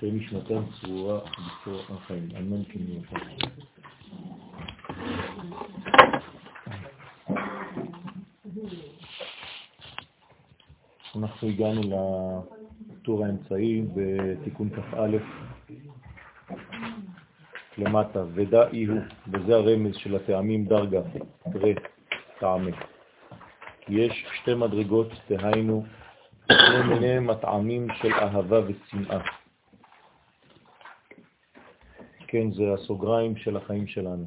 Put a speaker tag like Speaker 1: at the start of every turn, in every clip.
Speaker 1: תהא נשמתם צרורה בצור החיים. אמן כן יהיה. אנחנו הגענו לטור האמצעי בתיקון כ"א למטה, ודא הוא, וזה הרמז של הטעמים דרגה, תראה, טעמי. יש שתי מדרגות, דהיינו, שני מיני מטעמים של אהבה ושנאה. כן, זה הסוגריים של החיים שלנו,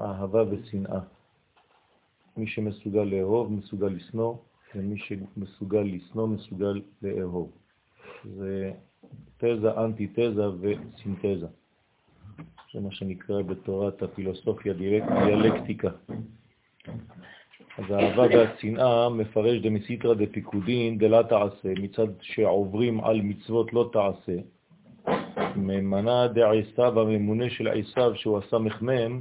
Speaker 1: אהבה ושנאה. מי שמסוגל לאהוב מסוגל לשנוא, ומי שמסוגל לשנוא מסוגל לאהוב. זה תזה, אנטי-תזה וסינתזה. זה מה שנקרא בתורת הפילוסופיה דיאלקטיקה. אז האהבה והצנעה מפרש דמסיתרא דפיקודין דלה תעשה, מצד שעוברים על מצוות לא תעשה, ממנה דעשיו הממונה של עשיו שהוא הסמ"ם,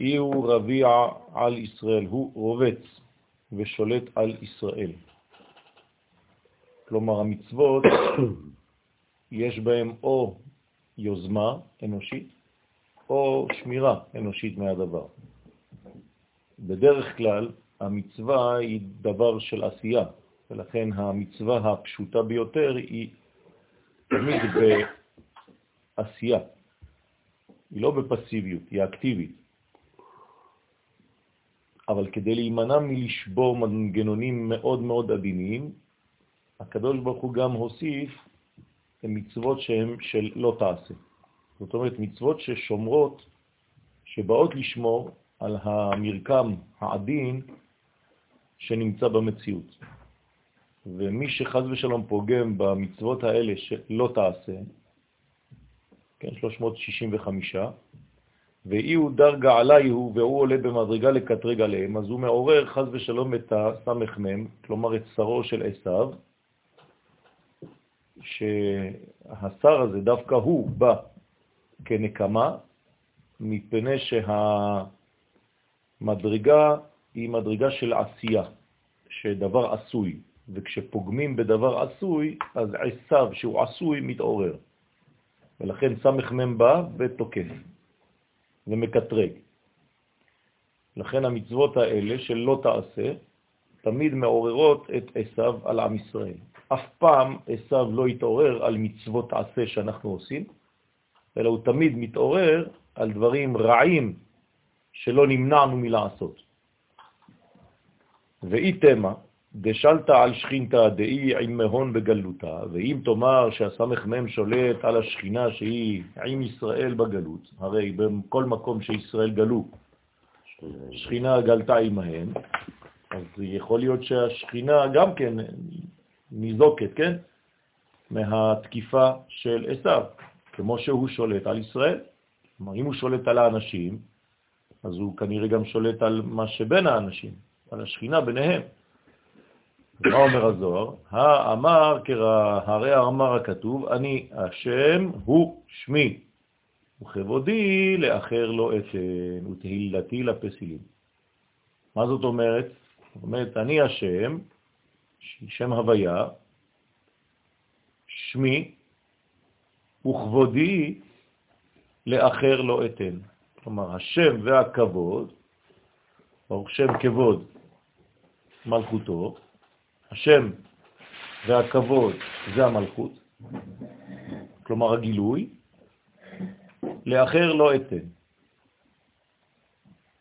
Speaker 1: אי הוא רביע על ישראל, הוא רובץ ושולט על ישראל. כלומר, המצוות, יש בהם או יוזמה אנושית או שמירה אנושית מהדבר. בדרך כלל המצווה היא דבר של עשייה, ולכן המצווה הפשוטה ביותר היא תמיד בעשייה. היא לא בפסיביות, היא אקטיבית. אבל כדי להימנע מלשבור מנגנונים מאוד מאוד עדינים, הקדוש ברוך הוא גם הוסיף מצוות שהן של לא תעשה. זאת אומרת, מצוות ששומרות, שבאות לשמור על המרקם העדין שנמצא במציאות. ומי שחז ושלום פוגם במצוות האלה שלא תעשה, כן, 365, ואי הוא דרגה עליי הוא, והוא עולה במדרגה לקטרג עליהם, אז הוא מעורר חז ושלום את הסמ"ם, כלומר את שרו של עשיו, שהשר הזה, דווקא הוא בא כנקמה, מפני שהמדרגה היא מדרגה של עשייה, שדבר עשוי, וכשפוגמים בדבר עשוי, אז עשיו שהוא עשוי מתעורר. ולכן סמ"ם בא ותוקף ומקטרג. לכן המצוות האלה של לא תעשה, תמיד מעוררות את עשיו על עם ישראל. אף פעם עשיו לא יתעורר על מצוות עשה שאנחנו עושים, אלא הוא תמיד מתעורר על דברים רעים שלא נמנענו מלעשות. ואי תמה, דשלת על שכינתה דאי עם מהון בגלותה, ואם תאמר מם שולט על השכינה שהיא עם ישראל בגלות, הרי בכל מקום שישראל גלו, שכינה גלתה עמהם, אז יכול להיות שהשכינה גם כן ניזוקת, כן? מהתקיפה של עשיו, כמו שהוא שולט על ישראל. כלומר, אם הוא שולט על האנשים, אז הוא כנראה גם שולט על מה שבין האנשים, על השכינה ביניהם. מה אומר הזוהר? האמר הרי אמר הכתוב, אני השם הוא שמי, וכבודי לאחר לא אתן, ותהילתי לפסילים. מה זאת אומרת? זאת אומרת, אני השם, שם הוויה, שמי, וכבודי לאחר לא אתן. כלומר, השם והכבוד, ברוך שם כבוד מלכותו, השם והכבוד זה המלכות, כלומר הגילוי, לאחר לא אתן.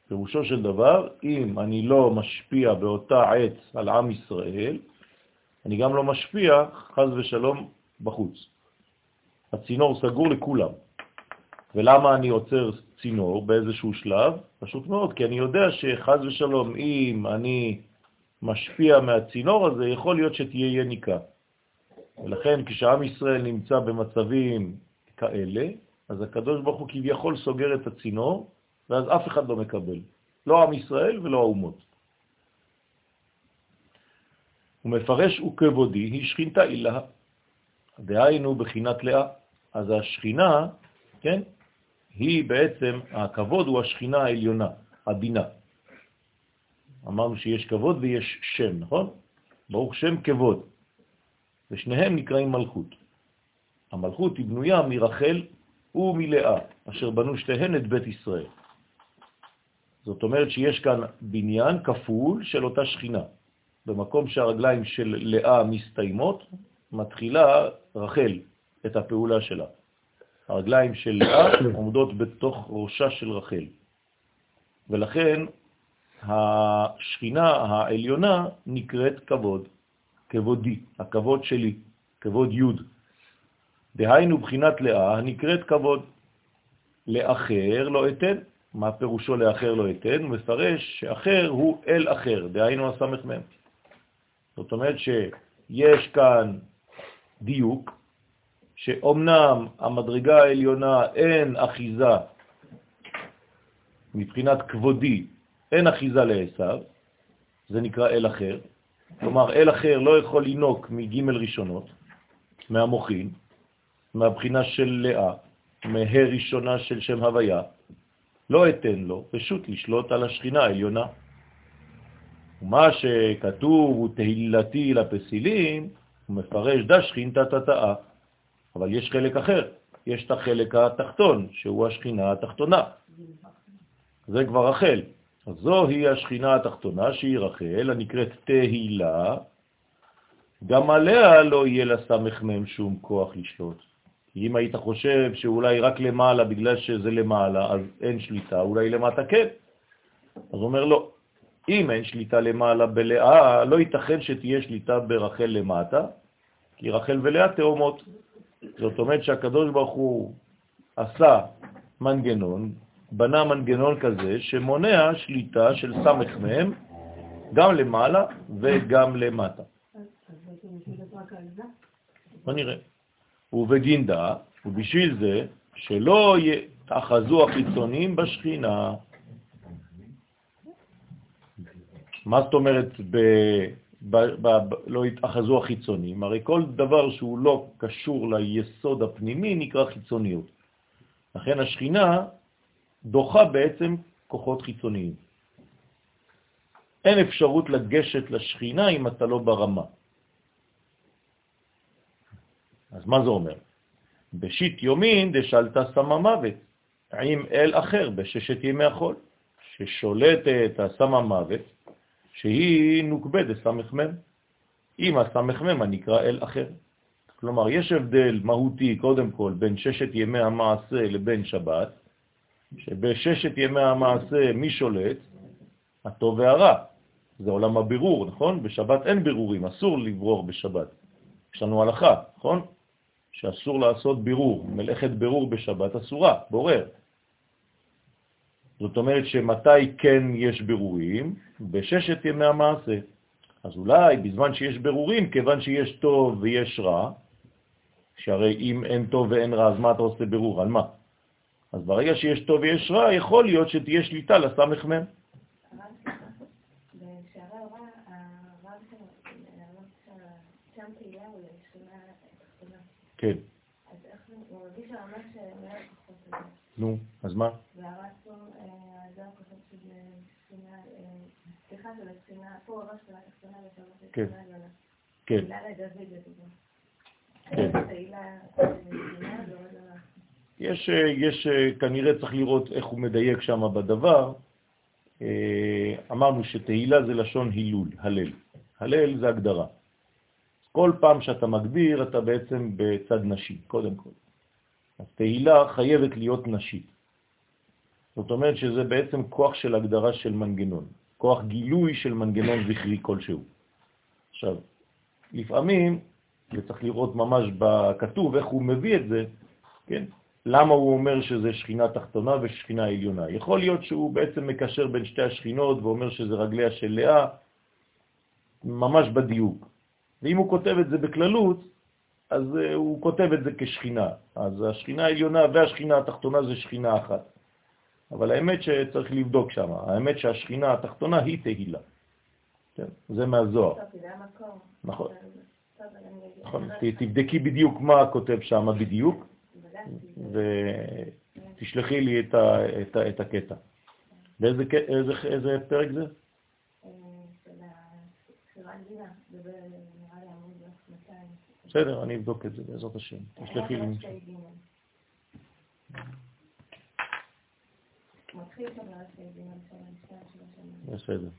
Speaker 1: פירושו של דבר, אם אני לא משפיע באותה עת על עם ישראל, אני גם לא משפיע, חז ושלום, בחוץ. הצינור סגור לכולם. ולמה אני עוצר צינור באיזשהו שלב? פשוט מאוד, כי אני יודע שחז ושלום, אם אני משפיע מהצינור הזה, יכול להיות שתהיה יניקה. ולכן כשעם ישראל נמצא במצבים כאלה, אז הקדוש ברוך הוא כביכול סוגר את הצינור, ואז אף אחד לא מקבל, לא עם ישראל ולא האומות. הוא מפרש וכבודי היא שכינתה אילה, דהיינו בחינת לאה. אז השכינה, כן, היא בעצם, הכבוד הוא השכינה העליונה, הבינה. אמרנו שיש כבוד ויש שם, נכון? ברוך שם כבוד. ושניהם נקראים מלכות. המלכות היא בנויה מרחל ומלאה, אשר בנו שתיהן את בית ישראל. זאת אומרת שיש כאן בניין כפול של אותה שכינה. במקום שהרגליים של לאה מסתיימות, מתחילה רחל את הפעולה שלה. הרגליים של לאה עומדות בתוך ראשה של רחל. ולכן השכינה העליונה נקראת כבוד, כבודי, הכבוד שלי, כבוד י'. דהיינו בחינת לאה הנקראת כבוד. לאחר לא אתן. מה פירושו לאחר לא אתן? הוא מפרש שאחר הוא אל אחר, דהיינו הסמ"ם. זאת אומרת שיש כאן דיוק, שאומנם המדרגה העליונה אין אחיזה מבחינת כבודי, אין אחיזה לעשו, זה נקרא אל אחר. כלומר, אל אחר לא יכול לינוק מג' ראשונות, מהמוחין, מהבחינה של לאה, מהה ראשונה של שם הוויה, לא אתן לו פשוט לשלוט על השכינה העליונה. ומה שכתוב הוא תהילתי לפסילים, הוא מפרש דה שכינתא תתאה. אבל יש חלק אחר, יש את החלק התחתון, שהוא השכינה התחתונה. זה כבר רחל. אז זוהי השכינה התחתונה, שהיא רחל, הנקראת תהילה, גם עליה לא יהיה לסמ"ם שום כוח לשלוט. כי אם היית חושב שאולי רק למעלה, בגלל שזה למעלה, אז אין שליטה, אולי למטה כן. אז אומר לא, אם אין שליטה למעלה בלאה, לא ייתכן שתהיה שליטה ברחל למטה, כי רחל ולאה תאומות. זאת אומרת שהקדוש ברוך הוא עשה מנגנון, בנה מנגנון כזה שמונע שליטה של סמך מהם גם למעלה וגם למטה. בוא נראה. ובגינדה, ובשביל זה שלא יאחזו החיצונים בשכינה. מה זאת אומרת ב... ב... ב... ב... לא יתאחזו החיצונים? הרי כל דבר שהוא לא קשור ליסוד הפנימי נקרא חיצוניות. לכן השכינה דוחה בעצם כוחות חיצוניים. אין אפשרות לגשת לשכינה אם אתה לא ברמה. אז מה זה אומר? בשיט יומין דשלתה סמה מוות, עם אל אחר בששת ימי החול, ששולטת הסמה מוות, שהיא נוקבד סמ"ם, עם הסמ"ם הנקרא אל אחר. כלומר, יש הבדל מהותי, קודם כל, בין ששת ימי המעשה לבין שבת, שבששת ימי המעשה מי שולט? הטוב והרע. זה עולם הבירור, נכון? בשבת אין בירורים, אסור לברור בשבת. יש לנו הלכה, נכון? שאסור לעשות בירור, מלאכת בירור בשבת אסורה, בורר. זאת אומרת שמתי כן יש בירורים? בששת ימי המעשה. אז אולי בזמן שיש בירורים, כיוון שיש טוב ויש רע, שהרי אם אין טוב ואין רע, אז מה אתה עושה בירור? על מה? אז ברגע שיש טוב ויש רע, יכול להיות שתהיה שליטה לסמ"ם. כן. נו, אז מה? כן. כן. יש, יש, כנראה צריך לראות איך הוא מדייק שם בדבר. אמרנו שתהילה זה לשון הילול, הלל. הלל זה הגדרה. כל פעם שאתה מגביר, אתה בעצם בצד נשי, קודם כל. אז תהילה חייבת להיות נשית. זאת אומרת שזה בעצם כוח של הגדרה של מנגנון, כוח גילוי של מנגנון זכרי כלשהו. עכשיו, לפעמים, וצריך לראות ממש בכתוב איך הוא מביא את זה, כן? למה הוא אומר שזה שכינה תחתונה ושכינה עליונה? יכול להיות שהוא בעצם מקשר בין שתי השכינות ואומר שזה רגליה של לאה, ממש בדיוק. ואם הוא כותב את זה בכללות, אז uh, הוא כותב את זה כשכינה. אז השכינה העליונה והשכינה התחתונה זה שכינה אחת. אבל האמת שצריך לבדוק שם, האמת שהשכינה התחתונה היא תהילה. כן, זה מהזוהר. נכון. נכון, תבדקי בדיוק מה כותב שם בדיוק, ותשלחי לי את, ה, את, ה, את הקטע. באיזה איזה, איזה פרק זה? בסדר, אני אבדוק את זה בעזרת השם. תשלחי לי. בסדר.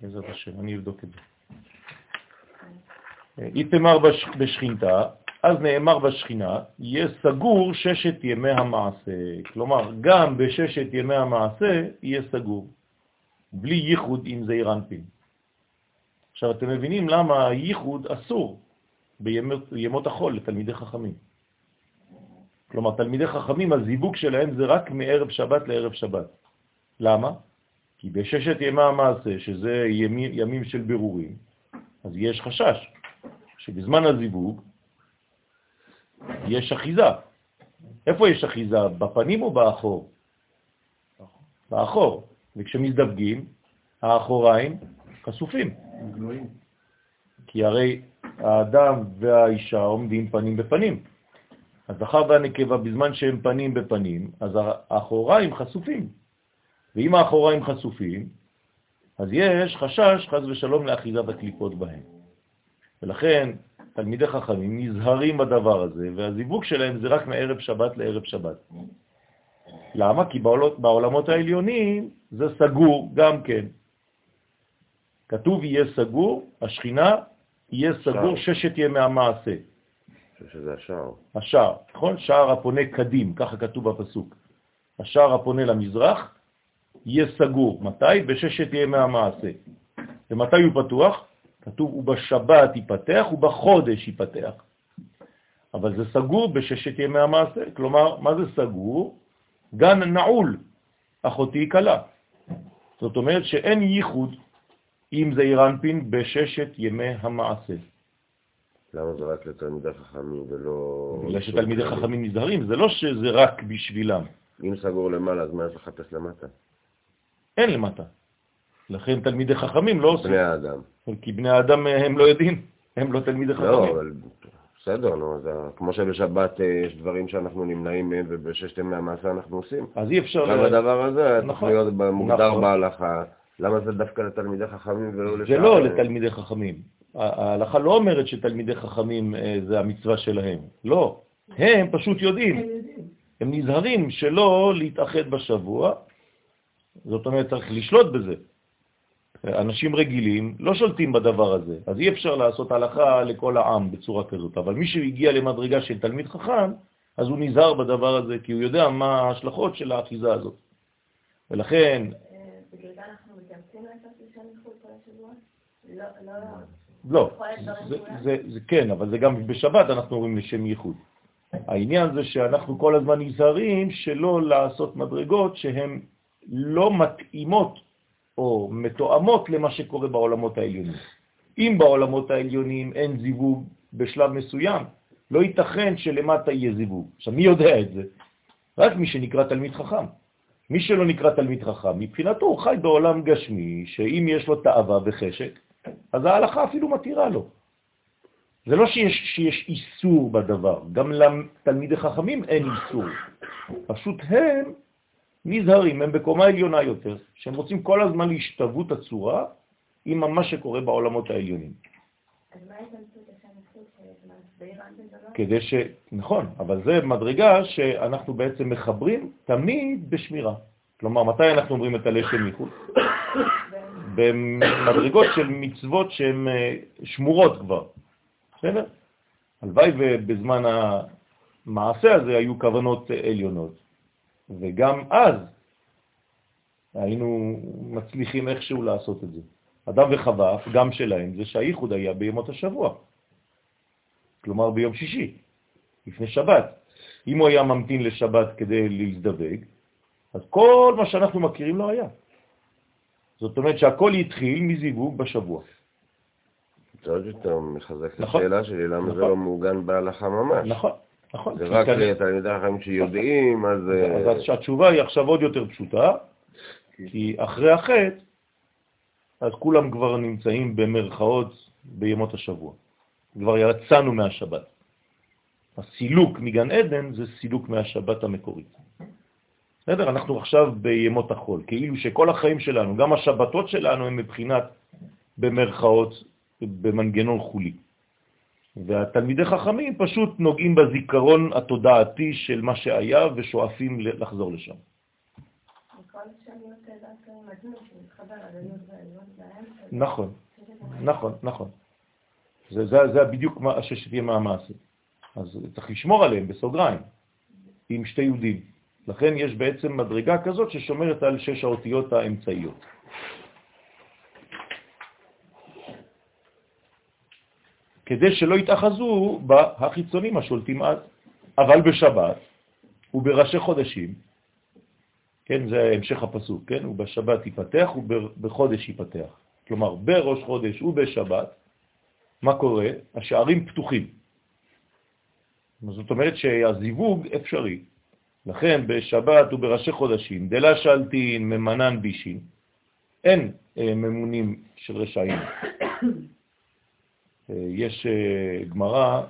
Speaker 1: בעזרת השם, אני אבדוק את זה. איתמר בשכינתה, אז נאמר בשכינה, יהיה סגור ששת ימי המעשה. כלומר, גם בששת ימי המעשה יהיה סגור, בלי ייחוד עם זעיר אנפין. עכשיו, אתם מבינים למה הייחוד אסור בימות החול לתלמידי חכמים. כלומר, תלמידי חכמים, הזיווג שלהם זה רק מערב שבת לערב שבת. למה? כי בששת ימי המעשה, שזה ימים, ימים של בירורים, אז יש חשש שבזמן הזיווג יש אחיזה. איפה יש אחיזה? בפנים או באחור? באחור. וכשמזדווגים, האחוריים חשופים. כי הרי האדם והאישה עומדים פנים בפנים. הזכר והנקבה, בזמן שהם פנים בפנים, אז האחוריים חשופים. ואם האחוריים חשופים, אז יש חשש, חז ושלום, לאחיזת הקליפות בהם. ולכן תלמידי חכמים נזהרים בדבר הזה, והזיווג שלהם זה רק מערב שבת לערב שבת. למה? כי בעולמות, בעולמות העליונים זה סגור גם כן. כתוב יהיה סגור, השכינה יהיה סגור שער. ששת ימי המעשה.
Speaker 2: שזה השער.
Speaker 1: השער, נכון? שער הפונה קדים, ככה כתוב בפסוק. השער הפונה למזרח יהיה סגור. מתי? בששת ימי המעשה. ומתי הוא פתוח? כתוב, ובשבת ייפתח ובחודש ייפתח. אבל זה סגור בששת ימי המעשה. כלומר, מה זה סגור? גן נעול, אחותי קלה. זאת אומרת שאין ייחוד עם זעיר אנפין בששת ימי המעשה.
Speaker 2: למה זה רק לתלמידי חכמים ולא...
Speaker 1: בגלל שתלמידי חכמים נזהרים, זה לא שזה רק בשבילם.
Speaker 2: אם סגור למעלה, אז מה יש לחפש למטה?
Speaker 1: אין למטה. לכן תלמידי חכמים לא עושים.
Speaker 2: בני האדם.
Speaker 1: כי בני האדם אה, הם לא יודעים, הם לא תלמידי לא, חכמים.
Speaker 2: לא, אבל בסדר, נו, זה, כמו שבשבת אה, יש דברים שאנחנו נמנעים מהם ובששת ימי המעשה אנחנו עושים.
Speaker 1: אז אי אפשר...
Speaker 2: גם הדבר הזה נכון, צריך להיות מוגדר נכון. בהלכה. למה זה דווקא לתלמידי חכמים ולא לשאר?
Speaker 1: זה לא לתלמידי חכמים. ההלכה לא אומרת שתלמידי חכמים אה, זה המצווה שלהם. לא. הם פשוט יודעים. הם נזהרים שלא להתאחד בשבוע. זאת אומרת, צריך לשלוט בזה. אנשים רגילים לא שולטים בדבר הזה, אז אי אפשר לעשות הלכה לכל העם בצורה כזאת. אבל מי שהגיע למדרגה של תלמיד חכם, אז הוא נזהר בדבר הזה, כי הוא יודע מה ההשלכות של האחיזה הזאת. ולכן...
Speaker 3: בגלל זה אנחנו מתאמצים לעשות לשם מחוץ כל השבוע? לא, לא...
Speaker 1: לא, זה, זה, זה כן, אבל זה גם בשבת אנחנו אומרים לשם ייחוד. העניין זה שאנחנו כל הזמן נזהרים שלא לעשות מדרגות שהן לא מתאימות או מתואמות למה שקורה בעולמות העליונים. אם בעולמות העליונים אין זיווג בשלב מסוים, לא ייתכן שלמטה יהיה זיווג. עכשיו, מי יודע את זה? רק מי שנקרא תלמיד חכם. מי שלא נקרא תלמיד חכם, מבחינתו הוא חי בעולם גשמי, שאם יש לו תאווה וחשק, אז ההלכה אפילו מתירה לו. זה לא שיש, שיש איסור בדבר, גם לתלמידי חכמים אין איסור. פשוט הם נזהרים, הם בקומה עליונה יותר, שהם רוצים כל הזמן להשתוות הצורה עם מה שקורה בעולמות העליונים.
Speaker 3: מה
Speaker 1: כדי ש... נכון, אבל זה מדרגה שאנחנו בעצם מחברים תמיד בשמירה. כלומר, מתי אנחנו אומרים את הלשם מחוץ? במדרגות של מצוות שהן אה, שמורות כבר. בסדר? הלוואי ובזמן המעשה הזה היו כוונות עליונות. וגם אז היינו מצליחים איכשהו לעשות את זה. אדם וחווה, גם שלהם, זה שהייחוד היה בימות השבוע. כלומר ביום שישי, לפני שבת. אם הוא היה ממתין לשבת כדי להזדווג, אז כל מה שאנחנו מכירים לא היה. זאת אומרת שהכל התחיל מזיווג בשבוע.
Speaker 2: זה עוד יותר מחזק את נכון. השאלה שלי, למה זה נכון. לא מעוגן בהלכה ממש.
Speaker 1: נכון. נכון.
Speaker 2: זה רק לתלמידי החיים שיודעים, אז...
Speaker 1: אז התשובה היא עכשיו עוד יותר פשוטה, כי אחרי החטא, אז כולם כבר נמצאים במרכאות בימות השבוע. כבר יצאנו מהשבת. הסילוק מגן עדן זה סילוק מהשבת המקורית. בסדר? אנחנו עכשיו בימות החול, כאילו שכל החיים שלנו, גם השבתות שלנו, הם מבחינת, במרכאות, במנגנון חולי. והתלמידי חכמים פשוט נוגעים בזיכרון התודעתי של מה שהיה ושואפים לחזור לשם. נכון, נכון, נכון. זה, זה, זה בדיוק מה שתהיה מהמעשה. אז צריך לשמור עליהם בסוגריים, עם שתי יהודים. לכן יש בעצם מדרגה כזאת ששומרת על שש האותיות האמצעיות. כדי שלא יתאחזו בהחיצונים השולטים אז. אבל בשבת ובראשי חודשים, כן, זה המשך הפסוק, כן, ובשבת ייפתח ובחודש ייפתח. כלומר, בראש חודש ובשבת, מה קורה? השערים פתוחים. זאת אומרת שהזיווג אפשרי. לכן בשבת ובראשי חודשים, דלה שלטין ממנן בישין, אין אה, ממונים של רשעים. אה, יש אה, גמרא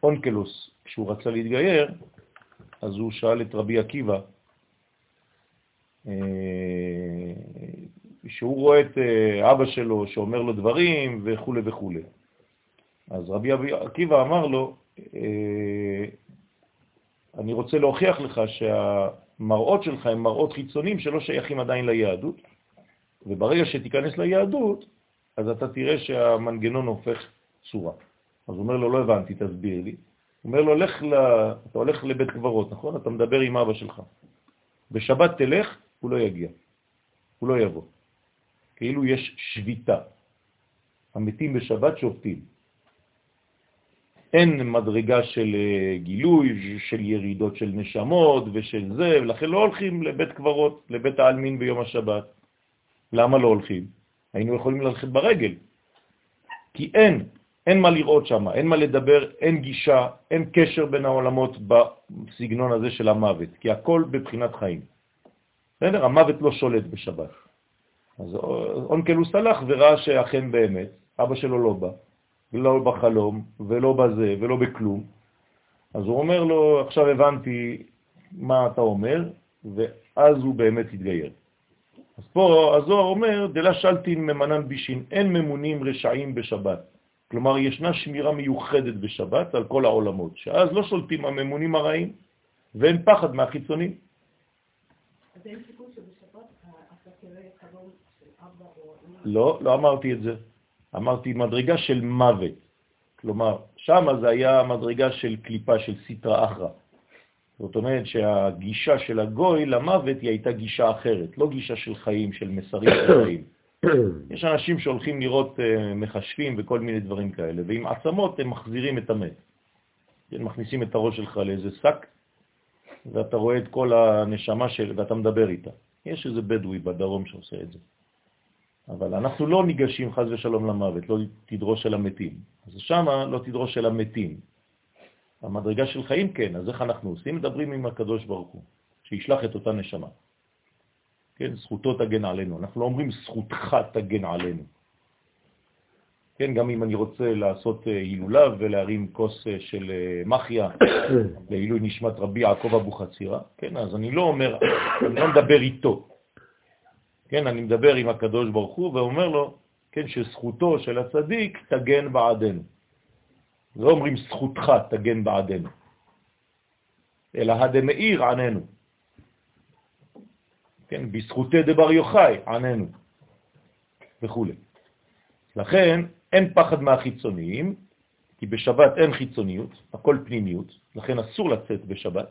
Speaker 1: שאונקלוס, כשהוא רצה להתגייר, אז הוא שאל את רבי עקיבא, שהוא רואה את אבא שלו שאומר לו דברים וכו' וכו'. אז רבי עקיבא אמר לו, אה, אני רוצה להוכיח לך שהמראות שלך הם מראות חיצוניים שלא שייכים עדיין ליהדות, וברגע שתיכנס ליהדות, אז אתה תראה שהמנגנון הופך צורה. אז הוא אומר לו, לא הבנתי, תסביר לי. הוא אומר לו, לך ל... אתה הולך לבית קברות, נכון? אתה מדבר עם אבא שלך. בשבת תלך, הוא לא יגיע. הוא לא יבוא. כאילו יש שביתה. המתים בשבת שובתים. אין מדרגה של אה, גילוי, של ירידות של נשמות ושל זה, ולכן לא הולכים לבית קברות, לבית העלמין ביום השבת. למה לא הולכים? היינו יכולים ללכת ברגל. כי אין, אין מה לראות שם, אין מה לדבר, אין גישה, אין קשר בין העולמות בסגנון הזה של המוות, כי הכל בבחינת חיים. בסדר? המוות לא שולט בשבת. אז אונקלוס הלך וראה שאכן באמת, אבא שלו לא בא, לא בחלום, ולא בזה, ולא בכלום. אז הוא אומר לו, עכשיו הבנתי מה אתה אומר, ואז הוא באמת התגייר. אז פה הזוהר אומר, דלה שלטין ממנן בישין, אין ממונים רשעים בשבת. כלומר, ישנה שמירה מיוחדת בשבת על כל העולמות, שאז לא שולטים הממונים הרעים, ואין פחד מהחיצונים. אז אין סיכוי שבשבת אתה תראה חלום של אבא או... לא, לא אמרתי את זה. אמרתי מדרגה של מוות. כלומר, שם זה היה מדרגה של קליפה, של סיטרה אחרא. זאת אומרת שהגישה של הגוי למוות היא הייתה גישה אחרת, לא גישה של חיים, של מסרים של חיים. יש אנשים שהולכים לראות uh, מחשבים וכל מיני דברים כאלה, ועם עצמות הם מחזירים את המת. הם מכניסים את הראש שלך לאיזה שק, ואתה רואה את כל הנשמה של... ואתה מדבר איתה. יש איזה בדואי בדרום שעושה את זה. אבל אנחנו לא ניגשים חז ושלום למוות, לא תדרוש אל המתים. אז שם לא תדרוש אל המתים. המדרגה של חיים כן, אז איך אנחנו עושים? מדברים עם הקדוש ברוך הוא, שישלח את אותה נשמה. כן, זכותו תגן עלינו. אנחנו לא אומרים זכותך תגן עלינו. כן, גם אם אני רוצה לעשות אה, הילולה ולהרים כוס אה, של אה, מחיה לעילוי נשמת רבי יעקב אבו חצירה, כן, אז אני לא אומר, אני לא מדבר איתו, כן, אני מדבר עם הקדוש ברוך הוא ואומר לו, כן, שזכותו של הצדיק תגן בעדנו. לא אומרים זכותך תגן בעדנו, אלא הדמאיר עננו. כן, בזכותי דבר יוחאי עננו, וכו'. לכן אין פחד מהחיצוניים, כי בשבת אין חיצוניות, הכל פנימיות, לכן אסור לצאת בשבת.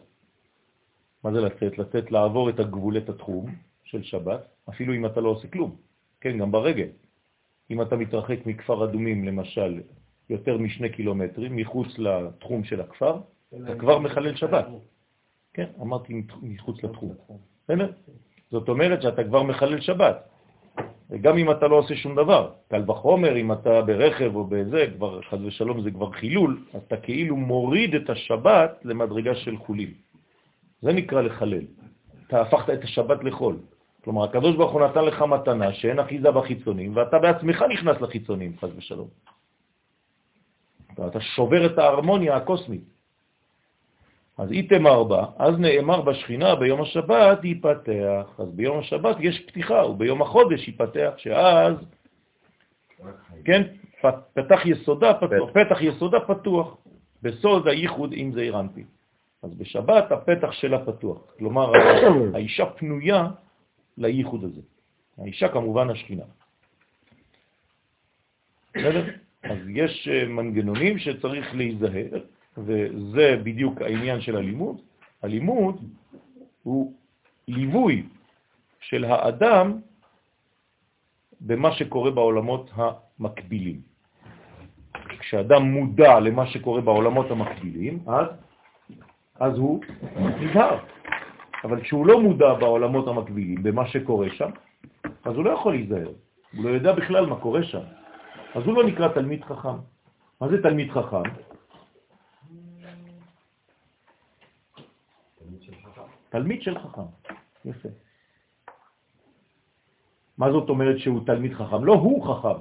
Speaker 1: מה זה לצאת? לצאת לעבור את הגבול, את התחום של שבת, אפילו אם אתה לא עושה כלום, כן, גם ברגל. אם אתה מתרחק מכפר אדומים, למשל, יותר משני קילומטרים, מחוץ לתחום של הכפר, אתה כבר מחלל שבת. כן, אמרתי מחוץ לתחום. בסדר? זאת אומרת שאתה כבר מחלל שבת. וגם אם אתה לא עושה שום דבר, קל וחומר, אם אתה ברכב או בזה, כבר חז ושלום זה כבר חילול, אתה כאילו מוריד את השבת למדרגה של חולים. זה נקרא לחלל. אתה הפכת את השבת לחול. כלומר, הקדוש ברוך הוא נתן לך מתנה שאין אחיזה בחיצונים, ואתה בעצמך נכנס לחיצונים, חז ושלום. אתה שובר את ההרמוניה הקוסמית. אז איתמר בה, אז נאמר בשכינה ביום השבת ייפתח. אז ביום השבת יש פתיחה, וביום החודש ייפתח, שאז, כן, פתח יסודה פתוח, פתח יסודה פתוח, בסוד הייחוד עם זה הרמפי. אז בשבת הפתח שלה פתוח, כלומר האישה פנויה לייחוד הזה. האישה כמובן השכינה. בסדר? אז יש אה, מנגנונים שצריך להיזהר, וזה בדיוק העניין של הלימוד. הלימוד הוא ליווי של האדם במה שקורה בעולמות המקבילים. כשאדם מודע למה שקורה בעולמות המקבילים, אז, אז הוא נזהר. אבל כשהוא לא מודע בעולמות המקבילים, במה שקורה שם, אז הוא לא יכול להיזהר. הוא לא יודע בכלל מה קורה שם. אז הוא לא נקרא תלמיד חכם. מה זה תלמיד חכם? תלמיד של חכם. יפה. מה זאת אומרת שהוא תלמיד חכם? לא הוא חכם,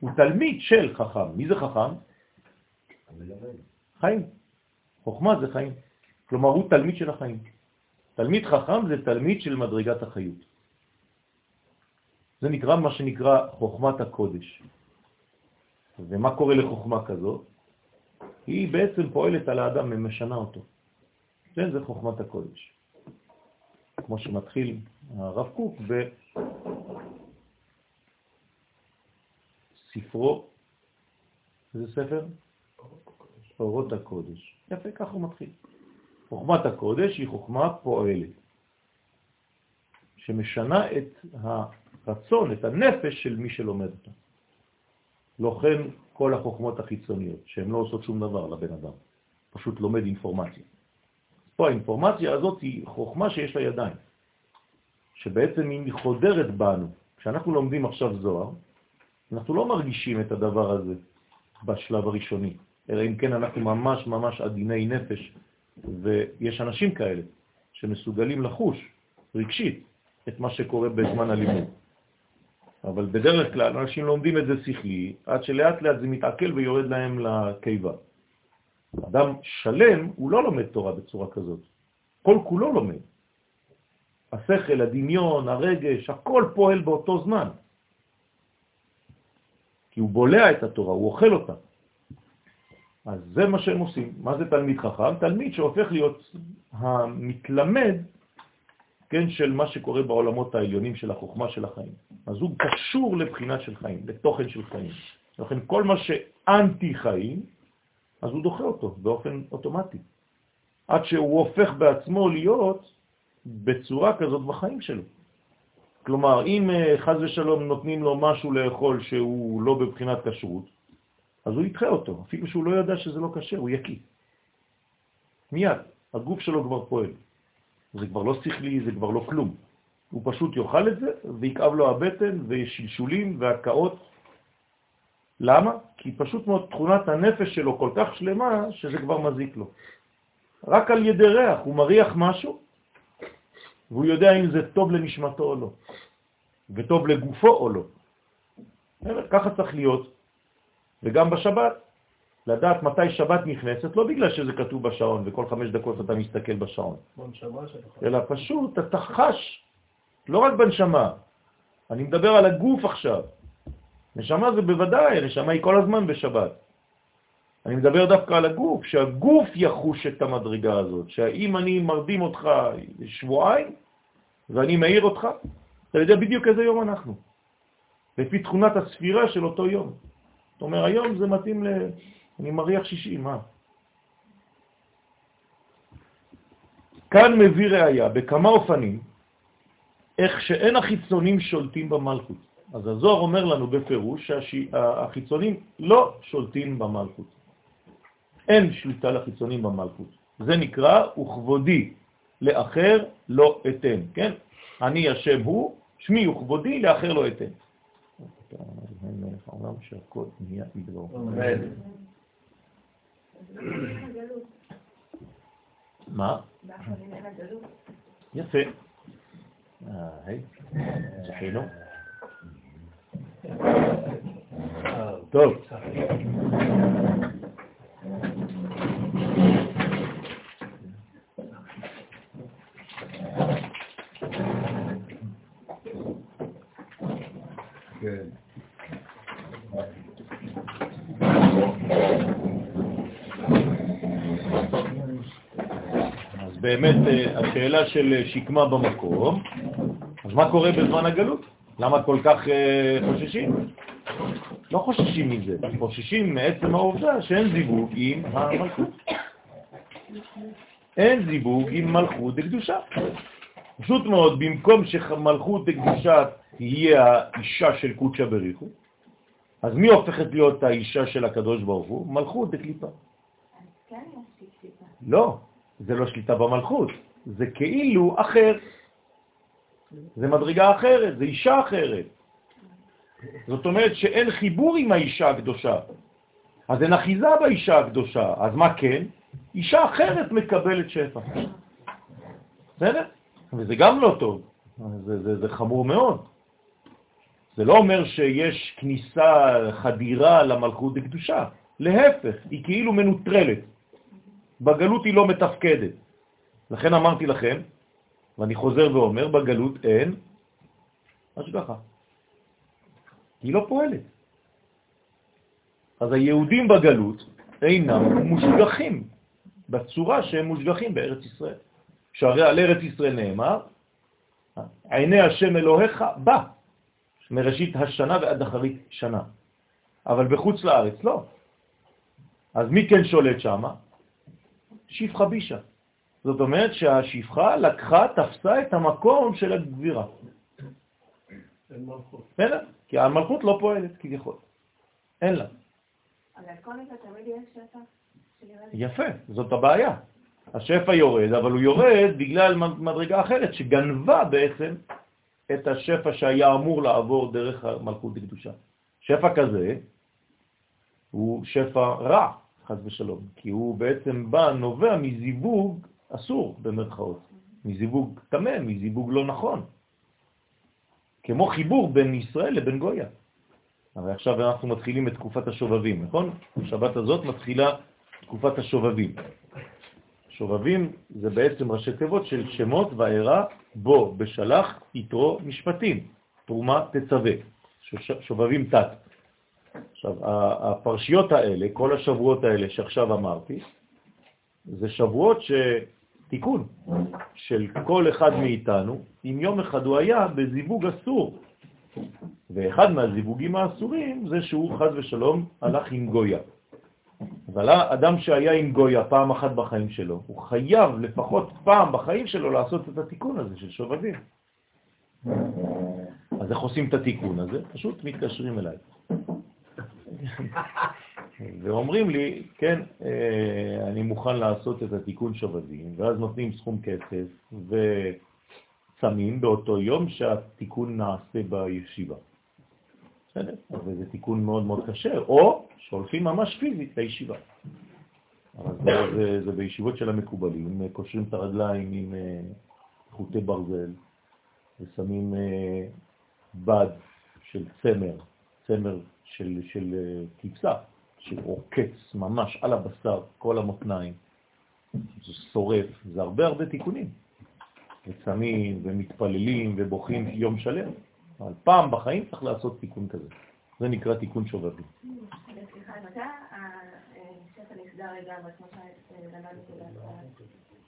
Speaker 1: הוא תלמיד של חכם. מי זה חכם? חיים. חוכמה זה חיים. כלומר, הוא תלמיד של החיים. תלמיד חכם זה תלמיד של מדרגת החיות. זה נקרא מה שנקרא חוכמת הקודש. ומה קורה לחוכמה כזאת? היא בעצם פועלת על האדם ומשנה אותו. כן, זה חוכמת הקודש. כמו שמתחיל הרב קוק בספרו, איזה ספר? אורות הקודש. יפה, ככה הוא מתחיל. חוכמת הקודש היא חוכמה פועלת, שמשנה את הרצון, את הנפש של מי שלומד אותה. כן כל החוכמות החיצוניות, שהן לא עושות שום דבר לבן אדם, פשוט לומד אינפורמציה. פה האינפורמציה הזאת היא חוכמה שיש לה ידיים, שבעצם היא חודרת בנו. כשאנחנו לומדים עכשיו זוהר, אנחנו לא מרגישים את הדבר הזה בשלב הראשוני, אלא אם כן אנחנו ממש ממש עדיני נפש, ויש אנשים כאלה שמסוגלים לחוש רגשית את מה שקורה בזמן הלימוד. אבל בדרך כלל אנשים לומדים את זה שכלי, עד שלאט לאט זה מתעכל ויורד להם לקיבה. אדם שלם, הוא לא לומד תורה בצורה כזאת. כל כולו לומד. השכל, הדמיון, הרגש, הכל פועל באותו זמן. כי הוא בולע את התורה, הוא אוכל אותה. אז זה מה שהם עושים. מה זה תלמיד חכם? תלמיד שהופך להיות המתלמד כן, של מה שקורה בעולמות העליונים של החוכמה של החיים. אז הוא קשור לבחינה של חיים, לתוכן של חיים. לכן כל מה שאנטי חיים, אז הוא דוחה אותו באופן אוטומטי. עד שהוא הופך בעצמו להיות בצורה כזאת בחיים שלו. כלומר, אם אה, חז ושלום נותנים לו משהו לאכול שהוא לא בבחינת כשרות, אז הוא ידחה אותו, אפילו שהוא לא יודע שזה לא קשה, הוא יקיא. מיד, הגוף שלו כבר פועל. זה כבר לא שכלי, זה כבר לא כלום. הוא פשוט יאכל את זה ויקעב לו הבטן ושלשולים והקאות. למה? כי פשוט מאוד תכונת הנפש שלו כל כך שלמה שזה כבר מזיק לו. רק על ידי ריח הוא מריח משהו והוא יודע אם זה טוב לנשמתו או לא, וטוב לגופו או לא. ככה צריך להיות, וגם בשבת. לדעת מתי שבת נכנסת, לא בגלל שזה כתוב בשעון וכל חמש דקות אתה מסתכל בשעון, אלא פשוט אתה חש, לא רק בנשמה, אני מדבר על הגוף עכשיו. נשמה זה בוודאי, הנשמה היא כל הזמן בשבת. אני מדבר דווקא על הגוף, שהגוף יחוש את המדרגה הזאת, שאם אני מרדים אותך שבועיים ואני מאיר אותך, אתה יודע בדיוק איזה יום אנחנו, לפי תכונת הספירה של אותו יום. זאת אומרת, היום זה מתאים ל... אני מריח שישי, מה? כאן מביא ראיה בכמה אופנים איך שאין החיצונים שולטים במלכות. אז הזוהר אומר לנו בפירוש שהחיצונים לא שולטים במלכות. אין שליטה לחיצונים במלכות. זה נקרא וכבודי לאחר לא אתן, כן? אני השם הוא, שמי וכבודי לאחר לא אתן. ידבור. מה? יפה. היי, זכינו. טוב. באמת אה, השאלה של שקמה במקום, אז מה קורה בזמן הגלות? למה כל כך אה, חוששים? לא חוששים מזה, חוששים מעצם העובדה שאין זיווג עם המלכות. אין זיווג עם מלכות דקדושה. פשוט מאוד, במקום שמלכות דקדושה תהיה האישה של קודשא בריחו, אז מי הופכת להיות האישה של הקדוש ברוך הוא? מלכות דקליפה.
Speaker 3: כן,
Speaker 1: לא, זה לא שליטה במלכות, זה כאילו אחר. זה מדרגה אחרת, זה אישה אחרת. זאת אומרת שאין חיבור עם האישה הקדושה. אז אין אחיזה באישה הקדושה. אז מה כן? אישה אחרת מקבלת שפע. בסדר? וזה גם לא טוב. זה, זה, זה חמור מאוד. זה לא אומר שיש כניסה, חדירה למלכות הקדושה. להפך, היא כאילו מנוטרלת. בגלות היא לא מתפקדת. לכן אמרתי לכם, ואני חוזר ואומר, בגלות אין השגחה. היא לא פועלת. אז היהודים בגלות אינם מושגחים בצורה שהם מושגחים בארץ ישראל. שהרי על ארץ ישראל נאמר, עיני השם אלוהיך בא, מראשית השנה ועד אחרית שנה. אבל בחוץ לארץ לא. אז מי כן שולט שם? שפחה בישה. זאת אומרת שהשפחה לקחה, תפסה את המקום של הגבירה. אין מלכות. בסדר, כי המלכות לא פועלת כביכול. אין לה.
Speaker 3: אבל כל זה תמיד יש שפע?
Speaker 1: יפה, זאת הבעיה. השפע יורד, אבל הוא יורד בגלל מדרגה אחרת שגנבה בעצם את השפע שהיה אמור לעבור דרך המלכות לקדושה. שפע כזה הוא שפע רע, חז ושלום, כי הוא בעצם בא, נובע מזיווג אסור במרכאות, מזיווג תמה, מזיווג לא נכון. כמו חיבור בין ישראל לבין גויה. הרי עכשיו אנחנו מתחילים את תקופת השובבים, נכון? השבת הזאת מתחילה תקופת השובבים. שובבים זה בעצם ראשי תיבות של שמות ואירה בו בשלח יתרו משפטים, תרומה תצווה, שובבים תת. עכשיו, הפרשיות האלה, כל השבועות האלה שעכשיו אמרתי, זה שבועות שתיקון של כל אחד מאיתנו, אם יום אחד הוא היה בזיווג אסור. ואחד מהזיווגים האסורים זה שהוא חז ושלום הלך עם גויה. אבל אדם שהיה עם גויה פעם אחת בחיים שלו, הוא חייב לפחות פעם בחיים שלו לעשות את התיקון הזה של שובבים. אז איך עושים את התיקון הזה? פשוט מתקשרים אליי. ואומרים לי, כן, אה, אני מוכן לעשות את התיקון שובבים, ואז נותנים סכום כסף וצמים באותו יום שהתיקון נעשה בישיבה. בסדר? וזה תיקון מאוד מאוד קשה, או שהולכים ממש פיזית לישיבה. אבל זה, זה, זה בישיבות של המקובלים, קושרים את הרגליים עם אה, חוטי ברזל, ושמים אה, בד של צמר, צמר של, של אה, כבשה, שעוקץ ממש על הבשר, כל המותניים, זה שורף, זה הרבה הרבה תיקונים. וצמים ומתפללים ובוכים יום שלם. אבל פעם בחיים צריך לעשות תיקון כזה. זה נקרא תיקון שובבי.
Speaker 3: סליחה, מתי השפע נסגר לגמרי, כמו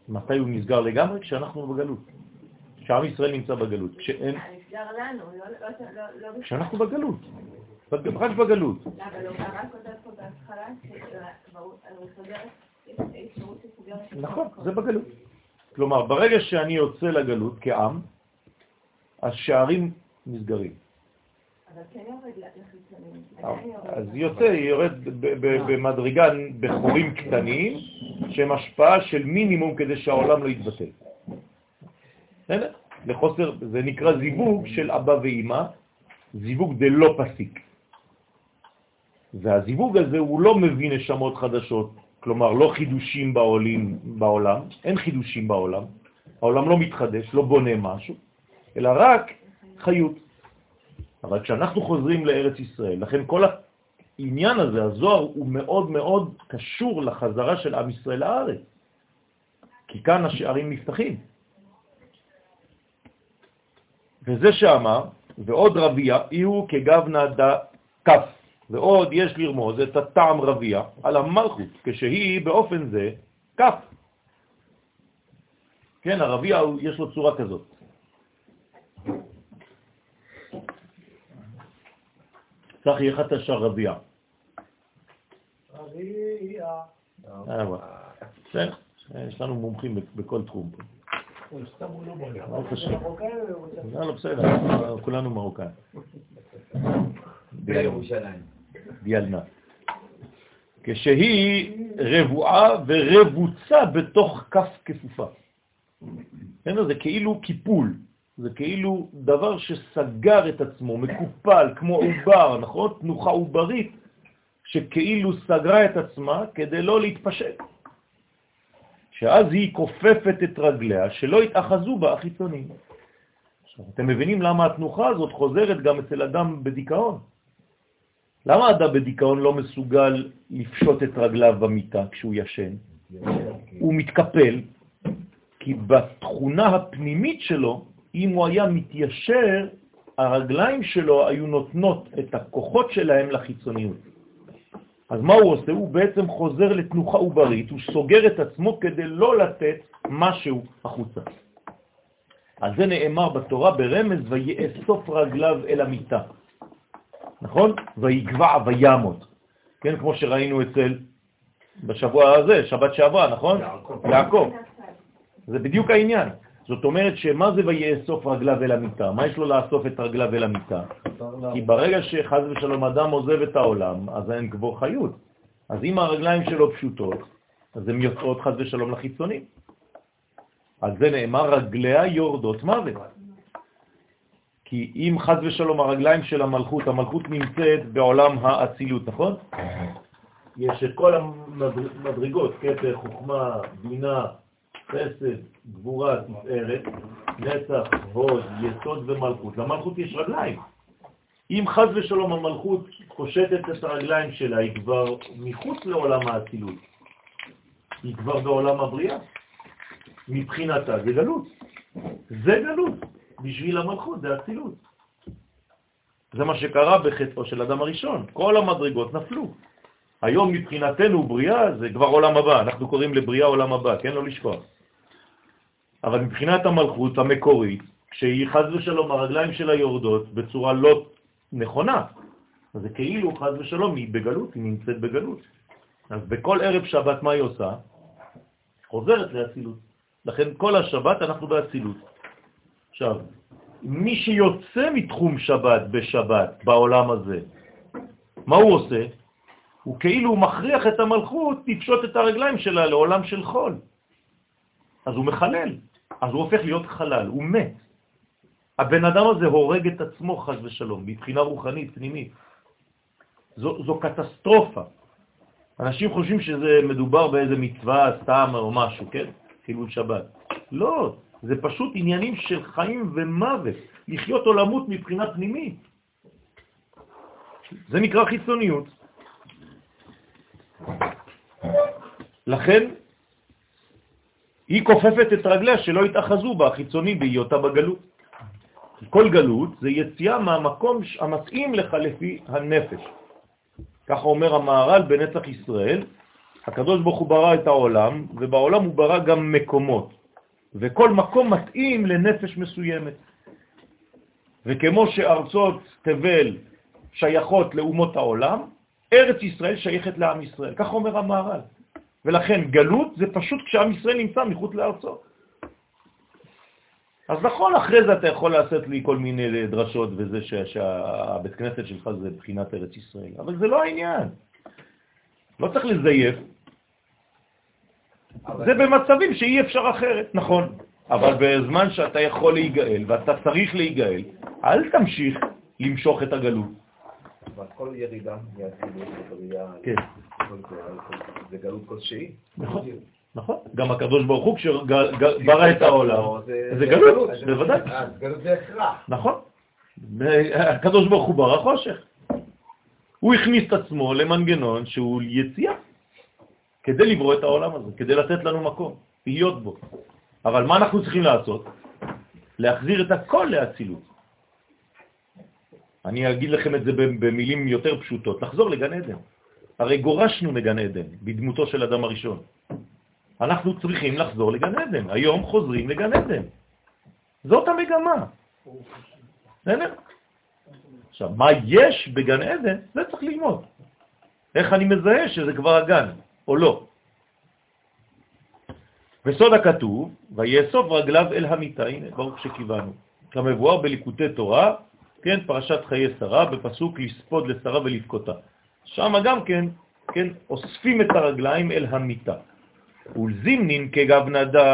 Speaker 1: מתי הוא נסגר לגמרי? כשאנחנו בגלות. כשעם ישראל נמצא בגלות.
Speaker 3: כשאין... אה, נסגר לנו, לא... לא, לא, לא
Speaker 1: כשאנחנו בגלות. רק בגלות.
Speaker 3: בהתחלה,
Speaker 1: נכון, זה בגלות. כלומר, ברגע שאני יוצא לגלות כעם, השערים נסגרים.
Speaker 3: כן
Speaker 1: אז יוצא, יורד במדרגה בחורים קטנים, שהם השפעה של מינימום כדי שהעולם לא יתבטל. בסדר? לחוסר, זה נקרא זיווג של אבא ואימא, זיווג דלא פסיק. והזיווג הזה הוא לא מביא נשמות חדשות, כלומר לא חידושים בעולים, בעולם, אין חידושים בעולם, העולם לא מתחדש, לא בונה משהו, אלא רק חיות. אבל כשאנחנו חוזרים לארץ ישראל, לכן כל העניין הזה, הזוהר, הוא מאוד מאוד קשור לחזרה של עם ישראל לארץ, כי כאן השערים נפתחים. וזה שאמר, ועוד רבייה, יהיו כגבנה דה כף, ועוד יש לרמוז את הטעם רבייה על המלכות, כשהיא באופן זה כף. כן, הרביע יש לו צורה כזאת. צחי, איך אתה שר רביע? רביע. בסדר, יש לנו מומחים בכל תחום פה. לא, לא, בסדר, כולנו מרוקאים. בירושלים. ביאלנה. כשהיא רבועה ורבוצה בתוך כף כפופה. זה כאילו קיפול, זה כאילו דבר שסגר את עצמו, מקופל, כמו עובר, נכון? תנוחה עוברית, שכאילו סגרה את עצמה כדי לא להתפשט. שאז היא כופפת את רגליה, שלא יתאחזו בה החיצונים. עכשיו, אתם מבינים למה התנוחה הזאת חוזרת גם אצל אדם בדיכאון. למה אדם בדיכאון לא מסוגל לפשוט את רגליו במיטה כשהוא ישן? הוא מתקפל, כי בתכונה הפנימית שלו, אם הוא היה מתיישר, הרגליים שלו היו נותנות את הכוחות שלהם לחיצוניות. אז מה הוא עושה? הוא בעצם חוזר לתנוחה עוברית, הוא סוגר את עצמו כדי לא לתת משהו החוצה. על זה נאמר בתורה ברמז, ויאסוף רגליו אל המיטה. נכון? ויגבע וימות. כן, כמו שראינו אצל, בשבוע הזה, שבת שעברה, נכון? יעקב. זה בדיוק העניין. זאת אומרת שמה זה ויאסוף רגליו אל המיטה? מה יש לו לאסוף את רגליו אל המיטה? כי ברגע שחז ושלום אדם עוזב את העולם, אז אין כבר חיות. אז אם הרגליים שלו פשוטות, אז הן יוצאות חז ושלום לחיצונים. על זה נאמר רגליה יורדות מוות. כי אם חז ושלום הרגליים של המלכות, המלכות נמצאת בעולם האצילות, נכון? יש את כל המדרגות, כתר, חוכמה, בינה, חסד, גבורה, תפארת, נצח, הוד, יסוד ומלכות. למלכות יש רגליים. אם חז ושלום המלכות פושטת את הרגליים שלה, היא כבר מחוץ לעולם האצילות. היא כבר בעולם הבריאה. מבחינתה זה גלות. זה גלות. בשביל המלכות זה אצילות. זה מה שקרה בחטאו של אדם הראשון. כל המדרגות נפלו. היום מבחינתנו בריאה זה כבר עולם הבא, אנחנו קוראים לבריאה עולם הבא, כן? לא לשכוח. אבל מבחינת המלכות המקורית, כשהיא חז ושלום, הרגליים שלה יורדות בצורה לא נכונה, אז זה כאילו חז ושלום היא בגלות, היא נמצאת בגלות. אז בכל ערב שבת מה היא עושה? חוזרת לאצילות. לכן כל השבת אנחנו באצילות. עכשיו, מי שיוצא מתחום שבת בשבת, בעולם הזה, מה הוא עושה? הוא כאילו מכריח את המלכות לפשוט את הרגליים שלה לעולם של חול. אז הוא מחלל. אז הוא הופך להיות חלל, הוא מת. הבן אדם הזה הורג את עצמו, חז ושלום, מבחינה רוחנית, פנימית. זו, זו קטסטרופה. אנשים חושבים שזה מדובר באיזה מצווה סתם או משהו, כן? חילול שבת. לא, זה פשוט עניינים של חיים ומוות, לחיות או למות מבחינה פנימית. זה נקרא חיצוניות. לכן היא כופפת את רגליה שלא יתאחזו בה החיצוני בהיותה בגלות. כל גלות זה יציאה מהמקום המתאים לך לפי הנפש. ככה אומר המהר"ל בנצח ישראל, הקדוש ברוך הוא ברא את העולם, ובעולם הוא ברא גם מקומות, וכל מקום מתאים לנפש מסוימת. וכמו שארצות תבל שייכות לאומות העולם, ארץ ישראל שייכת לעם ישראל. כך אומר המהר"ל. ולכן גלות זה פשוט כשעם ישראל נמצא מחוץ לארצו. אז נכון, אחרי זה אתה יכול לעשות לי כל מיני דרשות וזה שהבית כנסת שלך זה בחינת ארץ ישראל, אבל זה לא העניין. לא צריך לזייף. זה במצבים שאי אפשר אחרת, נכון. אבל בזמן שאתה יכול להיגאל ואתה צריך להיגאל, אל תמשיך למשוך את הגלות.
Speaker 2: אבל כל ירידה מהצילות בראייה,
Speaker 1: כן.
Speaker 2: זה גלות כלשהי.
Speaker 1: נכון, נכון. גם הקדוש ברוך הוא כשברא את העולם, זה גלות, בוודאי.
Speaker 2: גלות זה הכרח.
Speaker 1: נכון. הקדוש ברוך הוא ברא חושך. הוא הכניס את עצמו למנגנון שהוא יציאה, כדי לברוא את העולם הזה, כדי לתת לנו מקום, להיות בו. אבל מה אנחנו צריכים לעשות? להחזיר את הכל לאצילות. אני אגיד לכם את זה במילים יותר פשוטות, לחזור לגן עדן. הרי גורשנו מגן עדן בדמותו של אדם הראשון. אנחנו צריכים לחזור לגן עדן. היום חוזרים לגן עדן. זאת המגמה. בסדר? עכשיו, מה יש בגן עדן, זה צריך ללמוד. איך אני מזהה שזה כבר הגן, או לא. בסוד הכתוב, ויאסוף רגליו אל המיטה, הנה, ברוך שכיוונו. כמבואר בליקוטי תורה, כן, פרשת חיי שרה, בפסוק לספוד לשרה ולבכותה. שם גם כן, כן, אוספים את הרגליים אל המיטה. ולזימנין כגבנדה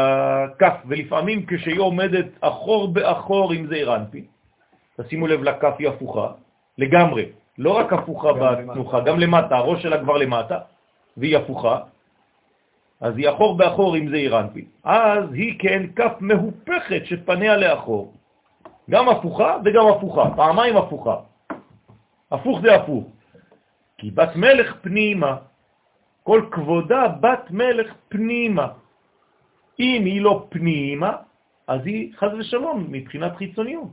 Speaker 1: כף, ולפעמים כשהיא עומדת אחור באחור עם זעיר אנפין, תשימו לב לכף היא הפוכה, לגמרי, לא רק הפוכה בתנוחה, גם למטה, הראש שלה כבר למטה, והיא הפוכה, אז היא אחור באחור עם זעיר אנפין. אז היא כן כף מהופכת שפניה לאחור. גם הפוכה וגם הפוכה, פעמיים הפוכה. הפוך זה הפוך. כי בת מלך פנימה, כל כבודה בת מלך פנימה. אם היא לא פנימה, אז היא חז ושלום מבחינת חיצוניות.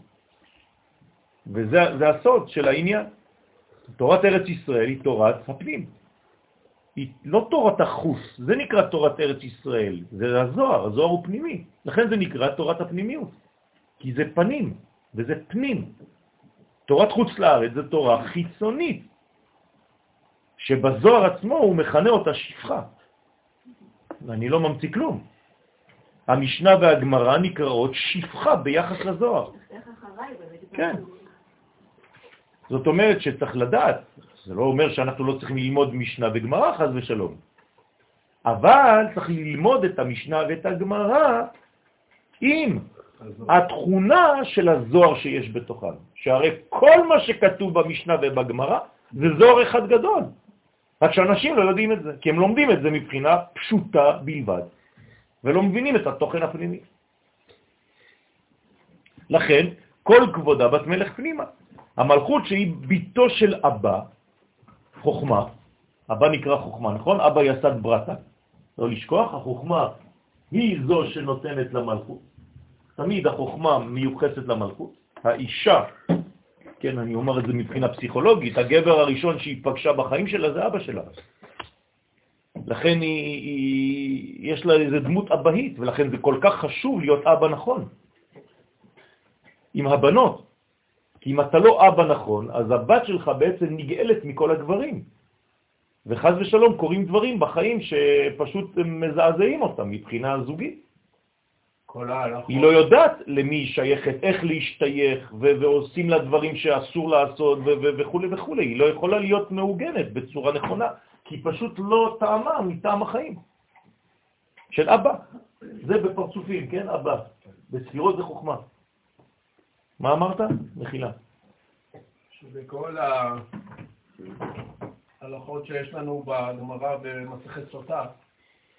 Speaker 1: וזה הסוד של העניין. תורת ארץ ישראל היא תורת הפנים. היא לא תורת החוס, זה נקרא תורת ארץ ישראל, זה הזוהר, הזוהר הוא פנימי, לכן זה נקרא תורת הפנימיות, כי זה פנים, וזה פנים. תורת חוץ לארץ זה תורה חיצונית, שבזוהר עצמו הוא מכנה אותה שפחה. אני לא ממציא כלום. המשנה והגמרא נקראות שפחה ביחס לזוהר. כן. זאת אומרת שצריך לדעת, זה לא אומר שאנחנו לא צריכים ללמוד משנה וגמרא, חז ושלום. אבל צריך ללמוד את המשנה ואת הגמרא עם התכונה של הזוהר שיש בתוכם. שהרי כל מה שכתוב במשנה ובגמרא זה זוהר אחד גדול. רק שאנשים לא יודעים את זה, כי הם לומדים את זה מבחינה פשוטה בלבד, ולא מבינים את התוכן הפנימי. לכן, כל כבודה בת מלך פנימה. המלכות שהיא ביתו של אבא, חוכמה, אבא נקרא חוכמה, נכון? אבא יסד ברטה. לא לשכוח, החוכמה היא זו שנותנת למלכות. תמיד החוכמה מיוחסת למלכות. האישה, כן, אני אומר את זה מבחינה פסיכולוגית, הגבר הראשון שהיא פגשה בחיים שלה זה אבא שלה. לכן היא, היא, יש לה איזו דמות אבהית, ולכן זה כל כך חשוב להיות אבא נכון. עם הבנות. כי אם אתה לא אבא נכון, אז הבת שלך בעצם נגאלת מכל הדברים. וחז ושלום קורים דברים בחיים שפשוט מזעזעים אותם מבחינה זוגית. היא לא יודעת למי היא שייכת, איך להשתייך, ועושים לה דברים שאסור לעשות וכו' וכו'. היא לא יכולה להיות מעוגנת בצורה נכונה, כי היא פשוט לא טעמה מטעם החיים של אבא. זה בפרצופים, כן, אבא. בספירות זה חוכמה. מה אמרת? מחילה.
Speaker 4: שבכל ההלכות שיש לנו בגמרא במסכת סוטה,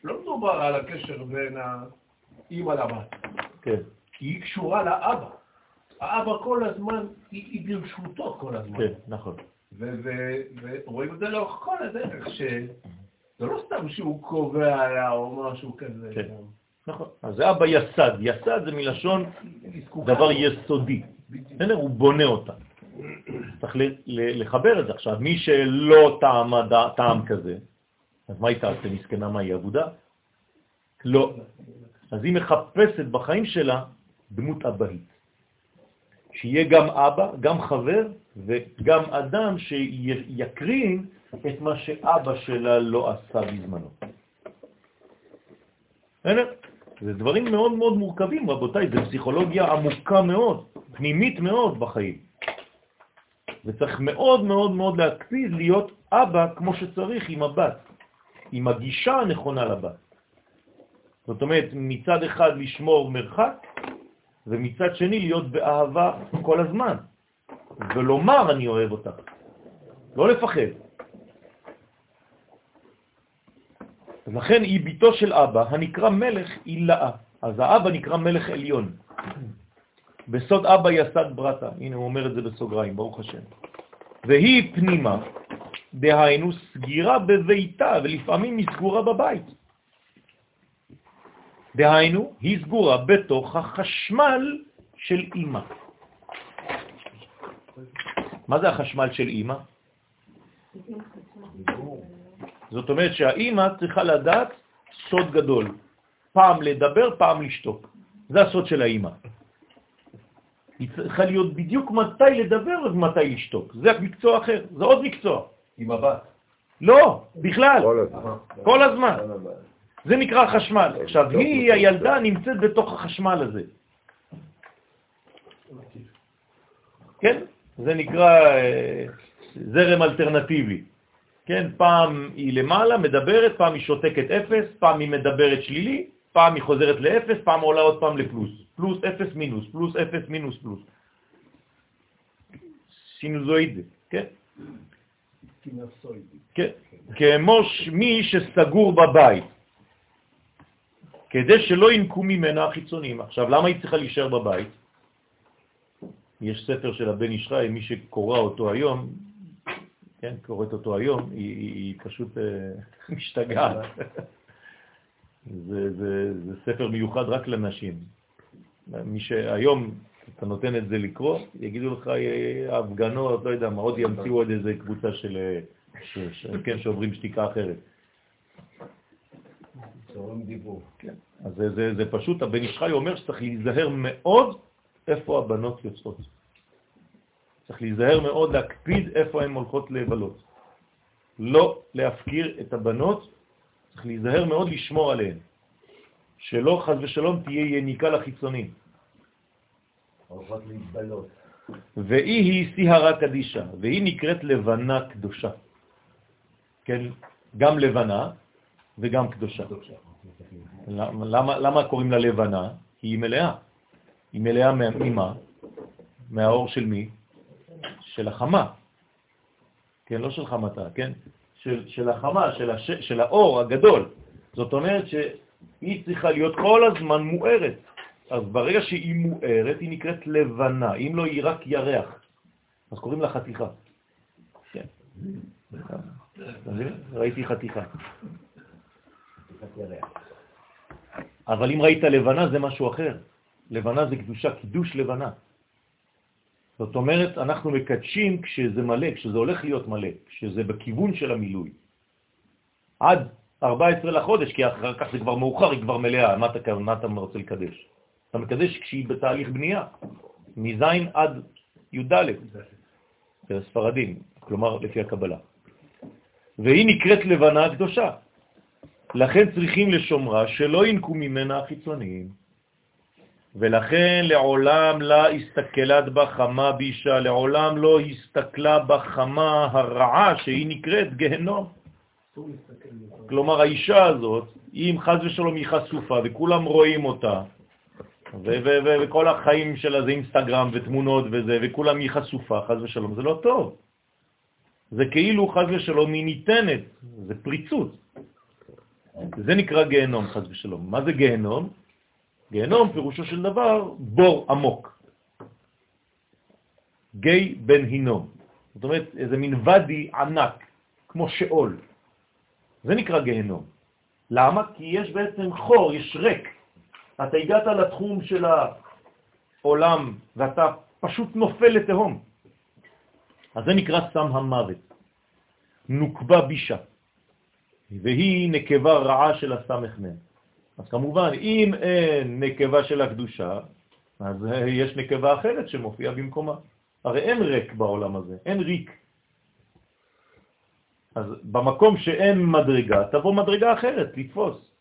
Speaker 4: לא מדובר על הקשר בין האימא לבת.
Speaker 1: כן.
Speaker 4: כי היא קשורה לאבא. האבא כל הזמן, היא, היא ברשותו כל הזמן.
Speaker 1: כן, נכון.
Speaker 4: ורואים את זה לאורך כל הדרך, שזה לא סתם שהוא קובע לה או משהו כזה.
Speaker 1: כן. נכון. אז זה אבא יסד. יסד זה מלשון דבר יסודי. בסדר? הוא בונה אותה. צריך לחבר את זה. עכשיו, מי שלא טעם, טעם כזה, אז מה היא תעשה? מסכנה, מה היא עבודה? לא. אז היא מחפשת בחיים שלה דמות אבהית. שיהיה גם אבא, גם חבר וגם אדם שיקרין את מה שאבא שלה לא עשה בזמנו. זה דברים מאוד מאוד מורכבים, רבותיי, זה פסיכולוגיה עמוקה מאוד, פנימית מאוד בחיים. וצריך מאוד מאוד מאוד להקפיד להיות אבא כמו שצריך עם הבת, עם הגישה הנכונה לבת. זאת אומרת, מצד אחד לשמור מרחק, ומצד שני להיות באהבה כל הזמן, ולומר אני אוהב אותך, לא לפחד. אז לכן היא ביתו של אבא, הנקרא מלך אילאה. אז האבא נקרא מלך עליון. בסוד אבא יסד ברטה, הנה הוא אומר את זה בסוגריים, ברוך השם. והיא פנימה, דהיינו סגירה בביתה, ולפעמים היא סגורה בבית. דהיינו, היא סגורה בתוך החשמל של אימא. מה זה החשמל של אימא? זאת אומרת שהאימא צריכה לדעת סוד גדול. פעם לדבר, פעם לשתוק. זה הסוד של האימא. היא צריכה להיות בדיוק מתי לדבר ומתי לשתוק. זה מקצוע אחר, זה עוד מקצוע.
Speaker 4: עם הבת.
Speaker 1: לא, בכלל,
Speaker 2: כל הזמן.
Speaker 1: כל הזמן. זה נקרא חשמל. עכשיו, היא, הילדה, נמצאת בתוך החשמל הזה. כן? זה נקרא אה, זרם אלטרנטיבי. כן, פעם היא למעלה, מדברת, פעם היא שותקת אפס, פעם היא מדברת שלילי, פעם היא חוזרת לאפס, פעם עולה עוד פעם לפלוס. פלוס אפס מינוס, פלוס אפס מינוס פלוס. סינוזואיד, כן? כן, כמו מי שסגור בבית, כדי שלא ינקו ממנה החיצונים. עכשיו, למה היא צריכה להישאר בבית? יש ספר של הבן ישחי, מי שקורא אותו היום, כן, קוראת אותו היום, היא, היא, היא פשוט אה, משתגעת. זה, זה, זה ספר מיוחד רק לנשים. מי שהיום אתה נותן את זה לקרוא, יגידו לך אה, הפגנות, לא יודע מה, עוד ימציאו עוד איזה קבוצה של, אה, ש, ש, כן, שעוברים שתיקה אחרת. כן. אז זה, זה, זה פשוט, הבן ישחי אומר שצריך להיזהר מאוד איפה הבנות יוצאות. צריך להיזהר מאוד, להקפיד איפה הן הולכות לבלות. לא להפקיר את הבנות, צריך להיזהר מאוד לשמור עליהן. שלא חז ושלום תהיה יניקה לחיצונים.
Speaker 4: הולכות להתבלות.
Speaker 1: והיא היא סיהרה קדישה, והיא נקראת לבנה קדושה. כן, גם לבנה וגם קדושה. למה, למה קוראים לה לבנה? כי היא מלאה. היא מלאה ממה? מהאור של מי? של החמה. כן, לא של חמתה, כן? של, של החמה, של, הש, של האור הגדול. זאת אומרת שהיא צריכה להיות כל הזמן מוארת. אז ברגע שהיא מוארת, היא נקראת לבנה. אם לא, היא רק ירח. אז קוראים לה חתיכה. כן. ראיתי חתיכה. אבל אם ראית לבנה זה משהו אחר. לבנה זה קדושה, קידוש לבנה. זאת אומרת, אנחנו מקדשים כשזה מלא, כשזה הולך להיות מלא, כשזה בכיוון של המילוי. עד 14 לחודש, כי אחר כך זה כבר מאוחר, היא כבר מלאה, מה אתה, מה אתה רוצה לקדש? אתה מקדש כשהיא בתהליך בנייה, מז' עד י"ד, זה ספרדים, כלומר לפי הקבלה. והיא נקראת לבנה הקדושה. לכן צריכים לשומרה שלא ינקו ממנה החיצוניים. ולכן לעולם לה הסתכלת בחמה בישה, לעולם לא הסתכלה בחמה הרעה שהיא נקראת גהנום. כלומר, האישה הזאת, אם חז ושלום היא חשופה וכולם רואים אותה, וכל החיים שלה זה אינסטגרם ותמונות וזה, וכולם היא חשופה, חז ושלום, זה לא טוב. זה כאילו חז ושלום היא ניתנת, זה פריצות. זה נקרא גהנום, חז ושלום. מה זה גהנום? גיהנום פירושו של דבר בור עמוק. גי בן הינום. זאת אומרת, איזה מין ודי ענק, כמו שאול. זה נקרא גיהנום. למה? כי יש בעצם חור, יש ריק. אתה הגעת לתחום של העולם ואתה פשוט נופל לתהום. אז זה נקרא סם המוות. נוקבה בישה. והיא נקבה רעה של הסמך מהם. אז כמובן, אם אין נקבה של הקדושה, אז יש נקבה אחרת שמופיעה במקומה. הרי אין ריק בעולם הזה, אין ריק. אז במקום שאין מדרגה, תבוא מדרגה אחרת, לתפוס.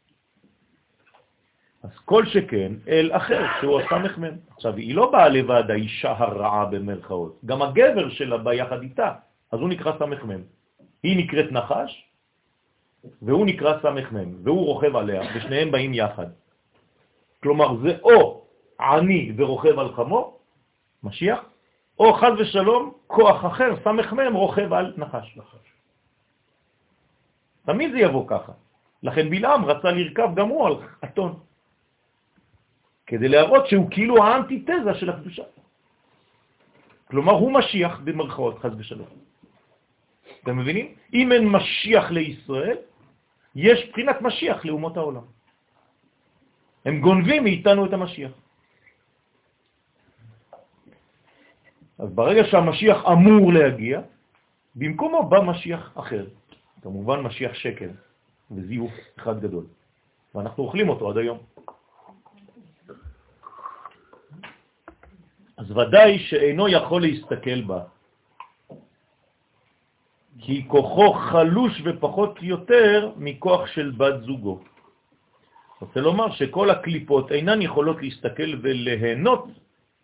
Speaker 1: אז כל שכן אל אחר, שהוא הסמך מהם. עכשיו, היא לא באה לבד, האישה הרעה במרכאות. גם הגבר שלה בא יחד איתה, אז הוא נקרא סמך. היא נקראת נחש, והוא נקרא סמ"ם, והוא רוכב עליה, ושניהם באים יחד. כלומר, זה או עני ורוכב על חמו, משיח, או חז ושלום, כוח אחר, סמ"ם, רוכב על נחש. נחש. תמיד זה יבוא ככה. לכן בלעם רצה לרכב גם הוא על אתון, כדי להראות שהוא כאילו האנטיתזה של הקדושה. כלומר, הוא משיח במרכאות, חז ושלום. אתם מבינים? אם אין משיח לישראל, יש בחינת משיח לאומות העולם. הם גונבים מאיתנו את המשיח. אז ברגע שהמשיח אמור להגיע, במקומו בא משיח אחר, כמובן משיח שקר וזיוף אחד גדול. ואנחנו אוכלים אותו עד היום. אז ודאי שאינו יכול להסתכל בה, כי כוחו חלוש ופחות יותר מכוח של בת זוגו. רוצה לומר שכל הקליפות אינן יכולות להסתכל וליהנות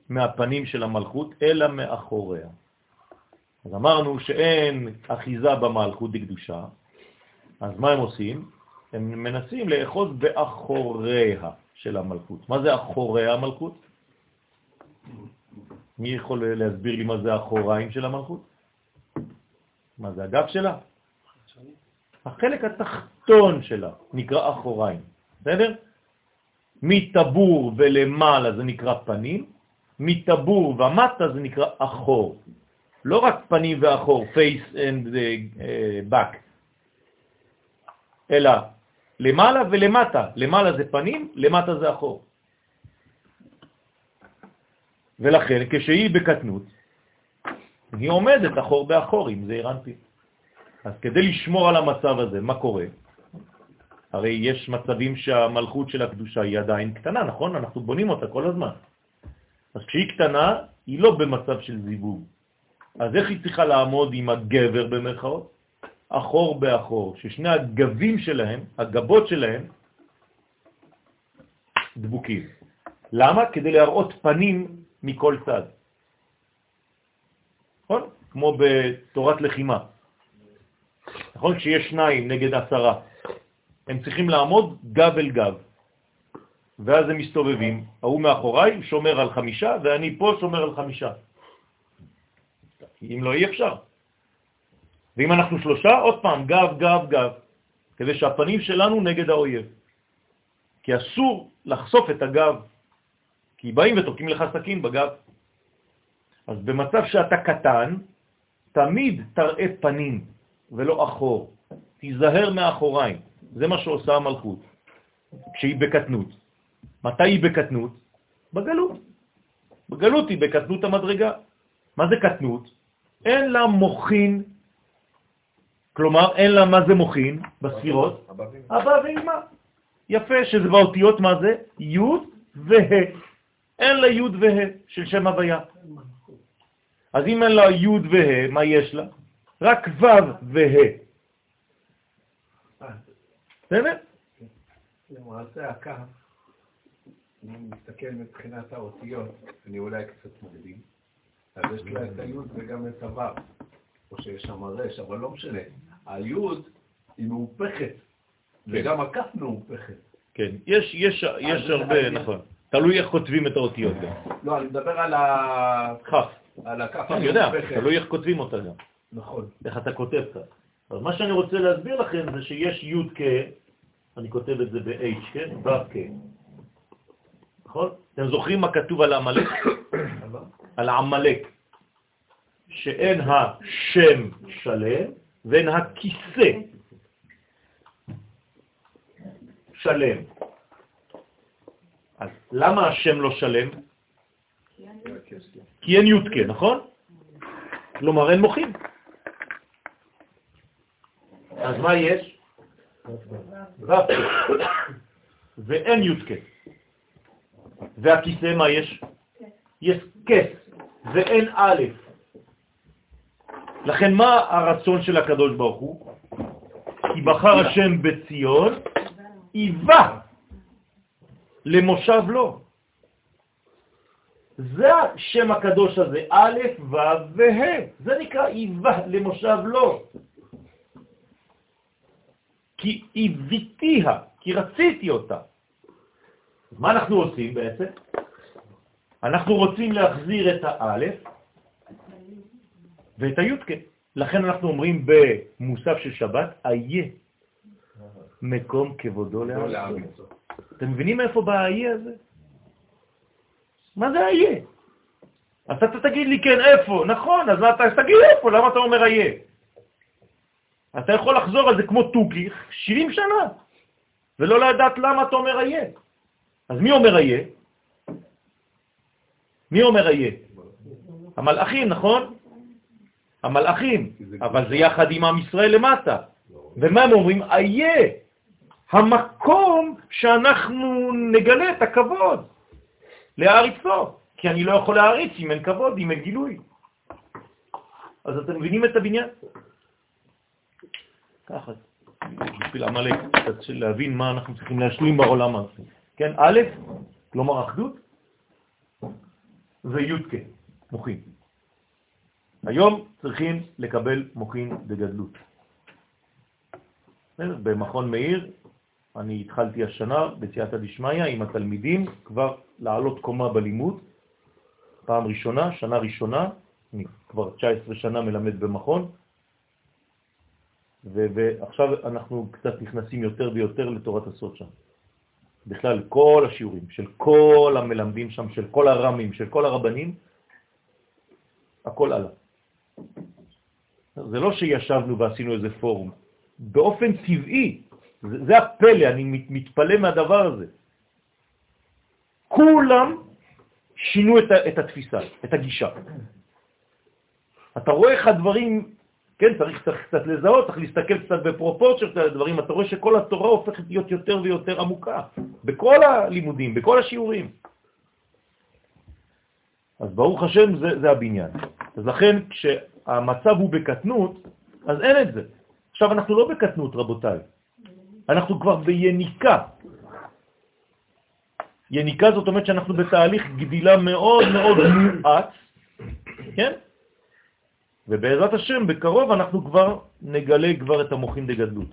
Speaker 1: מהפנים של המלכות, אלא מאחוריה. אז אמרנו שאין אחיזה במלכות דקדושה, אז מה הם עושים? הם מנסים לאחוז באחוריה של המלכות. מה זה אחוריה המלכות? מי יכול להסביר לי מה זה אחוריים של המלכות? מה זה הגב שלה? החלק התחתון שלה נקרא אחוריים, בסדר? מטבור ולמעלה זה נקרא פנים, מטבור ומטה זה נקרא אחור. לא רק פנים ואחור, face and uh, back, אלא למעלה ולמטה. למעלה זה פנים, למטה זה אחור. ולכן כשהיא בקטנות, היא עומדת אחור באחור עם זה אירנפי. אז כדי לשמור על המצב הזה, מה קורה? הרי יש מצבים שהמלכות של הקדושה היא עדיין קטנה, נכון? אנחנו בונים אותה כל הזמן. אז כשהיא קטנה, היא לא במצב של זיווג. אז איך היא צריכה לעמוד עם הגבר במרכאות? אחור באחור, ששני הגבים שלהם, הגבות שלהם, דבוקים. למה? כדי להראות פנים מכל צד. נכון? כמו בתורת לחימה. נכון? כשיש שניים נגד עשרה, הם צריכים לעמוד גב אל גב. ואז הם מסתובבים, ההוא מאחוריי שומר על חמישה, ואני פה שומר על חמישה. אם לא, אי אפשר. ואם אנחנו שלושה, עוד פעם, גב, גב, גב, כדי שהפנים שלנו נגד האויב. כי אסור לחשוף את הגב, כי באים ותוקעים לך סכין בגב. אז במצב שאתה קטן, תמיד תראה פנים ולא אחור. תיזהר מאחוריים. זה מה שעושה המלכות, כשהיא בקטנות. מתי היא בקטנות? בגלות. בגלות היא בקטנות המדרגה. מה זה קטנות? אין לה מוכין, כלומר אין לה מה זה מוכין בספירות? אבא ואמא. יפה שזה באותיות מה זה? י' וה'. אין לה י' וה' של שם הוויה. אז אם אין לה י' וה', מה יש לה? רק ו' וה'. בסדר?
Speaker 4: למעשה הקו, אני מסתכל מבחינת האותיות, אני אולי קצת מקדים, אז יש לה את היוד וגם את הוו, או שיש שם רש, אבל לא משנה. היוד היא מאופכת, וגם הכף מאופכת.
Speaker 1: כן, יש, יש, יש הרבה, נכון. תלוי איך כותבים את האותיות גם.
Speaker 4: לא, אני מדבר על ה... על הכף
Speaker 1: אני יודע. תלוי איך כותבים אותה גם.
Speaker 4: נכון.
Speaker 1: איך אתה כותב כאן. אז מה שאני רוצה להסביר לכם זה שיש י' כ', אני כותב את זה ב-H, כן? ו' כ'. נכון? אתם זוכרים מה כתוב על עמלק? על עמלק. שאין השם שלם ואין הכיסא שלם. אז למה השם לא שלם? כי אין יודקה, נכון? כלומר אין מוחים. אז מה יש? ו"ק. ואין יודקה. והכיסא מה יש? יש כס, ואין א'. לכן מה הרצון של הקדוש ברוך הוא? כי בחר השם בציון, איבה למושב לו. זה השם הקדוש הזה, א', ו' וה', זה נקרא איבה למושב לו. כי איביתיה, כי רציתי אותה. אז מה אנחנו עושים בעצם? אנחנו רוצים להחזיר את האלף ואת היודקה. לכן אנחנו אומרים במוסף של שבת, איה מקום כבודו
Speaker 4: לא. לאמיצו.
Speaker 1: אתם מבינים איפה בא האיה הזה? מה זה איה? אז אתה תגיד לי כן, איפה? נכון, אז אתה תגיד איפה, למה אתה אומר איה? אתה יכול לחזור על זה כמו תוכי 70 שנה, ולא לדעת למה אתה אומר איה. אז מי אומר איה? מי אומר איה? המלאכים, נכון? המלאכים, אבל זה יחד עם עם ישראל למטה. ומה הם אומרים? איה, המקום שאנחנו נגלה את הכבוד להעריצו, כי אני לא יכול להעריץ אם אין כבוד, אם אין גילוי. אז אתם מבינים את הבניין? ככה, בשביל עמלק, קצת של להבין מה אנחנו צריכים להשלים בעולם הזה. כן, א', כלומר אחדות, וי"ק, מוחין. היום צריכים לקבל מוחין בגדלות. במכון מאיר, אני התחלתי השנה בסייעתא דשמיא עם התלמידים כבר לעלות קומה בלימוד, פעם ראשונה, שנה ראשונה, אני כבר 19 שנה מלמד במכון, ועכשיו אנחנו קצת נכנסים יותר ויותר לתורת הסוד שם. בכלל, כל השיעורים של כל המלמדים שם, של כל הרמים, של כל הרבנים, הכל עלה. זה לא שישבנו ועשינו איזה פורום. באופן טבעי, זה, זה הפלא, אני מתפלא מהדבר הזה. כולם שינו את, את התפיסה, את הגישה. אתה רואה איך הדברים, כן, צריך, צריך קצת לזהות, צריך להסתכל קצת בפרופורציות על הדברים, אתה רואה שכל התורה הופכת להיות יותר ויותר עמוקה, בכל הלימודים, בכל השיעורים. אז ברוך השם זה, זה הבניין. אז לכן כשהמצב הוא בקטנות, אז אין את זה. עכשיו אנחנו לא בקטנות, רבותיי. אנחנו כבר ביניקה. יניקה זאת אומרת שאנחנו בתהליך גדילה מאוד מאוד מואץ, כן? ובעזרת השם, בקרוב אנחנו כבר נגלה כבר את המוחים דגדלות.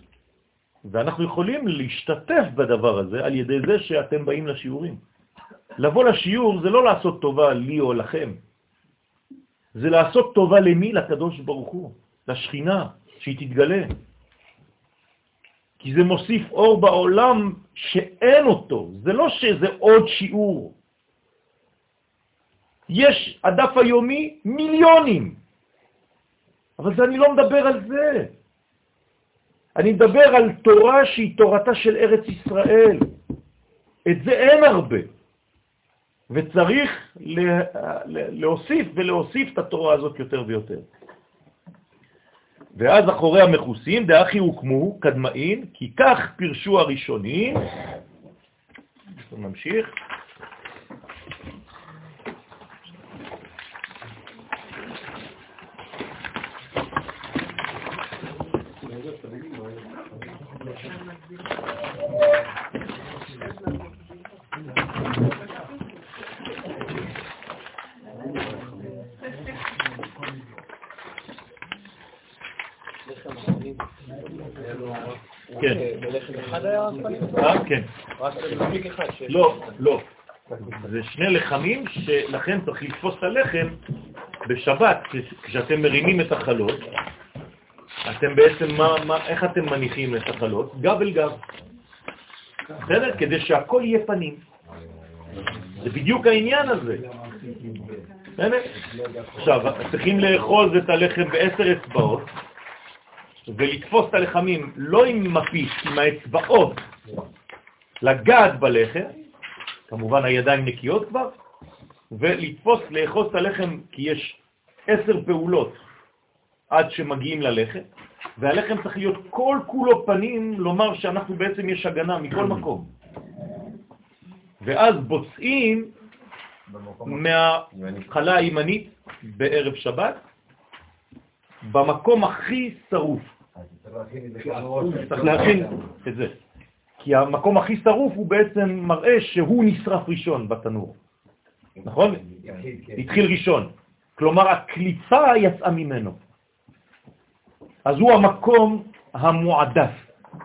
Speaker 1: ואנחנו יכולים להשתתף בדבר הזה על ידי זה שאתם באים לשיעורים. לבוא לשיעור זה לא לעשות טובה לי או לכם, זה לעשות טובה למי? לקדוש ברוך הוא, לשכינה, שהיא תתגלה. כי זה מוסיף אור בעולם שאין אותו, זה לא שזה עוד שיעור. יש הדף היומי מיליונים, אבל זה אני לא מדבר על זה. אני מדבר על תורה שהיא תורתה של ארץ ישראל. את זה אין הרבה. וצריך להוסיף ולהוסיף את התורה הזאת יותר ויותר. ואז אחורי המחוסים, דאחי הוקמו קדמאין, כי כך פירשו הראשונים. נמשיך. כן. אה, כן. לא, לא. זה שני לחמים שלכן צריך לתפוס את הלחם בשבת, כשאתם מרימים את החלות, אתם בעצם, מה, מה, איך אתם מניחים את החלות? גב אל גב. בסדר? כדי שהכל יהיה פנים. זה בדיוק העניין הזה. עכשיו, צריכים לאחוז את הלחם בעשר אצבעות, ולתפוס את הלחמים לא עם מפיש, עם האצבעות, לגעת בלחם, כמובן הידיים נקיות כבר, ולתפוס, לאחוז את הלחם, כי יש עשר פעולות עד שמגיעים ללחם, והלחם צריך להיות כל כולו פנים, לומר שאנחנו בעצם יש הגנה מכל מקום. ואז בוצעים מההתחלה הימנית בערב שבת, במקום הכי שרוף. צריך להכין את זה. כי המקום הכי שרוף הוא בעצם מראה שהוא נשרף ראשון בתנור. נכון? התחיל ראשון. כלומר, הקליפה יצאה ממנו. אז הוא המקום המועדף.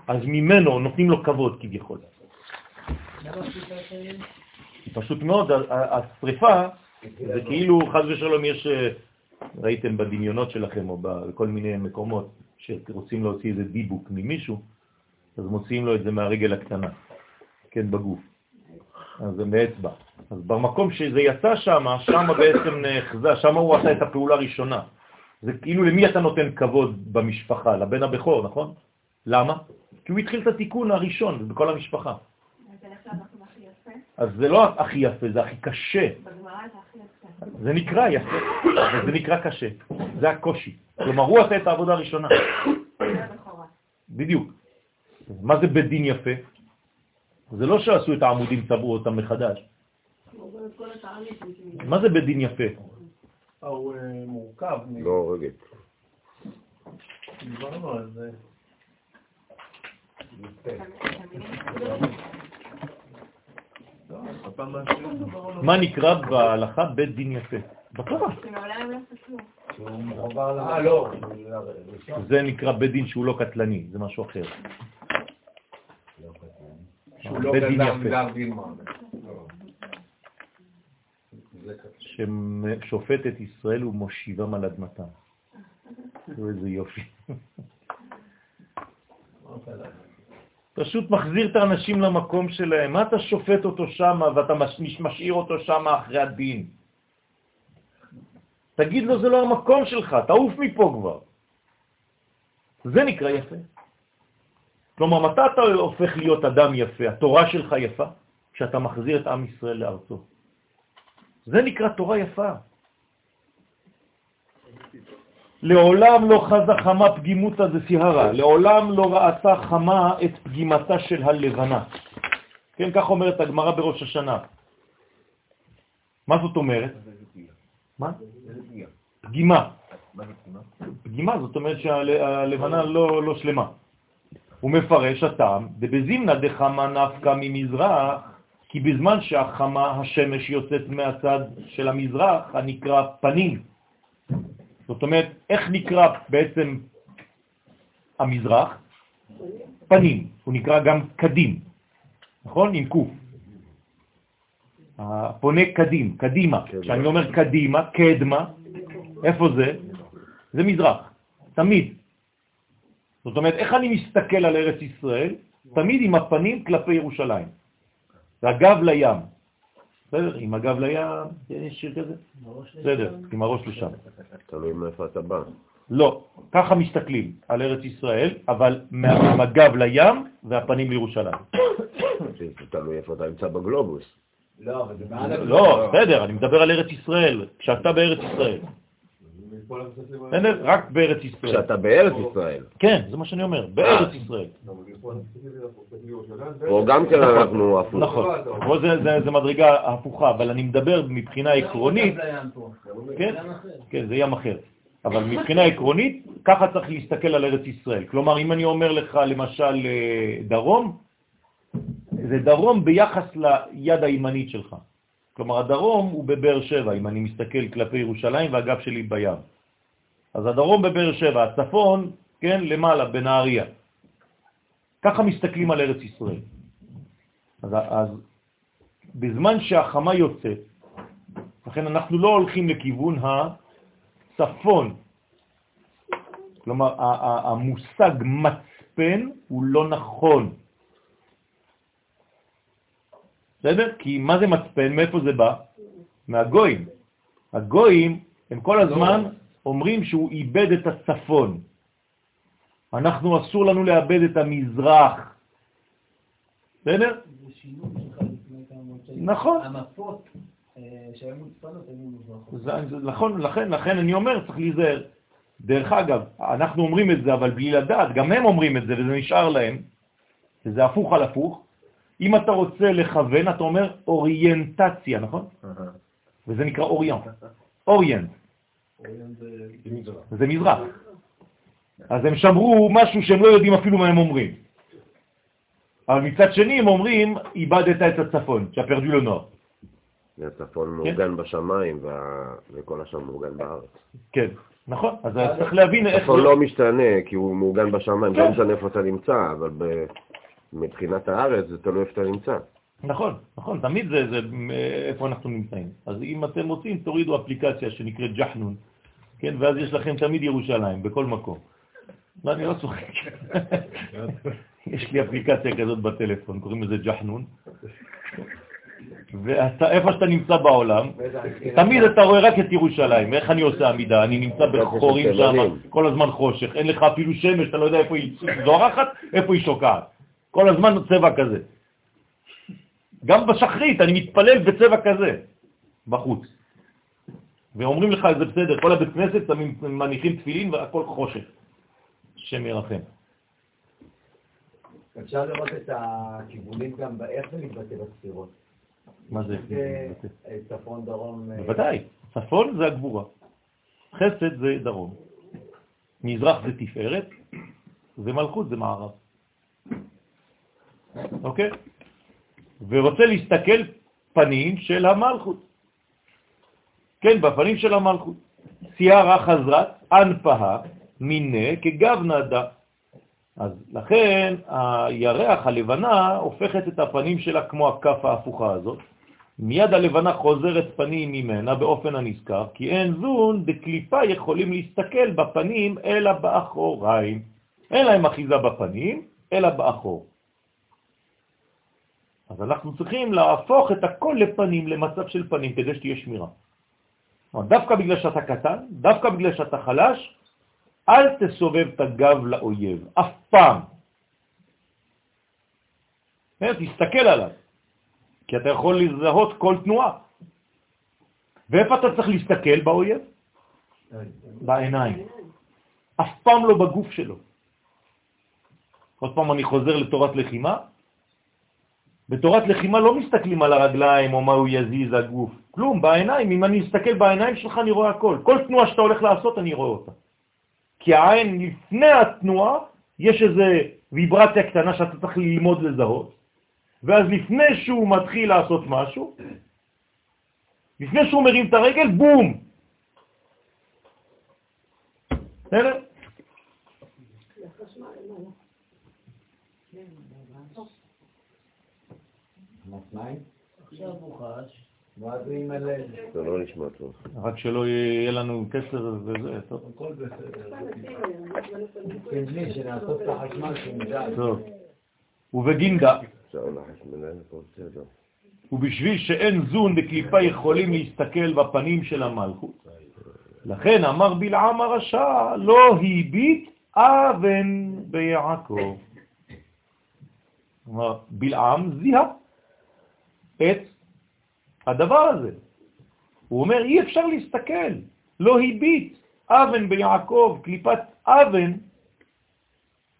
Speaker 1: אז ממנו נותנים לו כבוד כביכול. פשוט מאוד, השריפה זה כאילו, חז ושלום, יש, אה, ראיתם בדמיונות שלכם או בכל מיני מקומות, שרוצים להוציא איזה דיבוק ממישהו, אז מוציאים לו את זה מהרגל הקטנה, כן, בגוף. אז זה מאצבע. אז במקום שזה יצא שם, שם בעצם נחזה, שם הוא עשה את הפעולה הראשונה. זה כאילו למי אתה נותן כבוד במשפחה? לבן הבכור, נכון? למה? כי הוא התחיל את התיקון הראשון בכל המשפחה. אז זה לא הכי יפה, זה הכי קשה. זה נקרא יפה, אבל זה נקרא קשה. זה הקושי. כלומר, הוא עשה את העבודה הראשונה. בדיוק. מה זה בית דין יפה? זה לא שעשו את העמודים, צבעו אותם מחדש. מה זה בית דין יפה?
Speaker 4: הוא אה, מורכב.
Speaker 2: לא, רגע.
Speaker 4: דיברנו על זה.
Speaker 1: מה נקרא בהלכה בית דין יפה? בתורה. זה נקרא בית דין שהוא לא קטלני, זה משהו אחר.
Speaker 4: שהוא לא גזר דין.
Speaker 1: ששופט את ישראל ומושיבם על אדמתם. איזה יופי. פשוט מחזיר את האנשים למקום שלהם. מה אתה שופט אותו שם ואתה מש- משאיר אותו שם אחרי הדין? תגיד לו, זה לא המקום שלך, תעוף מפה כבר. זה נקרא יפה. כלומר, מתי אתה הופך להיות אדם יפה? התורה שלך יפה? כשאתה מחזיר את עם ישראל לארצו. זה נקרא תורה יפה. לעולם לא חזה חמה פגימותא דסיהרה, לעולם לא ראתה חמה את פגימתה של הלבנה. כן, כך אומרת הגמרא בראש השנה. מה זאת אומרת? מה? פגימה. פגימה זאת אומרת שהלבנה לא, לא שלמה. הוא מפרש הטעם, דבזימנה דחמה נפקא ממזרח, כי בזמן שהחמה, השמש יוצאת מהצד של המזרח, הנקרא פנים. זאת אומרת, איך נקרא בעצם המזרח? פנים. הוא נקרא גם קדים, נכון? עם קוף. הפונה קדים, קדימה. כשאני אומר קדימה, קדמה, איפה זה? זה מזרח, תמיד. זאת אומרת, איך אני מסתכל על ארץ ישראל? תמיד עם הפנים כלפי ירושלים. והגב לים. בסדר? עם הגב לים, יש שיר כזה? בסדר, עם הראש לשם.
Speaker 2: תלוי מאיפה אתה בא.
Speaker 1: לא, ככה מסתכלים על ארץ ישראל, אבל עם הגב לים והפנים לירושלים.
Speaker 2: זה תלוי איפה אתה נמצא בגלובוס.
Speaker 4: לא, אבל זה מעל
Speaker 1: לא, בסדר, אני מדבר על ארץ ישראל, כשאתה בארץ ישראל. בסדר? רק בארץ ישראל.
Speaker 2: כשאתה בארץ ישראל.
Speaker 1: כן, זה מה שאני אומר, בארץ ישראל.
Speaker 2: פה גם כן אנחנו הפוך.
Speaker 1: נכון, פה זה- זה- זה מדרגה הפוכה, אבל אני מדבר מבחינה עקרונית, כן, כן, זה ים אחר. אבל מבחינה עקרונית, ככה צריך להסתכל על ארץ ישראל. כלומר, אם אני אומר לך למשל אה, דרום, זה דרום ביחס ליד הימנית שלך. כלומר, הדרום הוא בבאר שבע, אם אני מסתכל כלפי ירושלים והגב שלי בים. אז הדרום בבאר שבע, הצפון, כן, למעלה, בנהריה. ככה מסתכלים על ארץ ישראל. אז, אז בזמן שהחמה יוצאת, לכן אנחנו לא הולכים לכיוון הצפון. כלומר, המושג מצפן הוא לא נכון. בסדר? כי מה זה מצפן? מאיפה זה בא? מהגויים. הגויים הם כל הזמן אומרים שהוא איבד את הצפון. אנחנו אסור לנו לאבד את המזרח. בסדר? נכון.
Speaker 5: המפות אה, שהיו מוצפנות היו
Speaker 1: נכון, לכן, לכן אני אומר, צריך להיזהר. דרך אגב, אנחנו אומרים את זה, אבל בלי לדעת, גם הם אומרים את זה, וזה נשאר להם, וזה הפוך על הפוך. אם אתה רוצה לכוון, אתה אומר אוריינטציה, נכון? וזה נקרא אוריינט. אוריינט, זה מזרח. אז הם שמרו משהו שהם לא יודעים אפילו מה הם אומרים. אבל מצד שני הם אומרים, איבדת את הצפון, perdu le nord.
Speaker 2: הצפון מאורגן בשמיים וכל השאר מאורגן בארץ.
Speaker 1: כן, נכון. אז צריך להבין איך...
Speaker 2: הצפון לא משתנה כי הוא מאורגן בשמיים,
Speaker 1: כן.
Speaker 2: לא משנה איפה אתה נמצא, אבל מבחינת הארץ זה תלוי איפה אתה נמצא.
Speaker 1: נכון, נכון, תמיד זה, זה אה, איפה אנחנו נמצאים. אז אם אתם רוצים, תורידו אפליקציה שנקראת ג'חנון, כן, ואז יש לכם תמיד ירושלים, בכל מקום. לא, אני לא צוחק. יש לי אפליקציה כזאת בטלפון, קוראים לזה ג'חנון. ואיפה שאתה נמצא בעולם, תמיד אתה רואה רק את ירושלים. איך אני עושה עמידה? אני נמצא בחורים שם. כל הזמן חושך, אין לך אפילו שמש, אתה לא יודע איפה היא זורחת, איפה היא שוקעת. כל הזמן צבע כזה. גם בשחרית, אני מתפלל בצבע כזה, בחוץ. ואומרים לך, זה בסדר, כל הבית כנסת שמים- מניחים תפילין והכל חושך. השם ירחם.
Speaker 6: אפשר לראות את הכיוונים גם באיך זה מתבטא בספירות.
Speaker 1: מה זה?
Speaker 6: זה צפון, דרום... אה,
Speaker 1: בוודאי, צפון זה הגבורה, חסד זה דרום, מזרח זה תפארת, ומלכות זה מערב. אוקיי? ורוצה להסתכל פנים של המלכות. כן, בפנים של המלכות. סיירה חזרת, אנפהה, מיני, כגב נדה. אז לכן הירח הלבנה הופכת את הפנים שלה כמו הכף ההפוכה הזאת. מיד הלבנה חוזרת פנים ממנה באופן הנזכר, כי אין זון דקליפה יכולים להסתכל בפנים אלא באחוריים. אין להם אחיזה בפנים, אלא באחור. אז אנחנו צריכים להפוך את הכל לפנים, למצב של פנים, כדי שתהיה שמירה. דווקא בגלל שאתה קטן, דווקא בגלל שאתה חלש, אל תסובב את הגב לאויב, אף פעם. כן, תסתכל עליו, כי אתה יכול לזהות כל תנועה. ואיפה אתה צריך להסתכל באויב? בעיניים. אף פעם לא בגוף שלו. עוד פעם אני חוזר לתורת לחימה. בתורת לחימה לא מסתכלים על הרגליים או מה הוא יזיז הגוף, כלום, בעיניים. אם אני אסתכל בעיניים שלך אני רואה הכל. כל תנועה שאתה הולך לעשות אני רואה אותה. כי העין לפני התנועה יש איזו ויברציה קטנה שאתה צריך ללמוד לזהות, ואז לפני שהוא מתחיל לעשות משהו, לפני שהוא מרים את הרגל, בום! בסדר?
Speaker 6: עכשיו הוא חש. ואז הוא ימלא.
Speaker 2: זה לא נשמע טוב.
Speaker 1: רק שלא יהיה לנו כסר וזה, טוב.
Speaker 4: הכל בסדר.
Speaker 6: כן, את החשמל שנדע.
Speaker 1: טוב. ובגינדה. ובשביל שאין זון בקליפה יכולים להסתכל בפנים של המלכות. לכן אמר בלעם הרשע, לא הביט אבן ביעקב. כלומר, בלעם זיהה את הדבר הזה. הוא אומר, אי אפשר להסתכל, לא הביט אבן ביעקב, קליפת אבן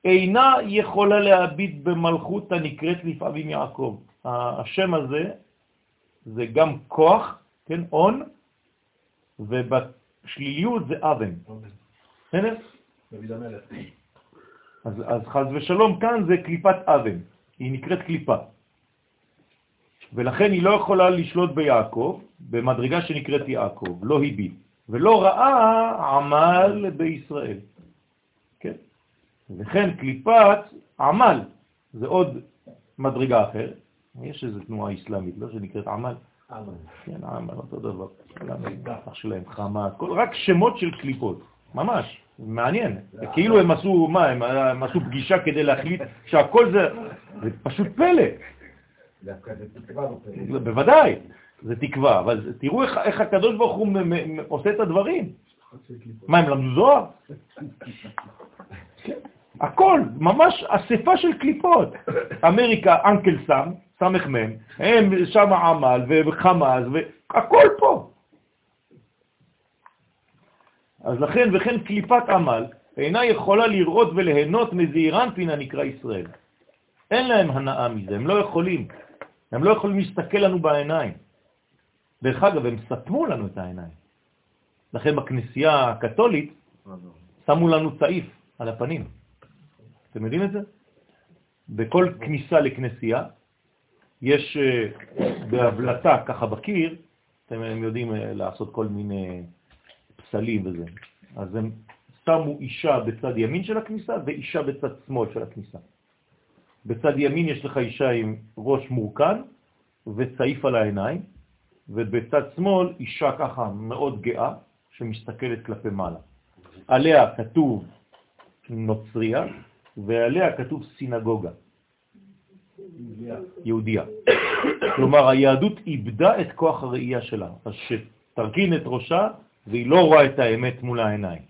Speaker 1: אינה יכולה להביט במלכות הנקראת לפעמים יעקב. השם הזה זה גם כוח, כן, און, ובשליליות זה אבן. בסדר?
Speaker 4: דוד המלך.
Speaker 1: אז, אז חז ושלום כאן זה קליפת אבן, היא נקראת קליפה. ולכן היא לא יכולה לשלוט ביעקב, במדרגה שנקראת יעקב, לא הביט, ולא ראה עמל בישראל. כן? וכן קליפת עמל, זה עוד מדרגה אחרת. יש איזו תנועה איסלאמית, לא שנקראת עמל? כן, עמל, אותו דבר. אח שלהם, חמה, רק שמות של קליפות, ממש. מעניין. כאילו הם עשו, מה, הם עשו פגישה כדי להחליט שהכל זה, זה פשוט פלא.
Speaker 6: דווקא זה תקווה בפרק.
Speaker 1: בוודאי, זה תקווה, אבל תראו איך, איך הקדוש ברוך הוא עושה את הדברים. מה, הם למדו זוהר? כן. הכל, ממש אספה של קליפות. אמריקה, אנקל סם, סמך מם, הם שם עמל וחמאס, והכל פה. אז לכן, וכן קליפת עמל אינה יכולה לראות וליהנות פינה נקרא ישראל. אין להם הנאה מזה, הם לא יכולים. הם לא יכולים להסתכל לנו בעיניים. דרך אגב, הם סתמו לנו את העיניים. לכן בכנסייה הקתולית שמו לנו צעיף על הפנים. אתם יודעים את זה? בכל כניסה לכנסייה יש אה, בהבלטה, ככה בקיר, אתם יודעים אה, לעשות כל מיני פסלים וזה. אז הם שמו אישה בצד ימין של הכניסה ואישה בצד שמאל של הכניסה. בצד ימין יש לך אישה עם ראש מורכן וצעיף על העיניים, ובצד שמאל אישה ככה מאוד גאה שמסתכלת כלפי מעלה. עליה כתוב נוצריה, ועליה כתוב סינגוגה, יהודיה. כלומר, היהדות איבדה את כוח הראייה שלה, אז שתרכין את ראשה והיא לא רואה את האמת מול העיניים.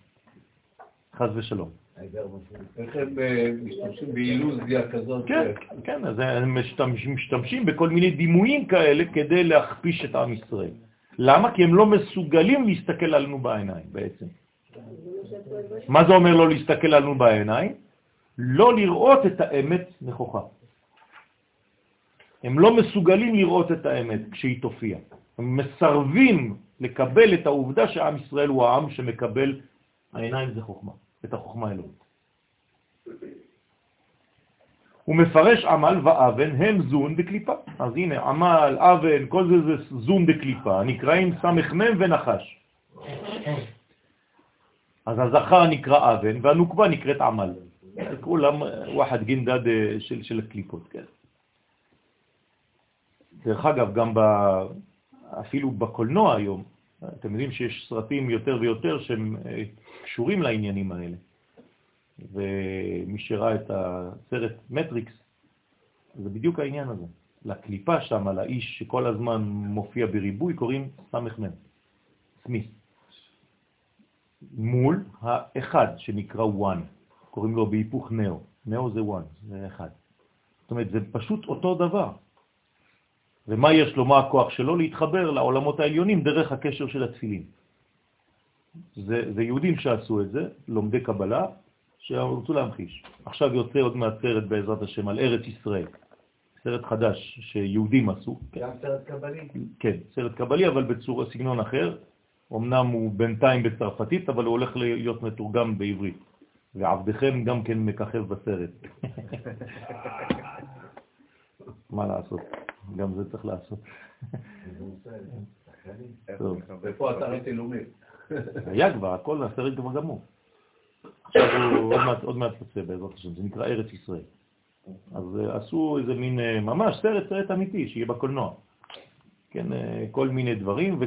Speaker 1: חז ושלום.
Speaker 4: איך הם אה, משתמשים באילוזיה כזאת?
Speaker 1: כן, כן, אז הם משתמש- משתמשים בכל מיני דימויים כאלה כדי להכפיש את עם ישראל. למה? כי הם לא מסוגלים להסתכל עלינו בעיניים בעצם. מה זה אומר לא להסתכל עלינו בעיניים? לא לראות את האמת נכוחה. הם לא מסוגלים לראות את האמת כשהיא תופיע. הם מסרבים לקבל את העובדה שעם ישראל הוא העם שמקבל, העיניים זה חוכמה, את החוכמה האלוהית. הוא מפרש עמל ואבן הם זון בקליפה. אז הנה, עמל, אבן, כל זה זה זון בקליפה, נקראים סמ"ם ונחש. אז הזכר נקרא אבן והנוקבה נקראת עמל. כולם וואחד גינדד אה, של, של הקליפות, כן. דרך אגב, גם ב, אפילו בקולנוע היום, אתם יודעים שיש סרטים יותר ויותר שהם אה, קשורים לעניינים האלה. ומי שראה את הסרט מטריקס, זה בדיוק העניין הזה. לקליפה שם, לאיש שכל הזמן מופיע בריבוי, קוראים סמ"ם, סמית'. מול האחד שנקרא One, קוראים לו בהיפוך ניאו. נאו זה וואן, זה אחד. זאת אומרת, זה פשוט אותו דבר. ומה יש לו, מה הכוח שלו? להתחבר לעולמות העליונים דרך הקשר של התפילין. זה, זה יהודים שעשו את זה, לומדי קבלה, שרצו להמחיש. עכשיו יוצא עוד מעט סרט בעזרת השם על ארץ ישראל. סרט חדש שיהודים עשו.
Speaker 6: גם סרט קבלי.
Speaker 1: כן, סרט קבלי, אבל בצורה סגנון אחר. אמנם הוא בינתיים בצרפתית, אבל הוא הולך להיות מתורגם בעברית. ועבדכם גם כן מככב בסרט. מה לעשות? גם זה צריך לעשות.
Speaker 4: ופה אתרי צילומים.
Speaker 1: היה כבר, הכל, הסרט כבר גמור. עכשיו הוא עוד מעט יוצא בעזרת השם, זה נקרא ארץ ישראל. אז אה, עשו איזה מין, אה, ממש סרט, סרט אמיתי, שיהיה בקולנוע. כן, אה, כל מיני דברים,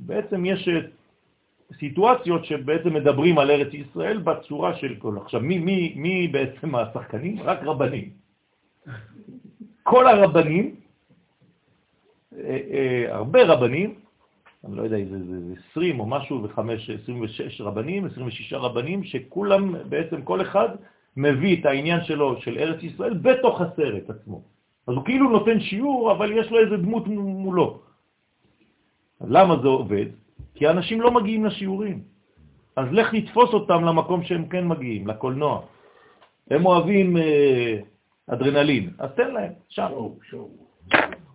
Speaker 1: ובעצם יש סיטואציות שבעצם מדברים על ארץ ישראל בצורה של כל... עכשיו, מי, מי, מי בעצם השחקנים? רק רבנים. כל הרבנים, הרבה רבנים, אני לא יודע אם זה, זה, זה 20 או משהו, ו-5, 26 רבנים, 26 רבנים, שכולם, בעצם כל אחד מביא את העניין שלו, של ארץ ישראל, בתוך הסרט עצמו. אז הוא כאילו נותן שיעור, אבל יש לו איזה דמות מולו. למה זה עובד? כי אנשים לא מגיעים לשיעורים. אז לך לתפוס אותם למקום שהם כן מגיעים, לקולנוע. הם אוהבים אה, אדרנלין, אז תן להם, שם.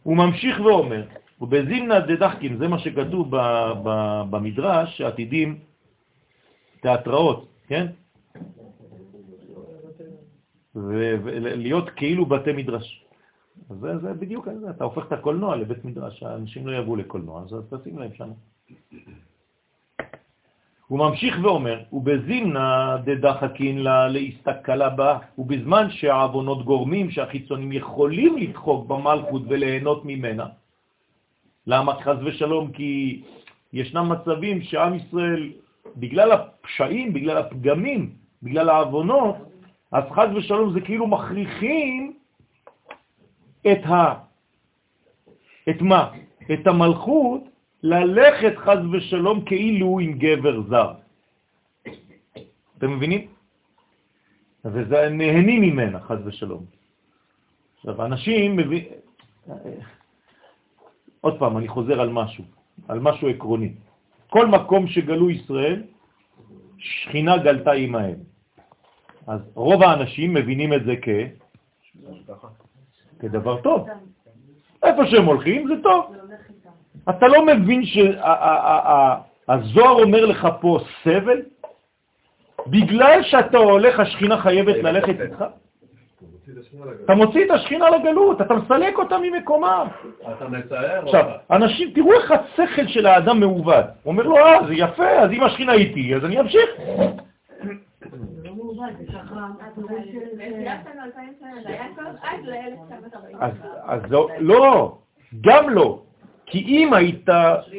Speaker 1: הוא ממשיך ואומר, ובזימנה דדחקים, זה מה שכתוב במדרש, שעתידים תיאטראות, כן? ולהיות כאילו בתי מדרש. זה, זה בדיוק אתה הופך את הקולנוע לבית מדרש, האנשים לא יבואו לקולנוע, אז תשים להם שם. הוא ממשיך ואומר, ובזימנה דדחקין לה להסתכלה בה, ובזמן שהעוונות גורמים שהחיצונים יכולים לדחוק במלכות וליהנות ממנה, למה? חז ושלום, כי ישנם מצבים שעם ישראל, בגלל הפשעים, בגלל הפגמים, בגלל העוונות, אז חז ושלום זה כאילו מכריחים את ה... את מה? את המלכות ללכת חז ושלום כאילו עם גבר זר. אתם מבינים? וזה נהנים ממנה, חז ושלום. עכשיו, אנשים מבינים... עוד פעם, אני חוזר על משהו, על משהו עקרוני. כל מקום שגלו ישראל, שכינה גלתה עמהם. אז רוב האנשים מבינים את זה כ... כדבר טוב. איפה שהם הולכים זה טוב. אתה לא מבין שהזוהר אומר לך פה סבל? בגלל שאתה הולך, השכינה חייבת ללכת איתך? אתה מוציא את השכינה לגלות, אתה מסלק אותה ממקומה.
Speaker 4: אתה מצייר
Speaker 1: עכשיו, אנשים, תראו איך השכל של האדם מעובד. הוא אומר לו, אה, זה יפה, אז אם השכינה איתי, אז אני אמשיך. אז לא, גם לא. כי אם היית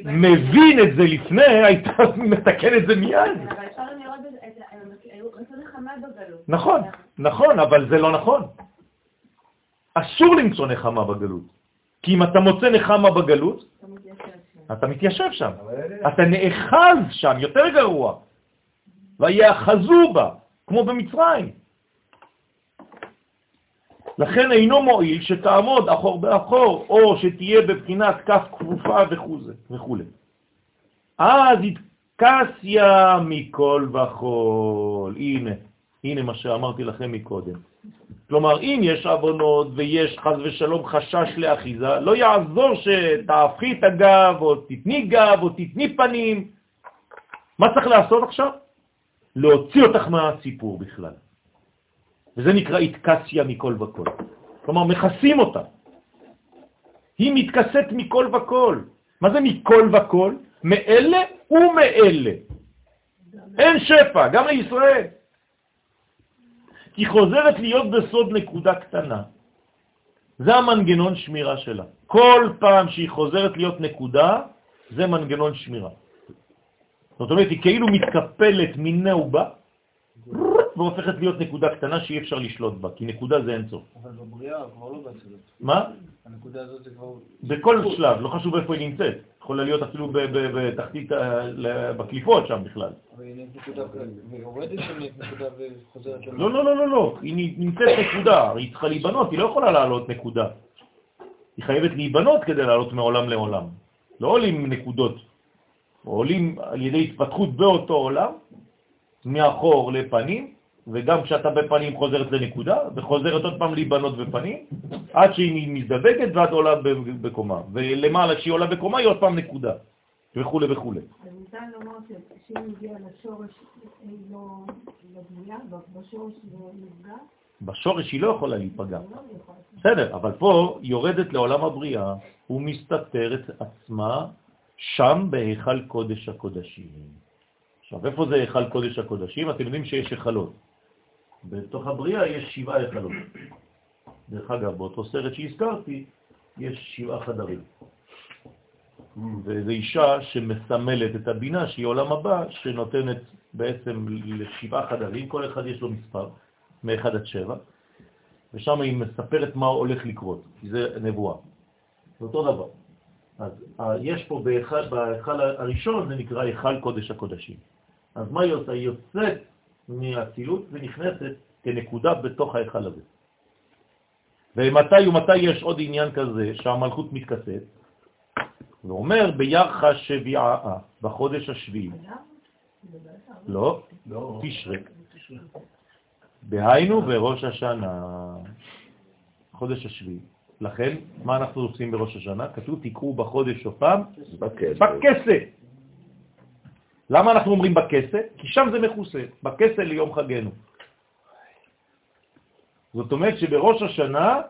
Speaker 1: מבין את זה לפני, היית מתקן את זה מיד.
Speaker 3: אבל אפשר לראות את זה, הם נחמה בגלות.
Speaker 1: נכון, נכון, אבל זה לא נכון. אסור למצוא נחמה בגלות. כי אם אתה מוצא נחמה בגלות, אתה מתיישב שם. אתה נאחז שם, יותר גרוע. ויאחזו בה, כמו במצרים. לכן אינו מועיל שתעמוד אחור באחור, או שתהיה בבחינת כף כפופה וכו'. אז התקסיה מכל וחול. הנה, הנה מה שאמרתי לכם מקודם. כלומר, אם יש עוונות ויש חז ושלום חשש לאחיזה, לא יעזור שתהפכי את הגב, או תתני גב, או תתני פנים. מה צריך לעשות עכשיו? להוציא אותך מהסיפור בכלל. וזה נקרא התקסיה מכל וכל. כלומר, מכסים אותה. היא מתכסת מכל וכל. מה זה מכל וכל? מאלה ומאלה. אין שפע, גם לישראל. היא חוזרת להיות בסוד נקודה קטנה. זה המנגנון שמירה שלה. כל פעם שהיא חוזרת להיות נקודה, זה מנגנון שמירה. זאת אומרת, היא כאילו מתקפלת מיני ובה, והופכת להיות נקודה קטנה שאי אפשר לשלוט בה, כי נקודה זה אין סוף.
Speaker 5: אבל בבריאה כבר לא באצילות.
Speaker 1: מה?
Speaker 5: הנקודה הזאת זה כבר...
Speaker 1: בכל שלב, לא חשוב איפה היא נמצאת. יכולה להיות אפילו בתחתית, בקליפות שם בכלל.
Speaker 5: אבל היא נקודה, והיא יורדת שם נקודה וחוזרת.
Speaker 1: לא, לא, לא, לא, לא, היא נמצאת נקודה, היא צריכה להיבנות, היא לא יכולה לעלות נקודה. היא חייבת להיבנות כדי לעלות מעולם לעולם. לא עולים נקודות, עולים על ידי התפתחות באותו עולם, מאחור לפנים, וגם כשאתה בפנים חוזרת לנקודה, וחוזרת עוד פעם להיבנות בפנים, עד שהיא מזדבקת ועד עולה בקומה. ולמעלה כשהיא עולה בקומה היא עוד פעם נקודה, וכו' וכו'.
Speaker 3: ניתן לומר שאם הגיע לשורש, היא לא לא בשורש זה נפגע,
Speaker 1: בשורש היא לא יכולה להיפגע.
Speaker 3: היא לא.
Speaker 1: בסדר, אבל פה היא יורדת לעולם הבריאה ומסתתרת עצמה שם בהיכל קודש הקודשים. עכשיו, איפה זה היכל קודש הקודשים? אתם יודעים שיש היכלות. בתוך הבריאה יש שבעה היכלות. דרך אגב, באותו סרט שהזכרתי, יש שבעה חדרים. וזו אישה שמסמלת את הבינה, שהיא עולם הבא, שנותנת בעצם לשבעה חדרים, כל אחד יש לו מספר, מ-1 עד 7, ושם היא מספרת מה הולך לקרות, כי זה נבואה. זה אותו דבר. אז אה, יש פה בהיכל, הראשון, זה נקרא היכל קודש הקודשים. אז מה היא עושה? היא יוצאת מהצילות ונכנסת כנקודה בתוך ההיכל הזה. ומתי ומתי יש עוד עניין כזה שהמלכות מתכסת? ואומר בירחה שביעה, בחודש השביעי. לא,
Speaker 4: לא,
Speaker 1: תשרי. בהיינו בראש השנה, חודש השביעי. לכן, מה אנחנו עושים בראש השנה? כתוב תקראו בחודש שופם
Speaker 2: בכסף.
Speaker 1: למה אנחנו אומרים בכסה? כי שם זה מכוסה, בכסה ליום חגנו. זאת אומרת שבראש השנה,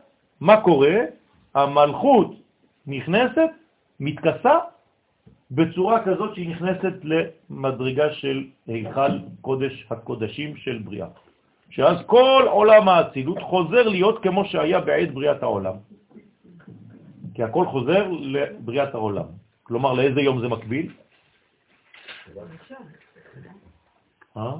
Speaker 1: מה קורה? המלכות נכנסת, מתכסה, בצורה כזאת שהיא נכנסת למדרגה של היכל קודש הקודשים של בריאה. שאז כל עולם האצילות חוזר להיות כמו שהיה בעת בריאת העולם. כי הכל חוזר לבריאת העולם. כלומר, לאיזה יום זה מקביל? אה?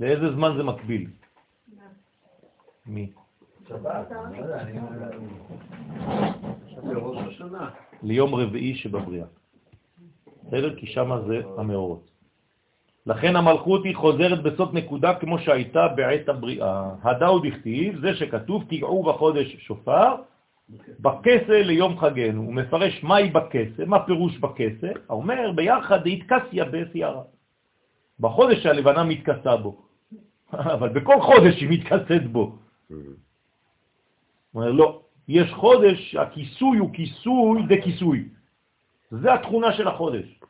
Speaker 1: לאיזה זמן זה מקביל? מי?
Speaker 6: לא
Speaker 4: השנה.
Speaker 1: ליום רביעי שבבריאה. בסדר? כי שם זה המאורות. לכן המלכות היא חוזרת בסוד נקודה כמו שהייתה בעת הבריאה. הדאו דכתיב, זה שכתוב, תיגעו בחודש שופר, בכסה ליום חגנו. הוא מפרש מהי בכסה, מה פירוש בכסה? אומר, ביחד התכסיה בסיירה. בחודש שהלבנה מתכסה בו. אבל בכל חודש היא מתכסת בו. הוא אומר, לא, יש חודש, הכיסוי הוא כיסוי דכיסוי. זה התכונה של החודש.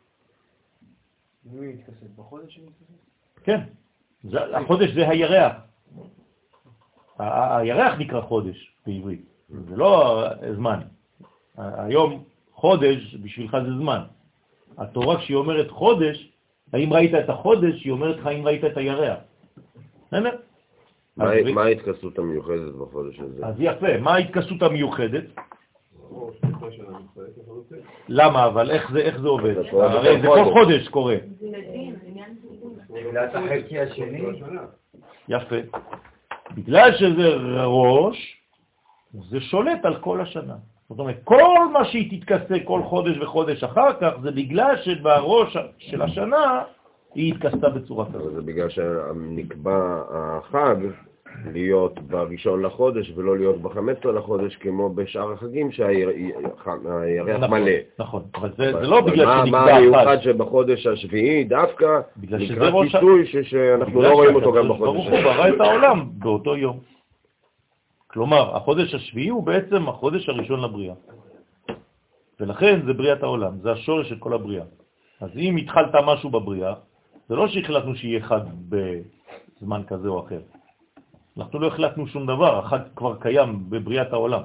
Speaker 1: כן, החודש זה הירח. הירח נקרא חודש בעברית, זה לא זמן. היום חודש בשבילך זה זמן. התורה כשהיא אומרת חודש, האם ראית את החודש, היא אומרת לך האם ראית את הירח.
Speaker 2: מה- ההתכסות המיוחדת בחודש הזה?
Speaker 1: אז יפה, מה ההתכסות המיוחדת? למה אבל? איך זה, איך זה עובד? הרי זה כל
Speaker 2: חודש.
Speaker 1: קורה.
Speaker 6: תפילת החלקי השני,
Speaker 1: יפה. בגלל שזה ראש, זה שולט על כל השנה. זאת אומרת, כל מה שהיא תתכסה כל חודש וחודש אחר כך, זה בגלל שבראש של השנה היא התכסתה בצורה כזאת.
Speaker 2: זה בגלל שנקבע החג להיות בראשון לחודש ולא להיות בחמש עשרה לחודש, כמו בשאר החגים שהירח
Speaker 1: נכון,
Speaker 2: מלא.
Speaker 1: נכון, אבל זה זה לא בגלל שנקבע
Speaker 2: מה המיוחד
Speaker 1: החג.
Speaker 2: שבחודש השביעי דווקא כיסוי ש- שאנחנו לא רואים אותו גם בחודש
Speaker 1: ברוך הוא ברא את העולם באותו יום. כלומר, החודש השביעי הוא בעצם החודש הראשון לבריאה. ולכן זה בריאת העולם, זה השורש של כל הבריאה. אז אם התחלת משהו בבריאה, זה לא שהחלטנו שיהיה חג בזמן כזה או אחר. אנחנו לא החלטנו שום דבר, החג כבר קיים בבריאת העולם.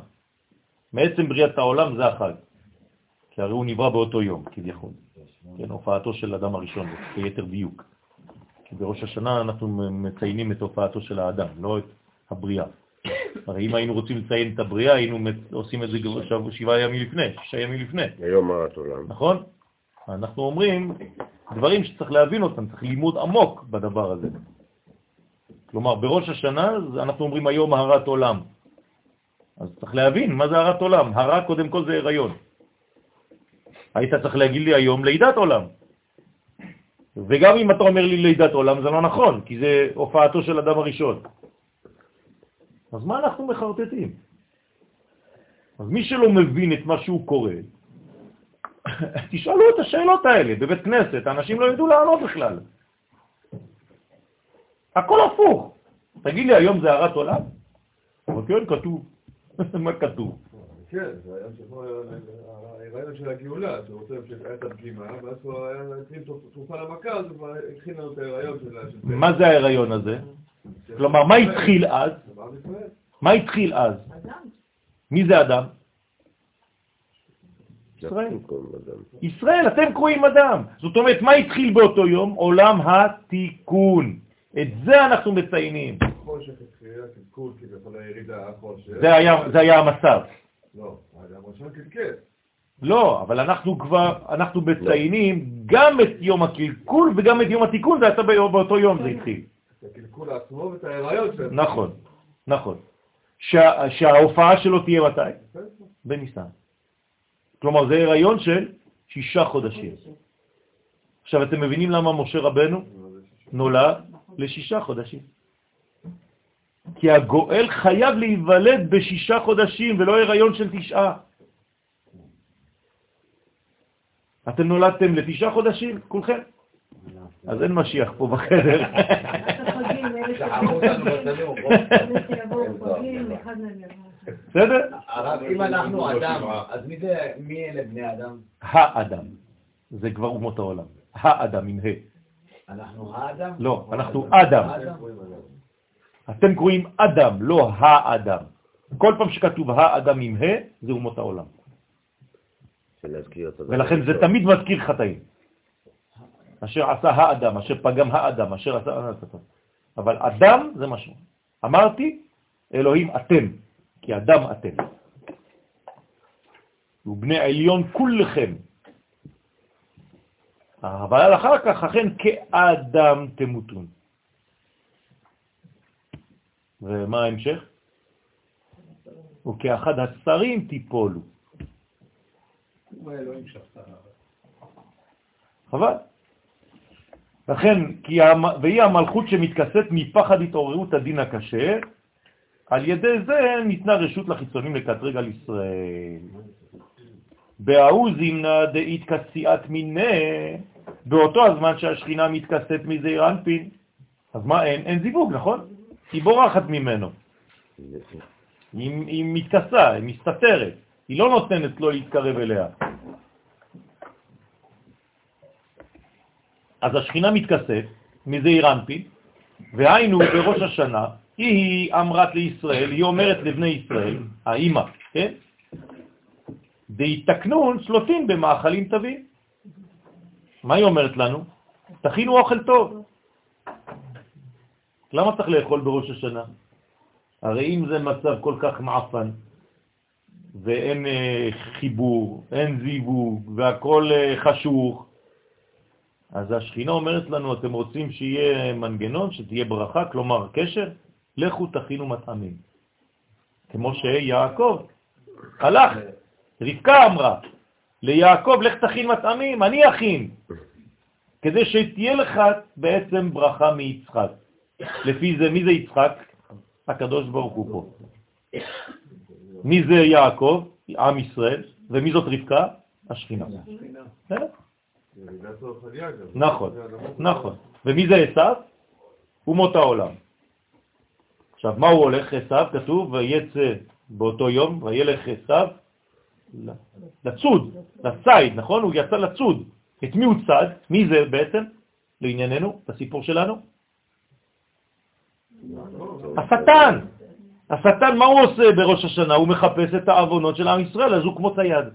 Speaker 1: מעצם בריאת העולם זה החג. כי הרי הוא נברא באותו יום, כביכול. כן, הופעתו של אדם הראשון, ביתר דיוק. כי בראש השנה אנחנו מציינים את הופעתו של האדם, לא את הבריאה. הרי אם היינו רוצים לציין את הבריאה, היינו עושים את זה שבעה ימים לפני, שישה ימים לפני,
Speaker 2: היום הרת עולם.
Speaker 1: נכון? אנחנו אומרים דברים שצריך להבין אותם, צריך לימוד עמוק בדבר הזה. כלומר, בראש השנה אנחנו אומרים היום הרת עולם. אז צריך להבין מה זה הרת עולם. הרה קודם כל זה הריון. היית צריך להגיד לי היום לידת עולם. וגם אם אתה אומר לי לידת עולם זה לא נכון, כי זה הופעתו של אדם הראשון. אז מה אנחנו מחרטטים? אז מי שלא מבין את מה שהוא קורא, תשאלו את השאלות האלה בבית כנסת, האנשים לא ידעו לענות בכלל. הכל הפוך. תגיד לי, היום זה הרת עולם? אבל כן, כתוב. מה כתוב?
Speaker 7: כן, זה היה שבו הרעיון של הגאולה, שהוא רוצה שהייתה את הפגימה, ואז הוא היה התחיל תרופה למכה, אז הוא כבר התחיל לנו את ההיריון של זה.
Speaker 1: מה זה ההיריון הזה? כלומר, מה התחיל אז? מה התחיל אז? מי זה אדם? ישראל. ישראל, אתם קרואים אדם. זאת אומרת, מה התחיל באותו יום? עולם התיקון. את זה אנחנו מציינים. זה היה, זה היה המצב.
Speaker 7: לא.
Speaker 1: לא, אבל אנחנו כבר, אנחנו מציינים גם את יום הקלקול וגם את יום התיקון, זה ביום- באותו יום זה התחיל.
Speaker 7: הקלקול עצמו ואת ההיריון שלו.
Speaker 1: נכון, נכון. שה, שההופעה שלו תהיה מתי? בניסן. כלומר, זה הריון של שישה חודשים. עכשיו, אתם מבינים למה משה רבנו נולד לשישה חודשים? כי הגואל חייב להיוולד בשישה חודשים ולא הריון של תשעה. אתם נולדתם לתשעה חודשים, כולכם? אז אין משיח פה בחדר. בסדר?
Speaker 6: הרב, אם אנחנו אדם, אז מי אלה בני אדם?
Speaker 1: האדם. זה כבר אומות העולם. האדם עם ה'.
Speaker 6: אנחנו האדם?
Speaker 1: לא, אנחנו אדם. אתם קוראים אדם, לא האדם. כל פעם שכתוב האדם עם ה' זה אומות העולם. ולכן זה. תמיד מזכיר חטאים. אשר עשה האדם, אשר פגם האדם, אשר עשה... אבל אדם זה משהו. אמרתי, אלוהים אתם, כי אדם אתם. ובני עליון כולכם. אבל אחר כך, אכן כאדם תמותון. ומה ההמשך? וכאחד השרים תיפולו.
Speaker 4: הוא האלוהים שפטה.
Speaker 1: חבל. לכן, כי המ... והיא המלכות שמתכסת מפחד התעוררות הדין הקשה, על ידי זה ניתנה רשות לחיצונים לקטרג על ישראל. בהאו זימנה דאית כסיעת מיני, באותו הזמן שהשכינה מתכסת מזעיר אנפין. אז מה אין? אין זיווג, נכון? היא בורחת ממנו. היא, היא מתכסה, היא מסתתרת. היא לא נותנת לו להתקרב אליה. אז השכינה מתכסת מזעיר אנפין, והיינו בראש השנה, היא אמרת לישראל, היא אומרת לבני ישראל, האמא, כן? דהתקנון סלוטין במאכלים טובים. מה היא אומרת לנו? תכינו אוכל טוב. למה צריך לאכול בראש השנה? הרי אם זה מצב כל כך מעפן, ואין אה, חיבור, אין זיווג, והכל אה, חשוך, אז השכינה אומרת לנו, אתם רוצים שיהיה מנגנון, שתהיה ברכה, כלומר קשר? לכו תכינו מטעמים. כמו שיעקב הלך, רבקה אמרה, ליעקב לך תכין מטעמים, אני אכין, כדי שתהיה לך בעצם ברכה מיצחק. לפי זה, מי זה יצחק? הקדוש ברוך הוא פה. מי זה יעקב? עם ישראל. ומי זאת רבקה? השכינה. נכון, נכון. ומי זה עשיו? אומות העולם. עכשיו, מה הוא הולך? עשיו, כתוב, ויצא באותו יום, וילך עשיו לצוד, לציד, נכון? הוא יצא לצוד. את מי הוא צד? מי זה בעצם, לענייננו, בסיפור שלנו? השטן. השטן, מה הוא עושה בראש השנה? הוא מחפש את העוונות של עם ישראל, אז הוא כמו צייד.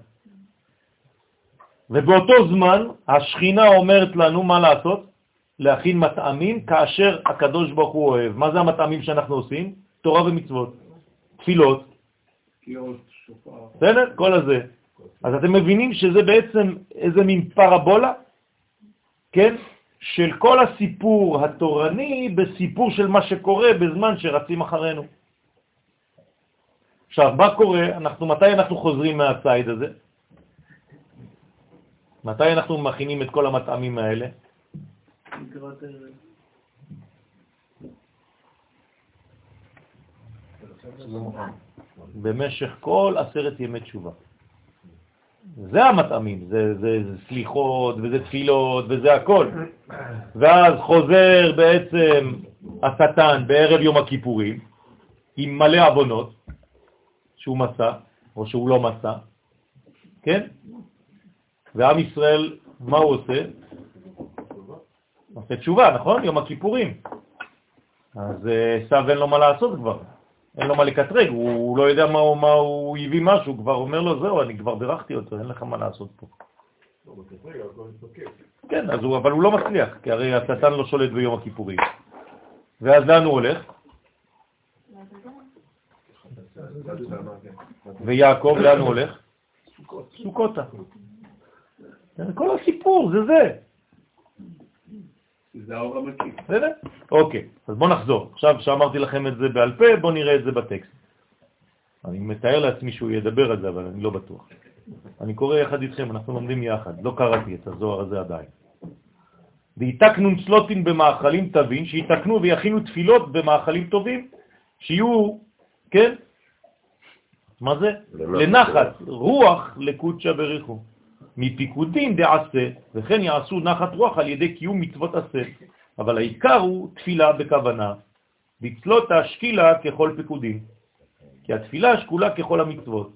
Speaker 1: ובאותו זמן השכינה אומרת לנו מה לעשות? להכין מטעמים כאשר הקדוש ברוך הוא אוהב. מה זה המטעמים שאנחנו עושים? תורה ומצוות, תפילות. בסדר? כל הזה. אז אתם מבינים שזה בעצם איזה מין פרבולה, כן? של כל הסיפור התורני בסיפור של מה שקורה בזמן שרצים אחרינו. עכשיו, מה קורה? אנחנו, מתי אנחנו חוזרים מהצייד הזה? מתי אנחנו מכינים את כל המטעמים האלה? במשך כל עשרת ימי תשובה. זה המטעמים, זה, זה, זה סליחות וזה תפילות וזה הכל. ואז חוזר בעצם השטן בערב יום הכיפורים עם מלא אבונות שהוא מסע או שהוא לא מסע, כן? ועם ישראל, מה הוא עושה? עושה תשובה, נכון? יום הכיפורים. אז עשיו אה, אין לו מה לעשות כבר. אין לו מה לקטרג, הוא לא יודע מה הוא, מה הוא הביא משהו, כבר אומר לו, זהו, אני כבר בירכתי אותו, אין לך מה לעשות פה. כן, אז הוא, אבל הוא לא מצליח, כי הרי השטן לא שולט ביום הכיפורים. ואז לאן הוא הולך? ויעקב, לאן הוא הולך? סוכותה. כל הסיפור זה זה.
Speaker 4: זה האור המקיף.
Speaker 1: בסדר? אוקיי, אז בואו נחזור. עכשיו שאמרתי לכם את זה בעל פה, בואו נראה את זה בטקסט. אני מתאר לעצמי שהוא ידבר על זה, אבל אני לא בטוח. אני קורא יחד איתכם, אנחנו לומדים יחד. לא קראתי את הזוהר הזה עדיין. ויתקנו צלוטין במאכלים טובים, שיתקנו ויכינו תפילות במאכלים טובים, שיהיו, כן? מה זה? לנחת, רוח לקודשא בריחו. מפיקודין דעשה, וכן יעשו נחת רוח על ידי קיום מצוות עשה. אבל העיקר הוא תפילה בכוונה, בצלות השקילה ככל פיקודין, כי התפילה שקולה ככל המצוות.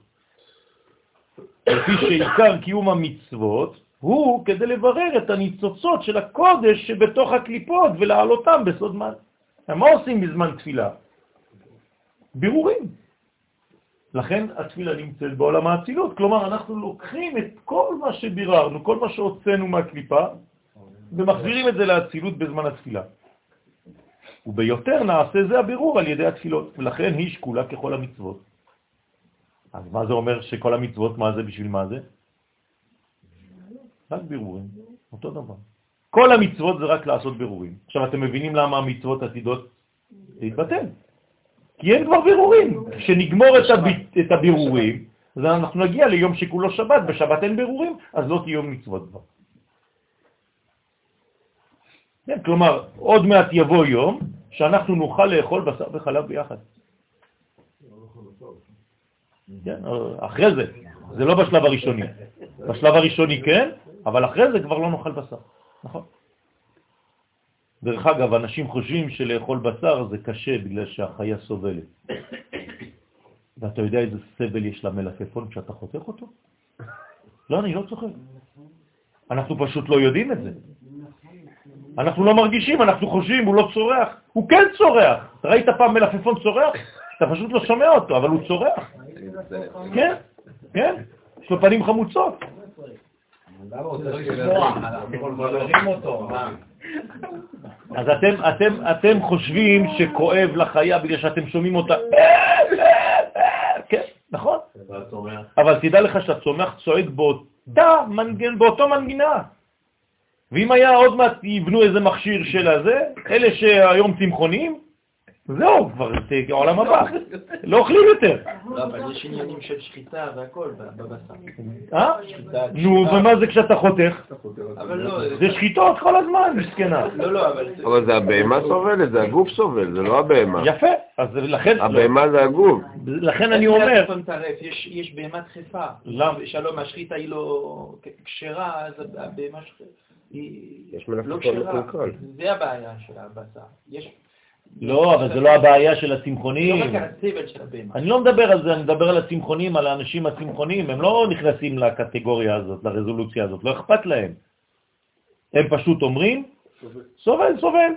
Speaker 1: לפי שעיקר קיום המצוות הוא כדי לברר את הניצוצות של הקודש שבתוך הקליפות ולהעלותם בסוד מה. מה עושים בזמן תפילה? בירורים. לכן התפילה נמצאת בעולם האצילות, כלומר אנחנו לוקחים את כל מה שביררנו, כל מה שהוצאנו מהקליפה, ומחזירים את זה לאצילות בזמן התפילה. וביותר נעשה זה הבירור על ידי התפילות, ולכן היא שקולה ככל המצוות. אז מה זה אומר שכל המצוות, מה זה בשביל מה זה? רק בירורים, אותו דבר. כל המצוות זה רק לעשות בירורים. עכשיו אתם מבינים למה המצוות עתידות להתבטל. כי אין כבר בירורים. כשנגמור את, הב... את הבירורים, אז אנחנו נגיע ליום שכולו שבת, בשבת אין בירורים, אז לא תהיה יום מצוות כבר. כן, כלומר, עוד מעט יבוא יום שאנחנו נוכל לאכול בשר וחלב ביחד. כן, אחרי זה, זה לא בשלב הראשוני. בשלב הראשוני כן, אבל אחרי זה כבר לא נאכל בשר, נכון? דרך אגב, אנשים חושבים שלאכול בשר זה קשה בגלל שהחיה סובלת. ואתה יודע איזה סבל יש למלפפון כשאתה חותך אותו? לא, אני לא צוחק. אנחנו פשוט לא יודעים את זה. אנחנו לא מרגישים, אנחנו חושבים, הוא לא צורח. הוא כן צורח. ראית פעם מלפפון צורח? אתה פשוט לא שומע אותו, אבל הוא צורח. כן, כן, יש לו פנים חמוצות. אז אתם, אתם, אתם חושבים שכואב לחיה בגלל שאתם שומעים אותה, כן, נכון? אבל תדע לך שהצומח צועק באותה מנגן, באותו מנגינה. ואם היה עוד מעט יבנו איזה מכשיר של הזה, אלה שהיום צמחונים, זהו, כבר זה עולם הבא. לא אוכלים יותר.
Speaker 5: לא, אבל יש עניינים של שחיטה והכל בבשר.
Speaker 1: אה?
Speaker 5: שחיטה,
Speaker 1: נו. ומה זה כשאתה חותך?
Speaker 5: אבל לא,
Speaker 1: זה שחיטות כל הזמן, מסכנה.
Speaker 5: לא, לא, אבל.
Speaker 2: אבל זה הבהמה סובלת, זה הגוף סובל, זה לא הבהמה.
Speaker 1: יפה, אז לכן,
Speaker 2: הבהמה זה הגוף.
Speaker 1: לכן אני אומר?
Speaker 5: יש יש בהמת חיפה.
Speaker 1: למה?
Speaker 5: שלום, השחיטה היא לא כשרה, אז הבהמה
Speaker 2: יש
Speaker 5: לא.
Speaker 2: מקולקל.
Speaker 5: זה הבעיה של הבשר.
Speaker 1: לא, אבל זה לא הבעיה של
Speaker 5: לא
Speaker 1: הצמחונים.
Speaker 5: רק על הסבל של הבהמה.
Speaker 1: אני לא מדבר על זה, אני מדבר על הצמחונים, על האנשים הצמחונים, הם לא נכנסים לקטגוריה הזאת, לרזולוציה הזאת, לא אכפת להם. הם פשוט אומרים, סובל, סובל.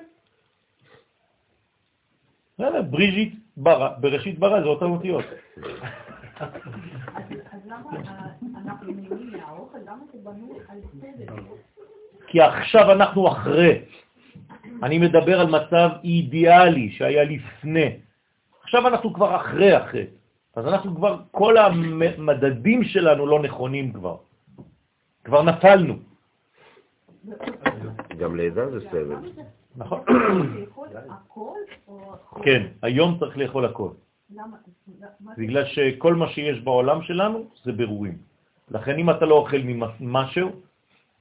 Speaker 1: בסדר, בריז'ית ברא, בראשית ברא זה אותן אותיות.
Speaker 3: אז אז למה אנחנו נהנים מהאוכל? למה זה בנוי על סבל?
Speaker 1: כי עכשיו אנחנו אחרי. אני מדבר על מצב אידיאלי שהיה לפני. עכשיו אנחנו כבר אחרי אחרי. אז אנחנו כבר, כל המדדים שלנו לא נכונים כבר. כבר נפלנו.
Speaker 2: גם לידה זה סבל.
Speaker 1: נכון? כן, היום צריך לאכול הכל. בגלל שכל מה שיש בעולם שלנו זה ברורים. לכן אם אתה לא אוכל ממשהו,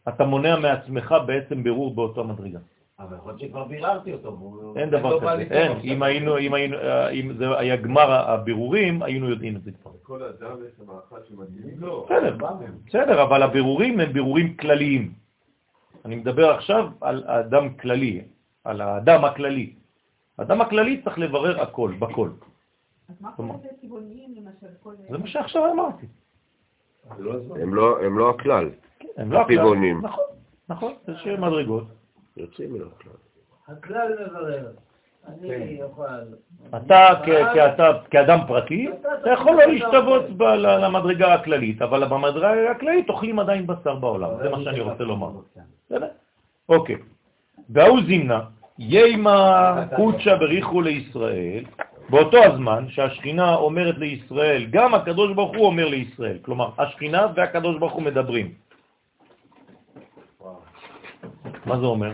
Speaker 1: אתה מונע מעצמך בעצם ברור באותה מדרגה.
Speaker 6: אבל יכול להיות שכבר ביררתי אותו.
Speaker 1: אין
Speaker 6: לא
Speaker 1: דבר
Speaker 6: בא
Speaker 1: כזה, אין. אם היינו, אם היינו, אה, אם זה היה גמר הבירורים, היינו יודעים את זה כבר.
Speaker 7: כל אדם יש לו מאכל שמתאים לו.
Speaker 1: בסדר, בסדר, אבל הבירורים הם בירורים כלליים. אני מדבר עכשיו על האדם כללי, על האדם הכללי. האדם הכללי צריך לברר הכל, בכל.
Speaker 3: אז מה קורה בטבעוניים למשל? כל-
Speaker 1: זה מה שעכשיו אמרתי.
Speaker 2: הם לא- הם לא הכלל.
Speaker 1: הם לא הכלל. נכון, נכון, יש מדרגות.
Speaker 2: יוצאים מן הכלל.
Speaker 6: הכלל מברר. אני אוכל.
Speaker 1: אתה, כאדם פרטי, אתה יכול לא להשתוות למדרגה הכללית, אבל במדרגה הכללית אוכלים עדיין בשר בעולם, זה מה שאני רוצה לומר. אוקיי. והוא זימנה, יימה קודשא בריחו לישראל, באותו הזמן שהשכינה אומרת לישראל, גם הקדוש ברוך הוא אומר לישראל, כלומר, השכינה והקדוש ברוך הוא מדברים. מה זה אומר?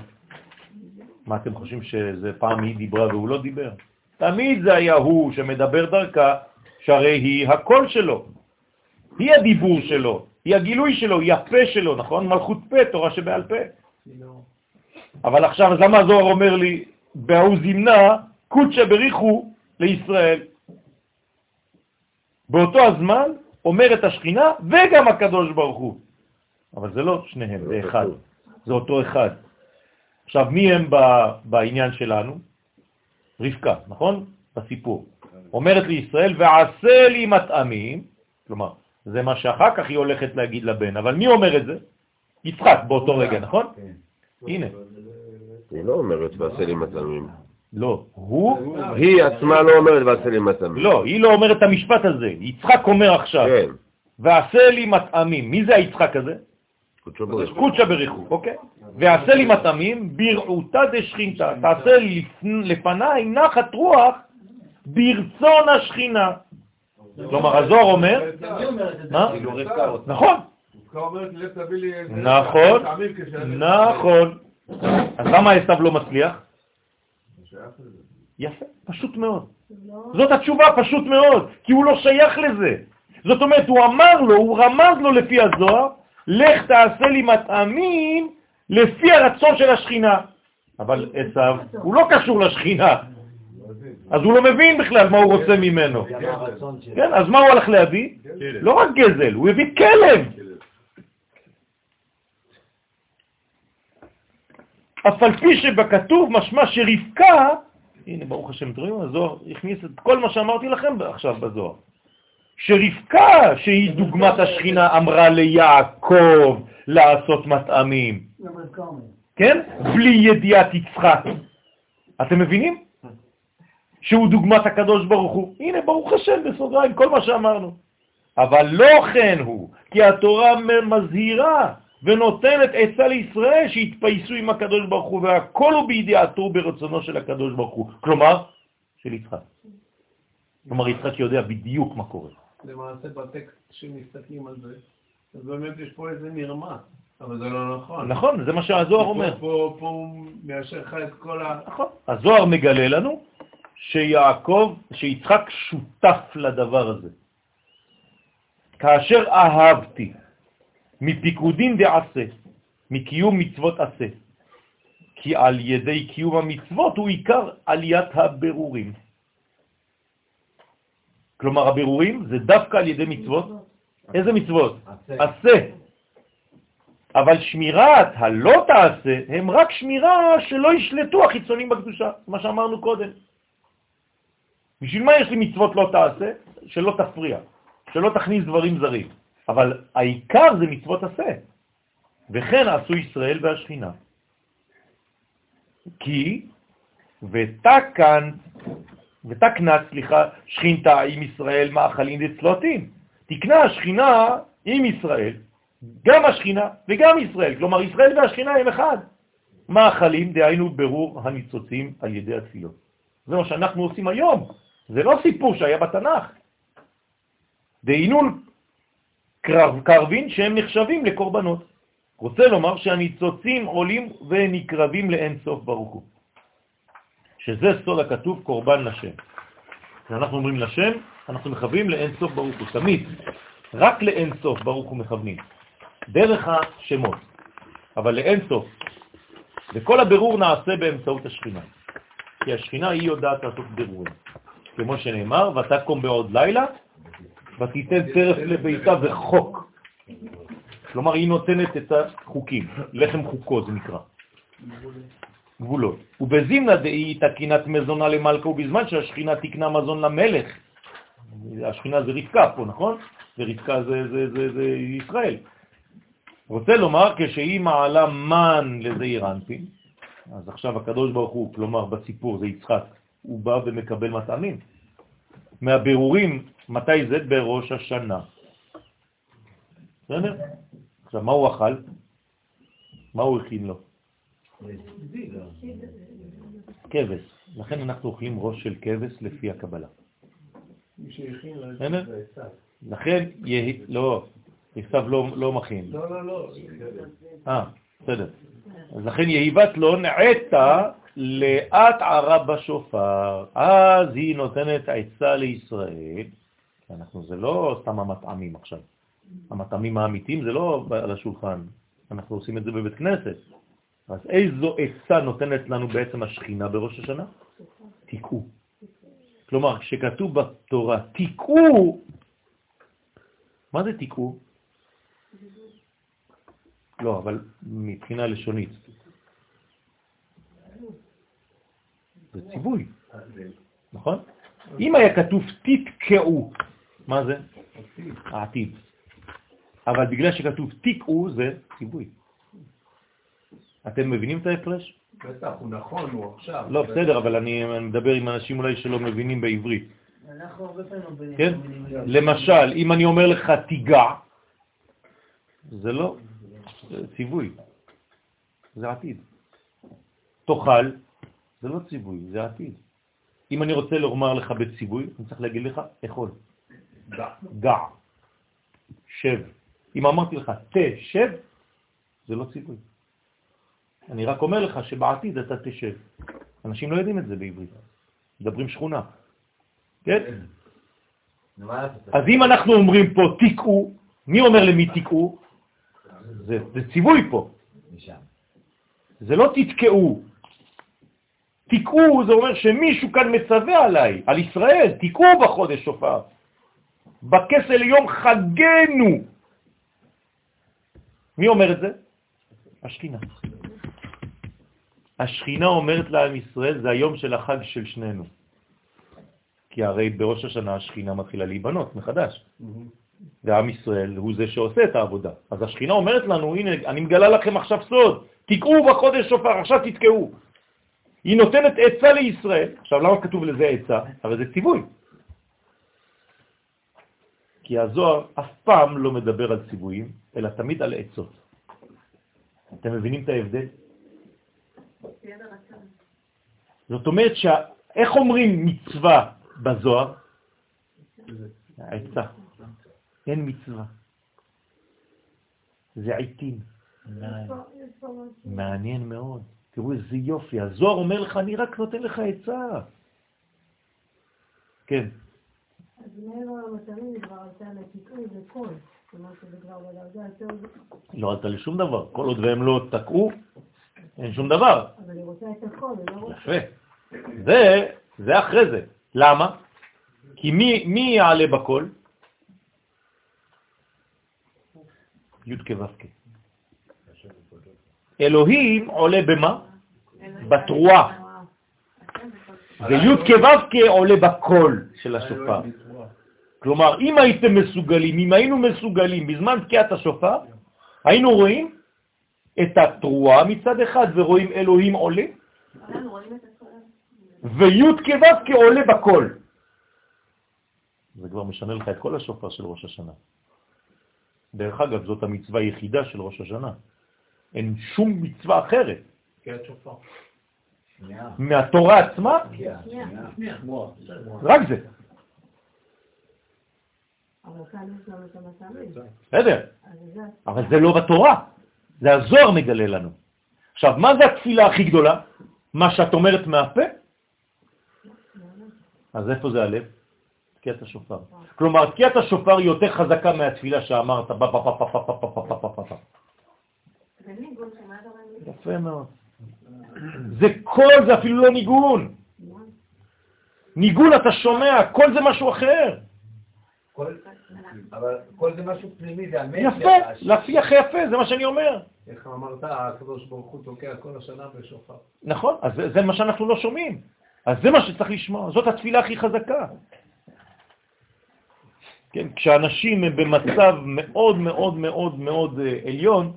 Speaker 1: מה אתם חושבים שזה פעם היא דיברה והוא לא דיבר? תמיד זה היה הוא שמדבר דרכה, שהרי היא הקול שלו. היא הדיבור שלו, היא הגילוי שלו, היא הפה שלו, נכון? מלכות פה, תורה שבעל פה. אבל עכשיו, אז למה הזוהר אומר לי, בהוא זימנה, קודשא בריחו לישראל? באותו הזמן אומרת השכינה וגם הקדוש ברוך הוא. אבל זה לא שניהם, זה אחד. זה אותו אחד. עכשיו, מי הם בעניין שלנו? רבקה, נכון? בסיפור. אומרת לישראל, ועשה לי מטעמים, כלומר, זה מה שאחר כך היא הולכת להגיד לבן, אבל מי אומר את זה? יצחק באותו רגע, נכון? הנה,
Speaker 2: היא לא אומרת ועשה לי מטעמים.
Speaker 1: לא, הוא,
Speaker 2: היא עצמה לא אומרת ועשה לי מטעמים.
Speaker 1: לא, היא לא אומרת את המשפט הזה, יצחק אומר עכשיו,
Speaker 2: כן.
Speaker 1: ועשה לי מטעמים, מי זה היצחק הזה? קודשא בריחו, אוקיי? ועשה לי מטעמים ברעותה דשכינתא, תעשה לפ- לפניי נחת רוח ברצון השכינה. כלומר, הזוהר אומר? מה? נכון. נכון, נכון. אז למה עשיו לא מצליח? יפה, פשוט מאוד. זאת התשובה, פשוט מאוד, כי הוא לא שייך לזה. זאת אומרת, הוא אמר לו, הוא רמז לו לפי הזוהר, לך תעשה לי מטעמים לפי הרצון של השכינה. אבל עשיו, הוא לא קשור לשכינה, אז הוא לא מבין בכלל מה הוא רוצה ממנו. כן, אז מה הוא הלך להביא? לא רק גזל, הוא הביא כלב. אף על פי שבכתוב משמע שרבקה, הנה ברוך השם, אתם רואים, הזוהר הכניס את כל מה שאמרתי לכם עכשיו בזוהר, שרבקה, שהיא דוגמת השכינה, אמרה ליעקב לעשות מטעמים. כן? בלי ידיעת יצחק. אתם מבינים? שהוא דוגמת הקדוש ברוך הוא. הנה, ברוך השם, בסוגריים, כל מה שאמרנו. אבל לא כן הוא, כי התורה מזהירה ונותנת עצה לישראל שיתפייסו עם הקדוש ברוך הוא, והכל הוא בידיעתו ברצונו של הקדוש ברוך הוא. כלומר, של יצחק. כלומר, יצחק יודע בדיוק מה קורה.
Speaker 4: למעשה בטקסט שמסתכלים על זה, אז באמת יש פה איזה מרמה, אבל זה לא נכון.
Speaker 1: נכון, זה מה שהזוהר
Speaker 4: פה-
Speaker 1: אומר.
Speaker 4: פה פה הוא מיישר לך את כל ה...
Speaker 1: נכון. הזוהר מגלה לנו שיעקב, שיצחק שותף לדבר הזה. כאשר אהבתי מפיקודין דעשה, מקיום מצוות עשה, כי על ידי קיום המצוות הוא עיקר עליית הבירורים. כלומר, הבירורים זה דווקא על ידי מצוות. איזה מצוות? עשה. אבל שמירת הלא תעשה הם רק שמירה שלא ישלטו החיצונים בקדושה, מה שאמרנו קודם. בשביל מה יש לי מצוות לא תעשה? שלא תפריע, שלא תכניס דברים זרים. אבל העיקר זה מצוות עשה. וכן עשו ישראל והשכינה. כי ותקן, ותקנה, סליחה, שכינתה עם ישראל מאכלים דצלותים. תקנה השכינה עם ישראל, גם השכינה וגם ישראל, כלומר ישראל והשכינה הם אחד. מאכלים, דהיינו ברור הניצוצים על ידי התפילות. זה מה שאנחנו עושים היום, זה לא סיפור שהיה בתנ"ך. דהיינו קרבין שהם נחשבים לקורבנות. רוצה לומר שהניצוצים עולים ונקרבים לאין סוף ברוך הוא. שזה סוד הכתוב קורבן לשם. כשאנחנו אומרים לשם, אנחנו מכוונים לאין סוף ברוך הוא, תמיד. רק לאין סוף ברוך הוא מכוונים. דרך השמות, אבל לאין סוף. וכל הבירור נעשה באמצעות השכינה. כי השכינה היא יודעת לעשות בירורים. כמו שנאמר, ותקום בעוד לילה, ותיתן טרף לביתה וחוק. כלומר, היא נותנת את החוקים, לחם חוקו זה נקרא. גבולות. ובזימנה דאי תקינת מזונה למלכה, ובזמן שהשכינה תקנה מזון למלך, השכינה זה רבקה פה, נכון? ורבקה זה, זה, זה, זה ישראל. רוצה לומר, כשהיא מעלה מן לזעיר אנפין, אז עכשיו הקדוש ברוך הוא, כלומר בסיפור זה יצחק, הוא בא ומקבל מטעמים. מהבירורים, מתי זה? בראש השנה. בסדר? עכשיו, מה הוא אכל? מה הוא הכין לו? כבש. לכן אנחנו אוכלים ראש של כבש לפי הקבלה. לכן, לא, עשיו לא, לא מכין.
Speaker 7: לא, לא, לא.
Speaker 1: אה, בסדר. אז לכן יהיבת לא נעתה לאט ערה בשופר. אז היא נותנת עצה לישראל. אנחנו, זה לא סתם המטעמים עכשיו. המטעמים האמיתיים זה לא על השולחן. אנחנו עושים את זה בבית כנסת. אז איזו עצה נותנת לנו בעצם השכינה בראש השנה? תיקעו. כלומר, כשכתוב בתורה תיקעו, מה זה תיקעו? לא, אבל מבחינה לשונית. זה ציווי, נכון? אם היה כתוב תתקעו, מה זה? העתיד. אבל בגלל שכתוב תיקעו זה ציווי. אתם מבינים את ההפרש?
Speaker 4: בטח, הוא נכון, הוא עכשיו.
Speaker 1: לא, בסדר, אבל אני מדבר עם אנשים אולי שלא מבינים בעברית.
Speaker 6: אנחנו הרבה פעמים לא מבינים.
Speaker 1: כן? למשל, אם אני אומר לך תיגע, זה לא ציווי, זה עתיד. תאכל, זה לא ציווי, זה עתיד. אם אני רוצה לומר לך בציווי, אני צריך להגיד לך, אכול. גע. שב. אם אמרתי לך, תשב, זה לא ציווי. אני רק אומר לך שבעתיד אתה תשב. אנשים לא יודעים את זה בעברית. מדברים שכונה. כן? אז אם אנחנו אומרים פה תיקעו, מי אומר למי תיקעו? זה, זה ציווי פה. זה לא תתקעו. תיקעו זה אומר שמישהו כאן מצווה עליי, על ישראל, תיקעו בחודש שופר. בכסל יום חגנו. מי אומר את זה? השכינה. השכינה אומרת לעם ישראל, זה היום של החג של שנינו. כי הרי בראש השנה השכינה מתחילה להיבנות מחדש. ועם ישראל הוא זה שעושה את העבודה. אז השכינה אומרת לנו, הנה, אני מגלה לכם עכשיו סוד, תקעו בחודש שופר, עכשיו תתקעו. היא נותנת עצה לישראל. עכשיו, למה כתוב לזה עצה? הרי זה ציווי. כי הזוהר אף פעם לא מדבר על ציוויים, אלא תמיד על עצות. אתם מבינים את ההבדל? זאת אומרת, ש... איך אומרים מצווה בזוהר? העצה. אין מצווה. זה עיתים. מעניין מאוד. תראו איזה יופי. הזוהר אומר לך, אני רק נותן לך עצה. כן. לא עלתה לשום דבר. כל עוד והם לא תקעו, אין שום דבר.
Speaker 3: אבל היא רוצה את הקול, היא לא רוצה...
Speaker 1: יפה. זה, זה אחרי זה. למה? כי מי, מי יעלה בכל? י' כו'. אלוהים עולה במה? בתרועה. וי' כו' עולה בקול של השופר. כלומר, אם הייתם מסוגלים, אם היינו מסוגלים בזמן תקיעת השופר, היינו רואים את התרועה מצד אחד ורואים אלוהים עולה, וי' כו' כעולה בקול. זה כבר משנה לך את כל השופר של ראש השנה. דרך אגב, זאת המצווה היחידה של ראש השנה. אין שום מצווה אחרת.
Speaker 4: שופר.
Speaker 1: מהתורה עצמה, רק זה.
Speaker 3: אבל כאן יש לנו את המטרים.
Speaker 1: בסדר. אבל זה לא בתורה, זה הזוהר מגלה לנו. עכשיו, מה זה התפילה הכי גדולה? מה שאת אומרת מהפה? אז איפה זה הלב? תקיעת השופר. כלומר, תקיעת השופר היא יותר חזקה מהתפילה שאמרת, פה פה פה פה פה פה פה.
Speaker 3: זה ניגון שמה אתה אומר?
Speaker 1: יפה מאוד. זה קול, זה אפילו לא ניגון. ניגון אתה שומע, קול זה משהו אחר.
Speaker 6: אבל כל זה משהו פנימי, זה המסר.
Speaker 1: יפה, הכי יפה, זה מה שאני אומר.
Speaker 4: איך אמרת, הקדוש ברוך הוא תוקע כל השנה בשופר.
Speaker 1: נכון, אז זה, זה מה שאנחנו לא שומעים. אז זה מה שצריך לשמוע, זאת התפילה הכי חזקה. כן, כשאנשים הם במצב מאוד מאוד מאוד מאוד אה, עליון,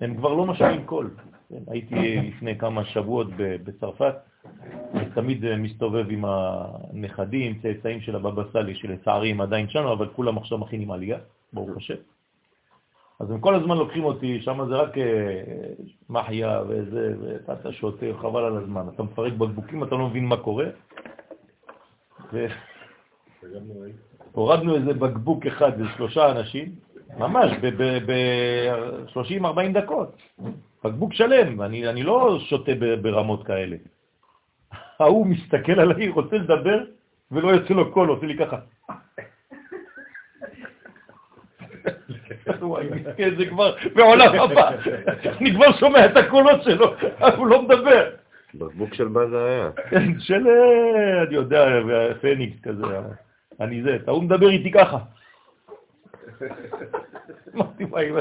Speaker 1: הם כבר לא משמיעים קול. כן, הייתי לפני כמה שבועות ב- בצרפת, ותמיד אה, מסתובב עם הנכדים, צאצאים של הבבא סאלי, שלצערי הם עדיין שלנו, אבל כולם עכשיו מכינים עלייה, ברוך השם. אז הם כל הזמן לוקחים אותי, שם זה רק אה, מחיה וזה, ואתה שותה, חבל על הזמן. אתה מפרק בקבוקים, אתה לא מבין מה קורה. והורדנו איזה בקבוק אחד לשלושה אנשים, ממש ב-30-40 דקות. בקבוק שלם, אני, אני לא שותה ברמות כאלה. ההוא מסתכל עליי, רוצה לדבר, ולא יוצא לו קול, עושה לי ככה. וואי, מסכן, זה כבר בעולם הבא. אני כבר שומע את הקולות שלו, הוא לא מדבר.
Speaker 2: בקבוק של בזה היה.
Speaker 1: כן, של, אני יודע, פניקס כזה. אני זה, ההוא מדבר איתי ככה. אמרתי, מה.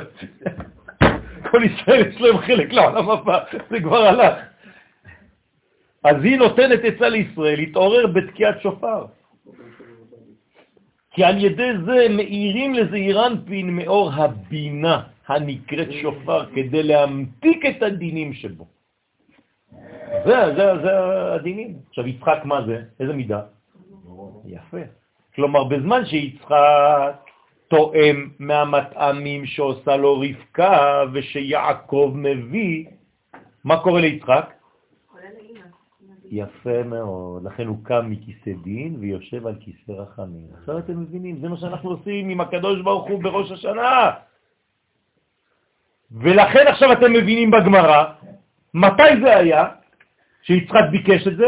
Speaker 1: כל ישראל יש להם חלק לעולם הבא, זה כבר הלך. אז היא נותנת עצה לישראל להתעורר בתקיעת שופר. כי על ידי זה מאירים לזעיר אנפין מאור הבינה הנקראת שופר כדי להמתיק את הדינים שבו. זה, זה, זה הדינים. עכשיו, יצחק מה זה? איזה מידה? יפה. כלומר, בזמן שיצחק תואם מהמטעמים שעושה לו רבקה ושיעקב מביא, מה קורה ליצחק? יפה מאוד, לכן הוא קם מכיסא דין ויושב על כיסא רחמים. עכשיו אתם מבינים, זה מה שאנחנו עושים עם הקדוש ברוך הוא בראש השנה. ולכן עכשיו אתם מבינים בגמרא, מתי זה היה שיצחק ביקש את זה?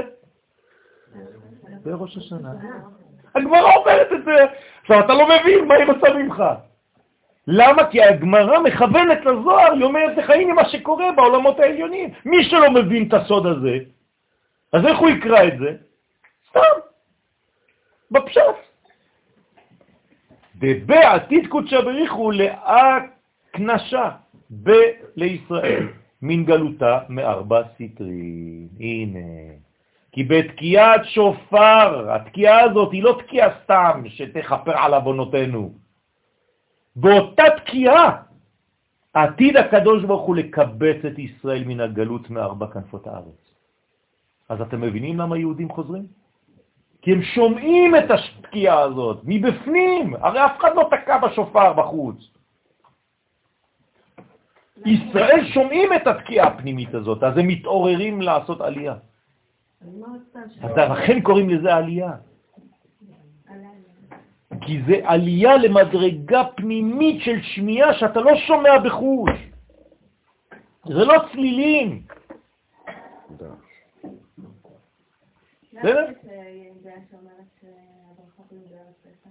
Speaker 1: בראש השנה. הגמרא אומרת את זה. עכשיו, אתה לא מבין מה היא רוצה ממך. למה? כי הגמרא מכוונת לזוהר, היא אומרת לך, הנה מה שקורה בעולמות העליונים. מי שלא מבין את הסוד הזה, אז איך הוא יקרא את זה? סתם, בפשט. ובעתיד קודשא בריחו להקנשה ב- לישראל, מן גלותה מארבע סטרים. הנה. כי בתקיעת שופר, התקיעה הזאת היא לא תקיעה סתם שתכפר על עוונותינו. באותה תקיעה עתיד הקדוש ברוך הוא לקבץ את ישראל מן הגלות מארבע כנפות הארץ. אז אתם מבינים למה יהודים חוזרים? כי הם שומעים את התקיעה הזאת מבפנים, הרי אף אחד לא תקע בשופר בחוץ. ישראל שומעים את התקיעה הפנימית הזאת, אז הם מתעוררים לעשות עלייה.
Speaker 3: אז
Speaker 1: לכן קוראים לזה עלייה. כי זה עלייה למדרגה פנימית של שמיעה שאתה לא שומע בחוש. זה לא צלילים. בסדר?
Speaker 3: בערב פסח?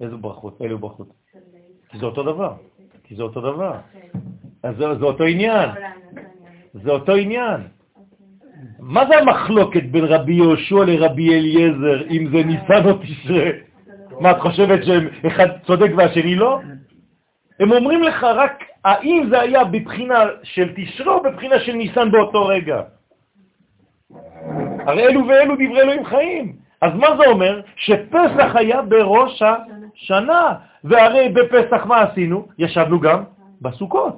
Speaker 1: איזה ברכות? אילו ברכות? כי זה אותו דבר. כי זה אותו דבר.
Speaker 3: אוקיי.
Speaker 1: אז זה, אותו עניין.
Speaker 3: העולם, זה
Speaker 1: אותו עניין.
Speaker 3: אוקיי.
Speaker 1: מה זה המחלוקת בין רבי יהושע לרבי אליעזר, אם זה ניסן או תשרה? מה, את חושבת שאחד צודק והשני לא? הם אומרים לך רק האם זה היה בבחינה של תשרה או בבחינה של ניסן באותו רגע. הרי אלו ואלו דברי אלוהים חיים. אז מה זה אומר? שפסח היה בראש השנה, והרי בפסח מה עשינו? ישבנו גם בסוכות.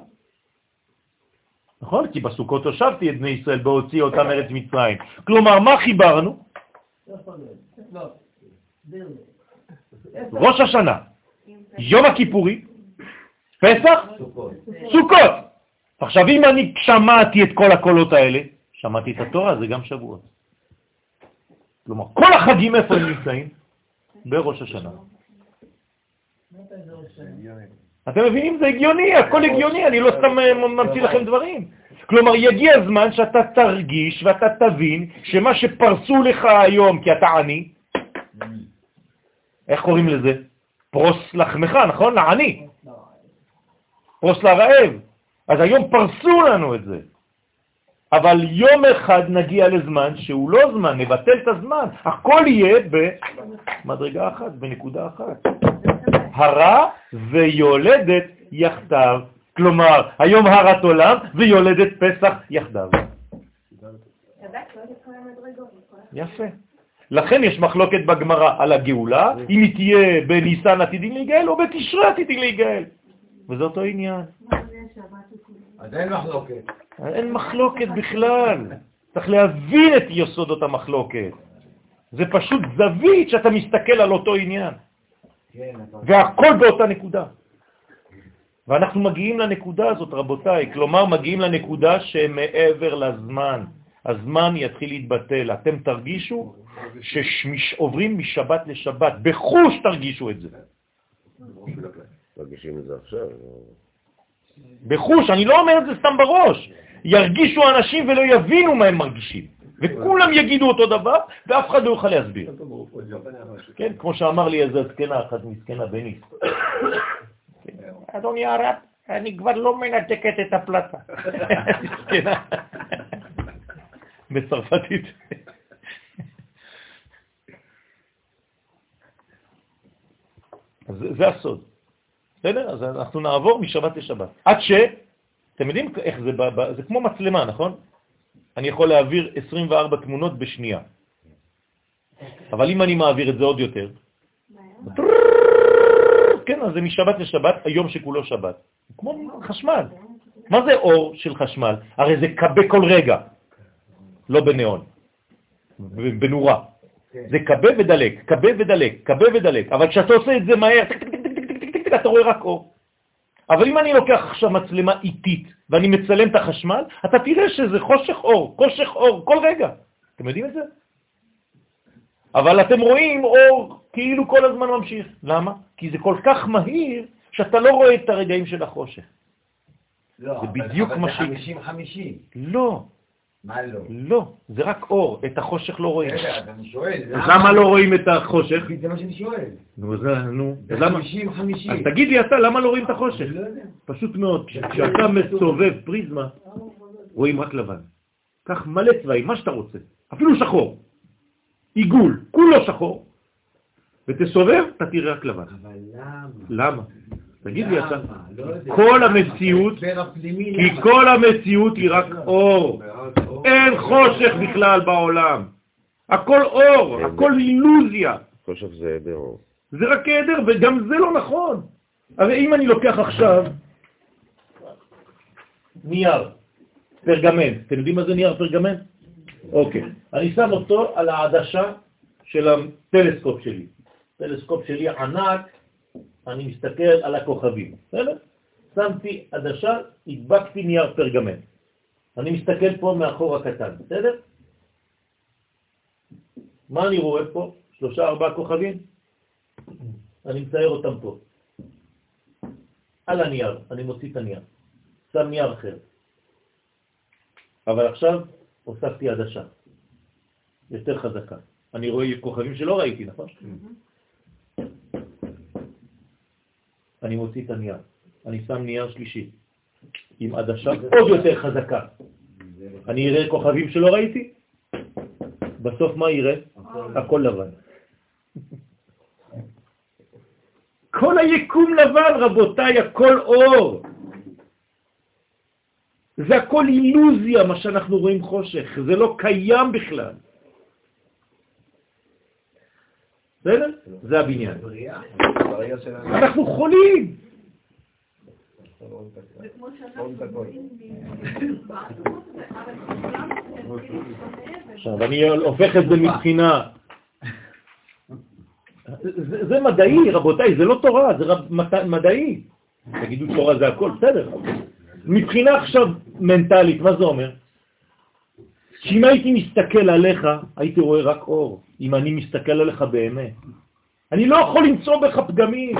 Speaker 1: נכון? כי בסוכות הושבתי את בני ישראל בהוציא אותם ארץ מצרים. כלומר, מה חיברנו? ראש השנה, יום הכיפורי, פסח, סוכות. עכשיו, אם אני שמעתי את כל הקולות האלה, שמעתי את התורה, זה גם שבועות. כלומר, כל החגים איפה הם נמצאים? בראש השנה. אתם מבינים? זה הגיוני, הכל הגיוני, אני לא סתם אה, ממציא לכם דברים. כלומר, יגיע הזמן שאתה תרגיש ואתה תבין שמה שפרסו לך היום כי אתה עני, איך קוראים לזה? פרוס לחמך, נכון? לעני. פרוס לרעב. אז היום פרסו לנו את זה. אבל יום אחד נגיע לזמן שהוא לא זמן, נבטל את הזמן. הכל יהיה במדרגה אחת, בנקודה אחת. הרע ויולדת יחדיו. כלומר, היום הרת עולם ויולדת פסח יחדיו. יפה. לכן יש מחלוקת בגמרא על הגאולה, אם היא תהיה בניסן עתידים להיגאל או בתשרה עתידים להיגאל. וזה אותו עניין.
Speaker 6: אז אין מחלוקת.
Speaker 1: אין מחלוקת בכלל. צריך להבין את יסודות המחלוקת. זה פשוט זווית שאתה מסתכל על אותו עניין,
Speaker 6: כן.
Speaker 1: והכל באותה נקודה. ואנחנו מגיעים לנקודה הזאת, רבותיי, כלומר מגיעים לנקודה שמעבר לזמן. הזמן יתחיל להתבטל. אתם תרגישו שעוברים משבת לשבת, בחוש תרגישו את זה.
Speaker 2: מרגישים את זה עכשיו.
Speaker 1: בחוש, אני לא אומר את זה סתם בראש. ירגישו אנשים ולא יבינו מה הם מרגישים. וכולם יגידו אותו דבר, ואף אחד לא יוכל להסביר. כן, כמו שאמר לי איזה זקנה אחת מסכנה בניס. אדוני הרב, אני כבר לא מנתקת את הפלטה. זקנה. בצרפתית. זה הסוד. בסדר? אז אנחנו נעבור משבת לשבת. עד ש... אתם יודעים איך זה, ב- ב- זה כמו מצלמה, נכון? אני יכול להעביר 24 תמונות בשנייה. אבל אם אני מעביר את זה עוד יותר, כן, אז זה משבת לשבת, היום שכולו שבת. כמו חשמל. מה זה אור של חשמל? הרי זה קבה כל רגע, לא בניאון, בנורה. זה קבה ודלק, קבה ודלק, קבה ודלק. אבל כשאתה עושה את זה מהר, טק, אתה רואה רק אור. אבל אם אני לוקח עכשיו מצלמה איטית ואני מצלם את החשמל, אתה תראה שזה חושך אור, חושך אור, כל רגע. אתם יודעים את זה? אבל אתם רואים אור כאילו כל הזמן ממשיך. למה? כי זה כל כך מהיר שאתה לא רואה את הרגעים של החושך.
Speaker 6: לא,
Speaker 1: זה בדיוק מה
Speaker 6: זה
Speaker 1: ש-
Speaker 6: 50-50.
Speaker 1: לא,
Speaker 6: מה לא?
Speaker 1: לא, זה רק אור, את החושך לא רואים.
Speaker 6: אז אני שואל.
Speaker 1: למה לא רואים את החושך?
Speaker 6: זה מה שאני שואל.
Speaker 1: נו, זה, נו,
Speaker 6: זה
Speaker 1: אז למה?
Speaker 6: 50-50.
Speaker 1: אז תגיד לי אתה, למה לא רואים את החושך?
Speaker 6: לא יודע.
Speaker 1: פשוט מאוד, כשאתה מסובב פריזמה, רואים רק לבן. קח מלא צבעים, מה שאתה רוצה, אפילו שחור. עיגול, כולו שחור, ותסובב, אתה תראה רק לבן.
Speaker 6: אבל למה?
Speaker 1: למה? תגיד לי אתה.
Speaker 6: לא.
Speaker 1: כל המציאות, כי? כל המציאות היא רק אור. אין חושך בכלל בעולם. הכל אור, הכל אילוזיה.
Speaker 2: חושך זה היעדר אור.
Speaker 1: זה רק היעדר, וגם זה לא נכון. הרי אם אני לוקח עכשיו נייר, פרגמנט, אתם יודעים מה זה נייר פרגמנט? אוקיי. אני שם אותו על העדשה של הטלסקופ שלי. טלסקופ שלי ענק, אני מסתכל על הכוכבים, בסדר? שמתי עדשה, הדבקתי נייר פרגמנט. אני מסתכל פה מאחור הקטן, בסדר? מה אני רואה פה? שלושה, ארבעה כוכבים? אני מצייר אותם פה. על הנייר, אני מוציא את הנייר. שם נייר אחר. אבל עכשיו הוספתי עדשה, יותר חזקה. אני רואה כוכבים שלא ראיתי, נכון? אני מוציא את הנייר. אני שם נייר שלישי, עם עדשה עוד יותר חזקה. אני אראה כוכבים שלא ראיתי? בסוף מה יראה? הכל לבן. כל היקום לבן, רבותיי, הכל אור. זה הכל אילוזיה, מה שאנחנו רואים חושך, זה לא קיים בכלל. בסדר? זה הבניין. אנחנו חולים. עכשיו, אני הופך את זה מבחינה... זה, מדעי, רבותיי, זה לא תורה, זה מדעי. תגידו תורה זה הכל, בסדר. מבחינה עכשיו מנטלית, מה זה אומר? שאם הייתי מסתכל עליך, הייתי רואה רק אור, אם אני מסתכל עליך באמת. אני לא יכול למצוא בך פגמים.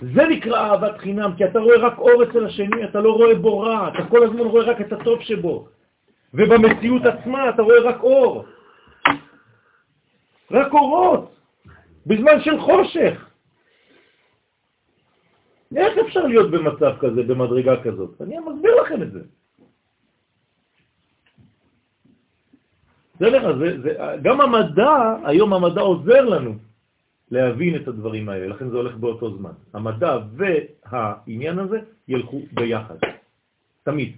Speaker 1: זה נקרא אהבת חינם, כי אתה רואה רק אור אצל השני, אתה לא רואה בו רע, אתה כל הזמן רואה רק את הטוב שבו. ובמציאות עצמה אתה רואה רק אור. רק אורות, בזמן של חושך. איך אפשר להיות במצב כזה, במדרגה כזאת? אני מסביר לכם את זה. זה זה, זה, גם המדע, היום המדע עוזר לנו להבין את הדברים האלה, לכן זה הולך באותו זמן. המדע והעניין הזה ילכו ביחד, תמיד.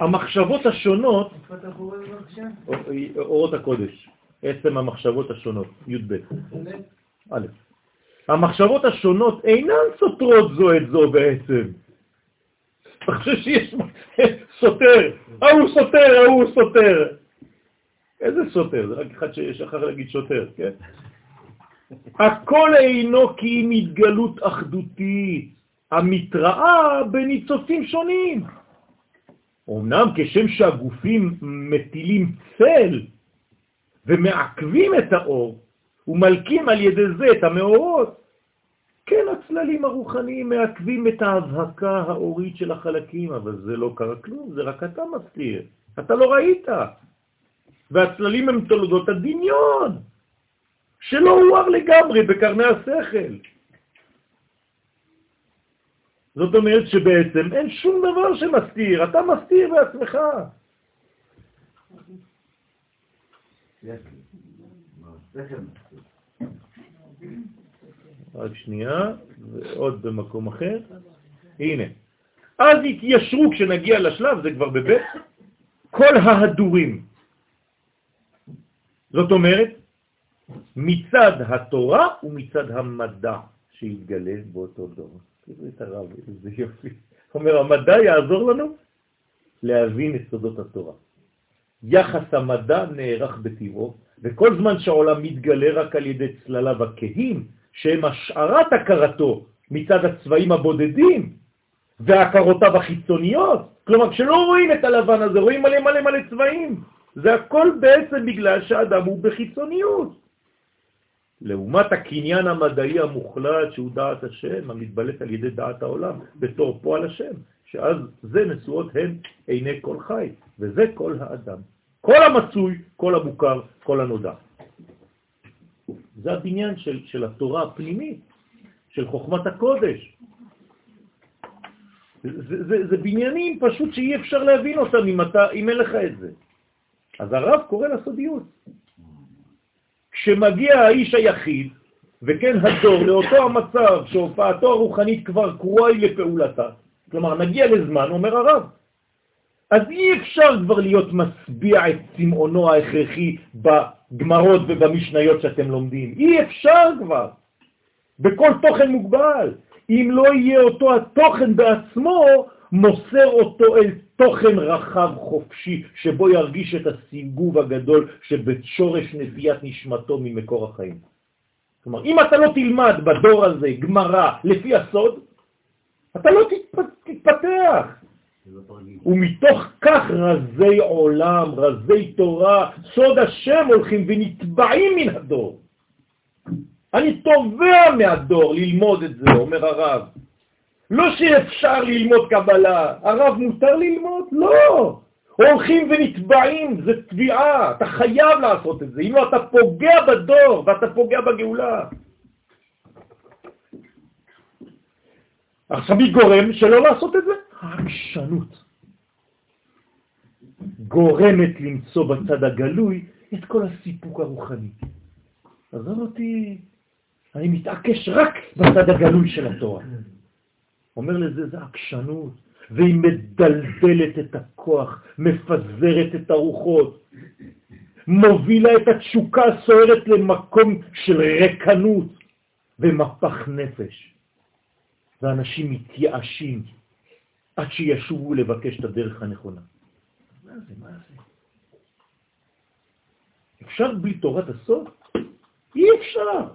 Speaker 1: המחשבות השונות, אורות הקודש, עצם המחשבות השונות, י"ב, א', המחשבות השונות אינן סותרות זו את זו בעצם. אתה חושב שיש סותר, ההוא סותר, ההוא סותר. איזה סותר? זה רק אחד ששכח להגיד שוטר, כן? הכל אינו כי אם התגלות אחדותית המתראה בניצוצים שונים. אמנם כשם שהגופים מטילים צל ומעכבים את האור ומלקים על ידי זה את המאורות, כן הצללים הרוחניים מעכבים את ההבהקה האורית של החלקים, אבל זה לא קרה כלום, זה רק אתה מסתיר, אתה לא ראית. והצללים הם תולדות הדמיון, שלא הואר לגמרי בקרני השכל. זאת אומרת שבעצם אין שום דבר שמסתיר, אתה מסתיר בעצמך. רק שנייה, ועוד במקום אחר. הנה. אז יתיישרו כשנגיע לשלב, זה כבר בבית, כל ההדורים. זאת אומרת, מצד התורה ומצד המדע שיתגלה באותו דור. תראו את הרב, איזה יופי. אומר, המדע יעזור לנו להבין את סודות התורה. יחס המדע נערך בטבעו, וכל זמן שהעולם מתגלה רק על ידי צלליו הכהים, שהם השערת הכרתו מצד הצבעים הבודדים והכרותיו החיצוניות, כלומר כשלא רואים את הלבן הזה, רואים מלא מלא מלא צבעים. זה הכל בעצם בגלל שהאדם הוא בחיצוניות. לעומת הקניין המדעי המוחלט שהוא דעת השם, המתבלט על ידי דעת העולם, בתור פועל השם, שאז זה נשואות הן עיני כל חי, וזה כל האדם. כל המצוי, כל המוכר, כל הנודע. זה הבניין של, של התורה הפנימית, של חוכמת הקודש. זה, זה, זה בניינים פשוט שאי אפשר להבין אותם אם, אתה, אם אין לך את זה. אז הרב קורא לסודיות. כשמגיע האיש היחיד, וכן הדור, לאותו המצב שהופעתו הרוחנית כבר קרואה לפעולתה, כלומר נגיע לזמן, אומר הרב, אז אי אפשר כבר להיות משביע את צמאונו ההכרחי בגמרות ובמשניות שאתם לומדים. אי אפשר כבר. בכל תוכן מוגבל. אם לא יהיה אותו התוכן בעצמו, מוסר אותו אל תוכן רחב חופשי שבו ירגיש את הסיגוב הגדול שבשורש נביאת נשמתו ממקור החיים. כלומר, אם אתה לא תלמד בדור הזה גמרא לפי הסוד, אתה לא תתפתח. ומתוך כך רזי עולם, רזי תורה, סוד השם הולכים ונטבעים מן הדור. אני תובע מהדור ללמוד את זה, אומר הרב. לא שאפשר ללמוד קבלה, הרב מותר ללמוד? לא. הולכים ונטבעים, זה תביעה, אתה חייב לעשות את זה, אם לא אתה פוגע בדור ואתה פוגע בגאולה. עכשיו מי גורם שלא לעשות את זה? העקשנות. גורמת למצוא בצד הגלוי את כל הסיפוק הרוחני. עזוב אותי, אני מתעקש רק בצד הגלוי של התורה. אומר לזה, זה עקשנות, והיא מדלדלת את הכוח, מפזרת את הרוחות, מובילה את התשוקה הסוערת למקום של רקנות ומפח נפש. ואנשים מתייאשים עד שישובו לבקש את הדרך הנכונה. מה זה, מה זה? אפשר בלי תורת הסוף? אי אפשר.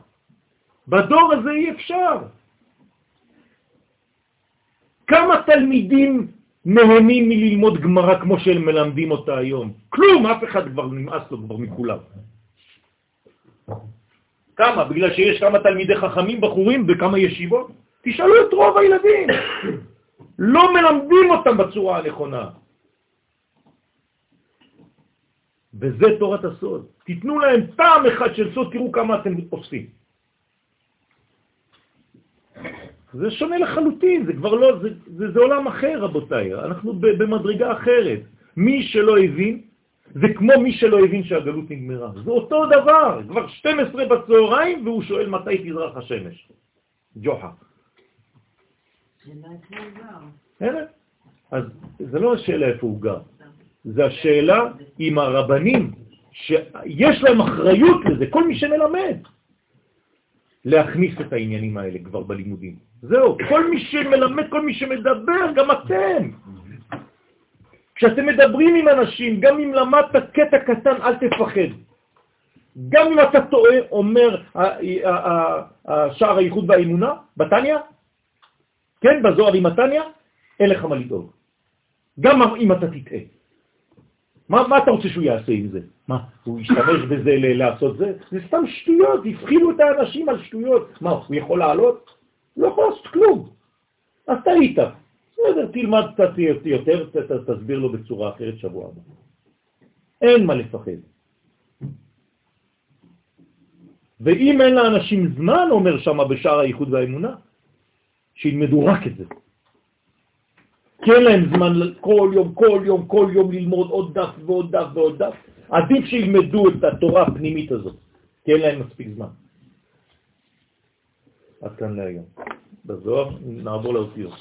Speaker 1: בדור הזה אי אפשר. כמה תלמידים נהנים מללמוד גמרא כמו שהם מלמדים אותה היום? כלום, אף אחד כבר נמאס לו כבר מכולם. כמה? בגלל שיש כמה תלמידי חכמים בחורים בכמה ישיבות? תשאלו את רוב הילדים. לא מלמדים אותם בצורה הנכונה. וזה תורת הסוד. תיתנו להם טעם אחד של סוד, תראו כמה אתם עושים. זה שונה לחלוטין, זה כבר לא, זה, זה, זה עולם אחר, רבותיי, אנחנו במדרגה אחרת. מי שלא הבין, זה כמו מי שלא הבין שהגלות נגמרה. זה אותו דבר, כבר 12 בצהריים והוא שואל מתי תזרח השמש. ג'וחה. אז זה לא השאלה איפה הוא גר, זה השאלה עם הרבנים, שיש להם אחריות לזה, כל מי שמלמד, להכניס את העניינים האלה כבר בלימודים. זהו, כל מי שמלמד, כל מי שמדבר, גם אתם. כשאתם מדברים עם אנשים, גם אם למדת קטע קטן, אל תפחד. גם אם אתה טועה, אומר שער הייחוד והאמונה, בתניא, כן, בזוהר עם התניא, אין לך מה לדאוג. גם אם אתה תטעה. מה, מה אתה רוצה שהוא יעשה עם זה? מה, הוא ישתמש בזה לעשות זה? זה סתם שטויות, הפחילו את האנשים על שטויות. מה, הוא יכול לעלות? לא יכול לעשות כלום. אז טעית. בסדר, תלמד קצת יותר, תסביר לו בצורה אחרת שבוע הבא. אין מה לפחד. ואם אין לאנשים זמן, אומר שם בשער הייחוד והאמונה, שילמדו רק את זה. כי אין להם זמן כל יום, כל יום, כל יום ללמוד עוד דף ועוד דף ועוד דף. עדיף שילמדו את התורה הפנימית הזאת, כי אין להם מספיק זמן. עד כאן להיום. בזוהר נעבור לאותיות.